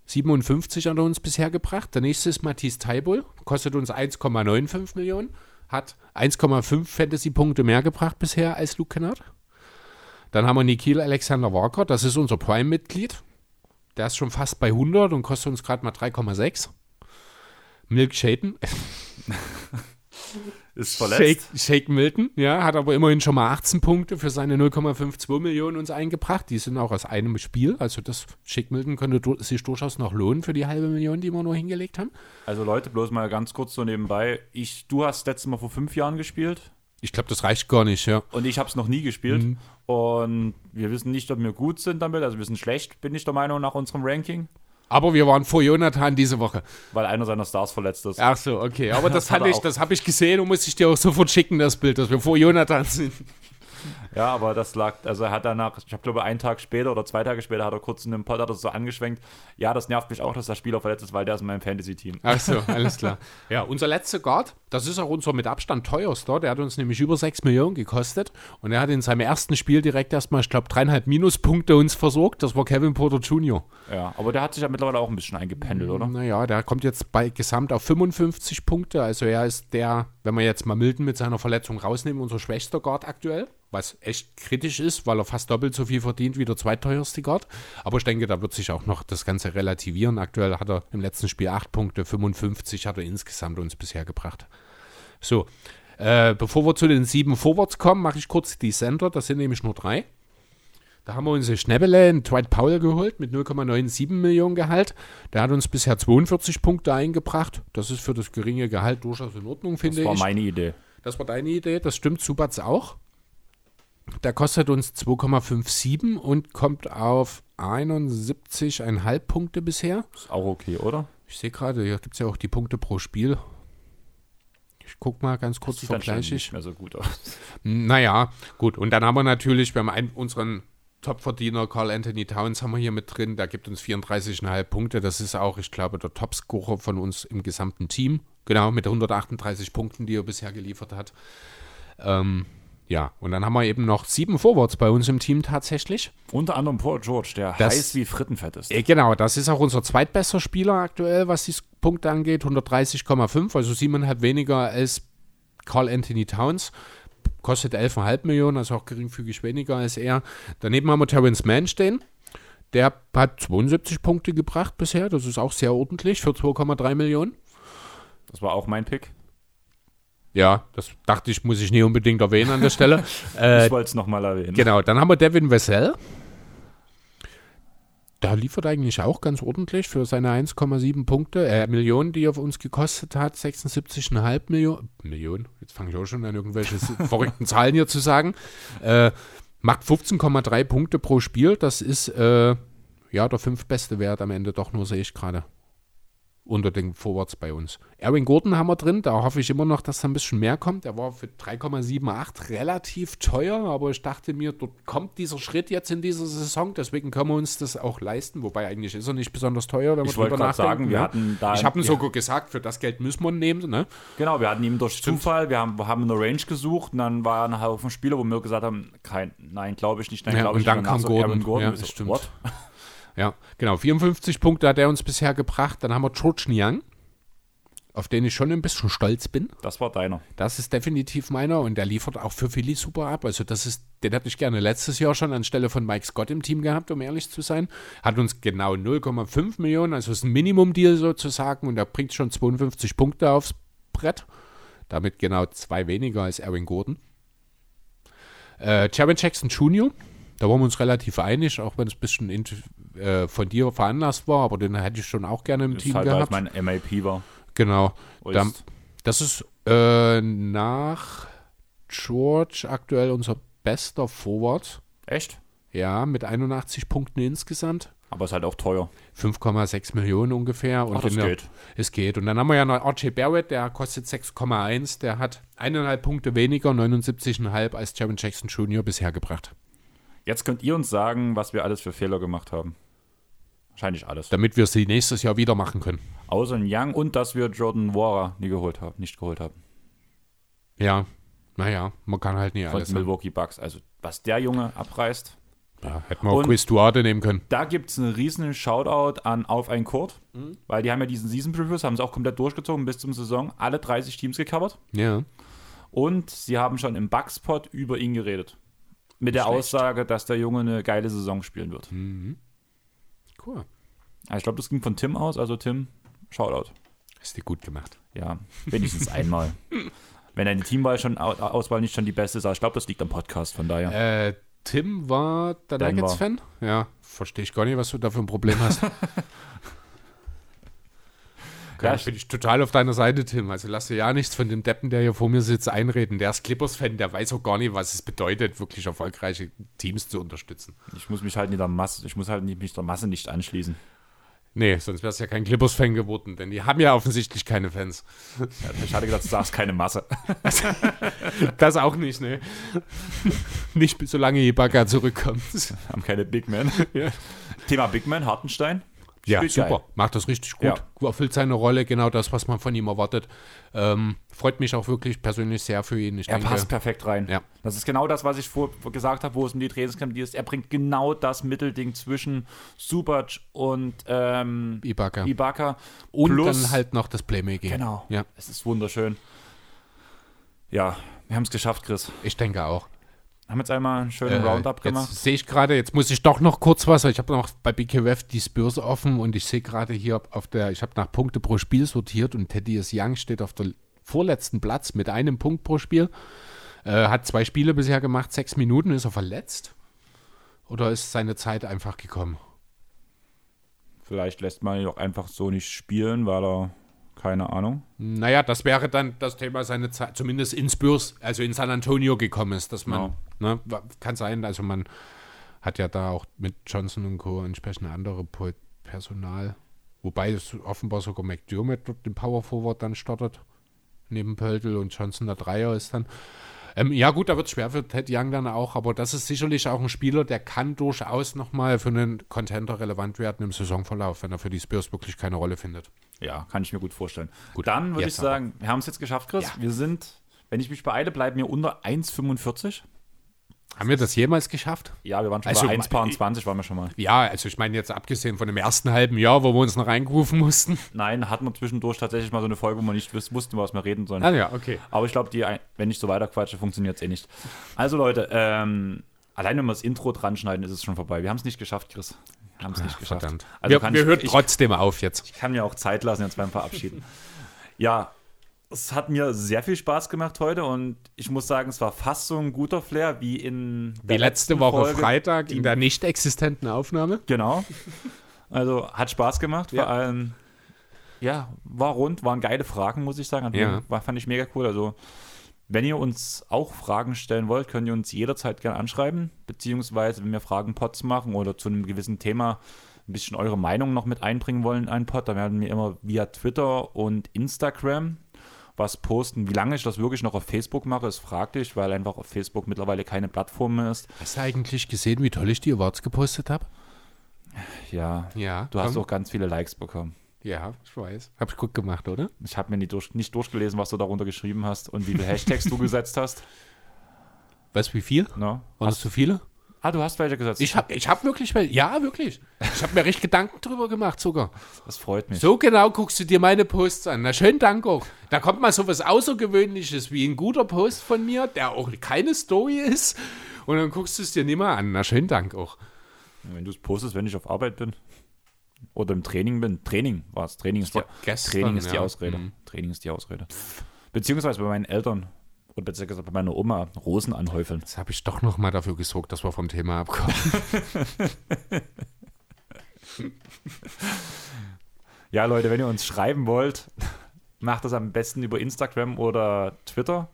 57 hat er uns bisher gebracht. Der nächste ist Matthias Taibul, kostet uns 1,95 Millionen, hat 1,5 Fantasy-Punkte mehr gebracht bisher als Luke Kennard. Dann haben wir Nikhil Alexander Walker, das ist unser Prime-Mitglied. Der ist schon fast bei 100 und kostet uns gerade mal 3,6. Milk Shaden, Ist Shake, Shake Milton, ja, hat aber immerhin schon mal 18 Punkte für seine 0,52 Millionen uns eingebracht. Die sind auch aus einem Spiel. Also das Shake Milton könnte sich durchaus noch lohnen für die halbe Million, die wir nur hingelegt haben. Also Leute, bloß mal ganz kurz so nebenbei. Ich, du hast letztes Mal vor fünf Jahren gespielt Ich glaube, das reicht gar nicht, ja. und ich habe es noch nie gespielt. Mhm. Und wir wissen nicht, ob wir gut sind damit. Also wir sind schlecht, bin ich der Meinung, nach unserem Ranking. Aber wir waren vor Jonathan diese Woche. Weil einer seiner Stars verletzt ist. Ach so, okay. Aber das, hat hatte ich, das habe ich gesehen und muss ich dir auch sofort schicken, das Bild, dass wir vor Jonathan sind. Ja, aber das lag, also er hat danach, ich habe glaube einen Tag später oder zwei Tage später hat er kurz in einem Pod hat er so angeschwenkt. Ja, das nervt mich auch, dass der Spieler verletzt ist, weil der ist in meinem Fantasy-Team. Ach so, alles klar. Ja, unser letzter Guard, das ist auch unser mit Abstand teuerster. Der hat uns nämlich über 6 Millionen gekostet. Und er hat in seinem ersten Spiel direkt erstmal, ich glaube, dreieinhalb Minuspunkte uns versorgt. Das war Kevin Porter Jr. Ja, aber der hat sich ja mittlerweile auch ein bisschen eingependelt, oder? Naja, der kommt jetzt bei gesamt auf 55 Punkte. Also er ist der, wenn wir jetzt mal Milton mit seiner Verletzung rausnehmen, unser schwächster Guard aktuell. Was echt kritisch ist, weil er fast doppelt so viel verdient wie der zweiteuerste Guard. Aber ich denke, da wird sich auch noch das Ganze relativieren. Aktuell hat er im letzten Spiel 8 Punkte, 55 hat er insgesamt uns bisher gebracht. So, äh, bevor wir zu den sieben Forwards kommen, mache ich kurz die Center. Das sind nämlich nur drei. Da haben wir uns Schnäppele in Dwight Powell geholt mit 0,97 Millionen Gehalt. Der hat uns bisher 42 Punkte eingebracht. Das ist für das geringe Gehalt durchaus in Ordnung, finde Das war ich. meine Idee. Das war deine Idee, das stimmt Subats auch. Der kostet uns 2,57 und kommt auf 71,5 Punkte bisher. Ist auch okay, oder? Ich sehe gerade, hier gibt es ja auch die Punkte pro Spiel. Ich guck mal ganz kurz, vergleiche ich. nicht mehr so gut aus. Naja, gut. Und dann haben wir natürlich, wir haben einen, unseren Topverdiener Carl Anthony Towns haben wir hier mit drin. Der gibt uns 34,5 Punkte. Das ist auch, ich glaube, der Topscorer von uns im gesamten Team. Genau, mit 138 Punkten, die er bisher geliefert hat. Ähm, ja, und dann haben wir eben noch sieben Forwards bei uns im Team tatsächlich. Unter anderem Paul George, der Das- heiß wie Frittenfett ist. Äh, genau, das ist auch unser zweitbester Spieler aktuell, was die Punkte angeht. 130,5, also siebeneinhalb weniger als Carl Anthony Towns. Kostet 11,5 Millionen, also auch geringfügig weniger als er. Daneben haben wir Terrence Mann stehen. Der hat 72 Punkte gebracht bisher. Das ist auch sehr ordentlich für 2,3 Millionen. Das war auch mein Pick. Ja, das dachte ich, muss ich nie unbedingt erwähnen an der Stelle. äh, ich wollte es nochmal erwähnen. Genau, dann haben wir Devin Vassell. Der liefert eigentlich auch ganz ordentlich für seine 1,7 Punkte, äh, Millionen, die er auf uns gekostet hat. 76,5 Millionen. Millionen, jetzt fange ich auch schon an, irgendwelche verrückten Zahlen hier zu sagen. Äh, macht 15,3 Punkte pro Spiel. Das ist äh, ja der fünftbeste Wert am Ende, doch nur sehe ich gerade. Unter den Forwards bei uns. Erwin Gordon haben wir drin, da hoffe ich immer noch, dass da ein bisschen mehr kommt. Der war für 3,78 relativ teuer, aber ich dachte mir, dort kommt dieser Schritt jetzt in dieser Saison, deswegen können wir uns das auch leisten. Wobei eigentlich ist er nicht besonders teuer, wenn wir Ich wollte drüber gerade sagen, nachdenken, wir ne? hatten da. Ich habe ihm ja, sogar gesagt, für das Geld müssen wir ihn nehmen. Ne? Genau, wir hatten ihm durch Zufall, wir haben, wir haben eine Range gesucht und dann war ein Haufen Spieler, wo wir gesagt haben, kein, nein, glaube ich nicht, nein, Ja, glaube und ich dann nicht. kam danach Gordon. Aaron Ja, Ich so, das stimmt. What? Ja, genau. 54 Punkte hat er uns bisher gebracht. Dann haben wir George Niang, auf den ich schon ein bisschen stolz bin. Das war deiner. Das ist definitiv meiner und der liefert auch für Philly super ab. Also das ist, den hätte ich gerne letztes Jahr schon anstelle von Mike Scott im Team gehabt, um ehrlich zu sein. Hat uns genau 0,5 Millionen, also ist ein Minimum-Deal sozusagen und er bringt schon 52 Punkte aufs Brett. Damit genau zwei weniger als Erwin Gordon. Äh, Jaron Jackson Jr., da waren wir uns relativ einig, auch wenn es ein bisschen äh, von dir veranlasst war, aber den hätte ich schon auch gerne im Das ist Team halt, gehabt. mein MAP war. Genau. Ist- Da, das ist äh, nach George aktuell unser bester Forward. Echt? Ja, mit 81 Punkten insgesamt. Aber ist halt auch teuer. 5,6 Millionen ungefähr. Und Ach, das geht. Es geht. Und dann haben wir ja noch RJ Barrett, der kostet 6,1. Der hat eineinhalb Punkte weniger, 79,5 als Jaron Jackson Jr. bisher gebracht. Jetzt könnt ihr uns sagen, was wir alles für Fehler gemacht haben. Wahrscheinlich alles. Damit wir sie nächstes Jahr wieder machen können. Außer ein Young und dass wir Jordan Wara nie geholt haben, nicht geholt haben. Ja, naja, man kann halt nie Von alles. den haben. Milwaukee Bucks. Also, was der Junge abreißt. Ja, hätten wir auch Chris Duarte nehmen können. Da gibt es einen riesen Shoutout an Auf ein Court, Mhm. weil die haben ja diesen Season Previews, haben sie auch komplett durchgezogen bis zum Saison, alle 30 Teams gecovert Ja. und sie haben schon im Buckspot über ihn geredet. Mit der Schlecht. Aussage, dass der Junge eine geile Saison spielen wird. Cool. Also ich glaube, das ging von Tim aus, also Tim, Shoutout. Hast du gut gemacht. Ja, wenigstens einmal. Wenn deine Teamwahl schon, Au- Auswahl nicht schon die beste ist, aber ich glaube, das liegt am Podcast, von daher. Äh, Tim war der. Nuggets-Fan? Ja, verstehe ich gar nicht, was du da für ein Problem hast. Ja, ich- bin ich total auf deiner Seite, Tim. Also lass dir ja nichts von dem Deppen, der hier vor mir sitzt, einreden. Der ist Clippers-Fan, der weiß auch gar nicht, was es bedeutet, wirklich erfolgreiche Teams zu unterstützen. Ich muss mich halt nicht der Masse, ich muss halt nicht, mich der Masse nicht anschließen. Nee, sonst wär's ja kein Clippers-Fan geworden, denn die haben ja offensichtlich keine Fans. Ja, ich hatte gedacht, du sagst keine Masse. Das auch nicht, ne? nicht solange Ibaka zurückkommt. haben keine Big Men. Ja. Thema Big Man, Hartenstein. Ja, Spielt super. geil. Macht das richtig gut. Ja. Erfüllt seine Rolle, genau das, was man von ihm erwartet. Ähm, freut mich auch wirklich persönlich sehr für ihn. Ich Er denke, passt perfekt rein. Ja. Das ist genau das, was ich vor, gesagt habe, wo es um die Trainingscamp geht. Er bringt genau das Mittelding zwischen Subac und ähm, Ibaka. Ibaka. Und plus- dann halt noch das Playmaking. Genau. Ja, Es ist wunderschön. Ja, wir haben es geschafft, Chris. ich denke auch. Haben jetzt einmal einen schönen Äh, Roundup gemacht. Jetzt sehe ich gerade, jetzt muss ich doch noch kurz was, weil ich habe noch bei BKWF die Spurs offen und ich sehe gerade hier auf der, ich habe nach Punkte pro Spiel sortiert und Thaddeus Young steht auf der vorletzten Platz mit einem Punkt pro Spiel. Äh, hat zwei Spiele bisher gemacht, sechs Minuten, ist er verletzt. Oder ist seine Zeit einfach gekommen? Vielleicht lässt man ihn auch einfach so nicht spielen, weil er, keine Ahnung. Naja, das wäre dann das Thema seine Zeit, zumindest in Spurs, also in San Antonio gekommen ist, dass man, ne, kann sein, also man hat ja da auch mit Johnson und Co. entsprechend andere Po- Personal. Wobei es offenbar sogar McDermott dort den Power Forward dann startet, neben Pöltl und Johnson der Dreier ist dann. Ähm, ja gut, da wird es schwer für Ted Young dann auch, aber das ist sicherlich auch ein Spieler, der kann durchaus nochmal für einen Contender relevant werden im Saisonverlauf, wenn er für die Spurs wirklich keine Rolle findet. Ja, kann ich mir gut vorstellen. Gut, Dann würde ich jetzt aber. sagen, wir haben es jetzt geschafft, Chris. Ja. Wir sind, wenn ich mich beeile, bleiben wir unter 1,45. Haben wir das jemals geschafft? Ja, wir waren schon Also, bei 1,20 waren wir schon mal. Ja, also ich meine jetzt abgesehen von dem ersten halben Jahr, wo wir uns noch reingerufen mussten. Nein, hatten wir zwischendurch tatsächlich mal so eine Folge, wo wir nicht wussten, was wir reden sollen. Ah ja, okay. Aber ich glaube, die, wenn ich so weiterquatsche, funktioniert es eh nicht. Also Leute, ähm, allein wenn wir das Intro dran schneiden, ist es schon vorbei. Wir haben es nicht geschafft, Chris. Wir haben es nicht geschafft. Verdammt. Also wir wir ich, hören ich, trotzdem auf jetzt. ich kann mir auch Zeit lassen jetzt beim Verabschieden. ja, es hat mir sehr viel Spaß gemacht heute und ich muss sagen, es war fast so ein guter Flair wie in Die der letzte letzten Woche Folge. Freitag in der nicht existenten Aufnahme. Genau. Also hat Spaß gemacht. Ja. Vor allem, ja, war rund, waren geile Fragen, muss ich sagen. Ja. war, fand ich mega cool. Also, wenn ihr uns auch Fragen stellen wollt, könnt ihr uns jederzeit gerne anschreiben. Beziehungsweise, wenn wir Fragen-Pods machen oder zu einem gewissen Thema ein bisschen eure Meinung noch mit einbringen wollen in einen Pod, dann werden wir immer via Twitter und Instagram was posten. Wie lange ich das wirklich noch auf Facebook mache, ist fraglich, weil einfach auf Facebook mittlerweile keine Plattform mehr ist. Hast du eigentlich gesehen, wie toll ich die Awards gepostet habe? Ja, Ja. du hast komm. auch ganz viele Likes bekommen. Ja, ich weiß. Hab ich gut gemacht, oder? Ich habe mir nicht, durch, nicht durchgelesen, was du darunter geschrieben hast und wie viele Hashtags du gesetzt hast. Weißt du, wie viel? No? Waren das zu viele? Ah, du hast welche gesetzt. Ich habe ich hab wirklich, wel- ja, wirklich. Ich habe mir richtig Gedanken drüber gemacht sogar. das freut mich. So genau guckst du dir meine Posts an. Na, schönen Dank auch. Da kommt mal so was Außergewöhnliches wie ein guter Post von mir, der auch keine Story ist. Und dann guckst du es dir nicht mehr an. Na, schönen Dank auch. Wenn du es postest, wenn ich auf Arbeit bin oder im Training bin. Training war es. Training ist, die, gestern, Training ist die ja. Ausrede. Mhm. Training ist die Ausrede. Beziehungsweise bei meinen Eltern besser gesagt bei meiner Oma Rosen anhäufeln. Jetzt habe ich doch noch mal dafür gesorgt, dass wir vom Thema abkommen. Ja, Leute, wenn ihr uns schreiben wollt, macht das am besten über Instagram oder Twitter.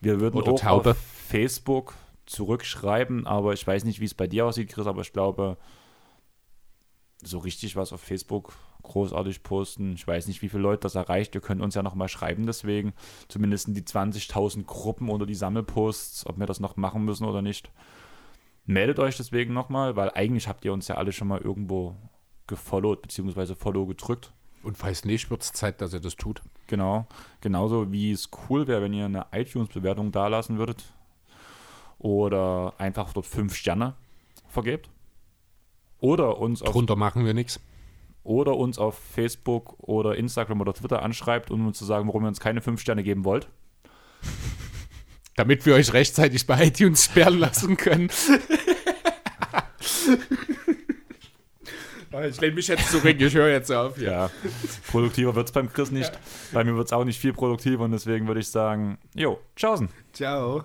Wir würden Oder auch Taube. auf Facebook zurückschreiben, aber ich weiß nicht, wie es bei dir aussieht, Chris, aber ich glaube, so richtig was auf Facebook großartig posten. Ich weiß nicht, wie viele Leute das erreicht. Ihr könnt uns ja noch mal schreiben deswegen. Zumindest in die 20.000 Gruppen oder die Sammelposts, ob wir das noch machen müssen oder nicht. Meldet euch deswegen nochmal, weil eigentlich habt ihr uns ja alle schon mal irgendwo gefollowt, beziehungsweise Follow gedrückt. Und falls nicht, wird es Zeit, dass er das tut. Genau. Genauso wie es cool wäre, wenn ihr eine iTunes-Bewertung dalassen würdet. Oder einfach dort fünf Sterne vergebt. Oder uns auf, Drunter machen wir nichts. Oder uns auf Facebook oder Instagram oder Twitter anschreibt, um uns zu sagen, warum ihr uns keine fünf Sterne geben wollt. Damit wir euch rechtzeitig bei iTunes sperren lassen können. ich lehne mich jetzt zurück, ich höre jetzt auf. Ja, produktiver wird es beim Chris nicht. Bei mir wird es auch nicht viel produktiver und deswegen würde ich sagen, jo, tschaußen. Ciao.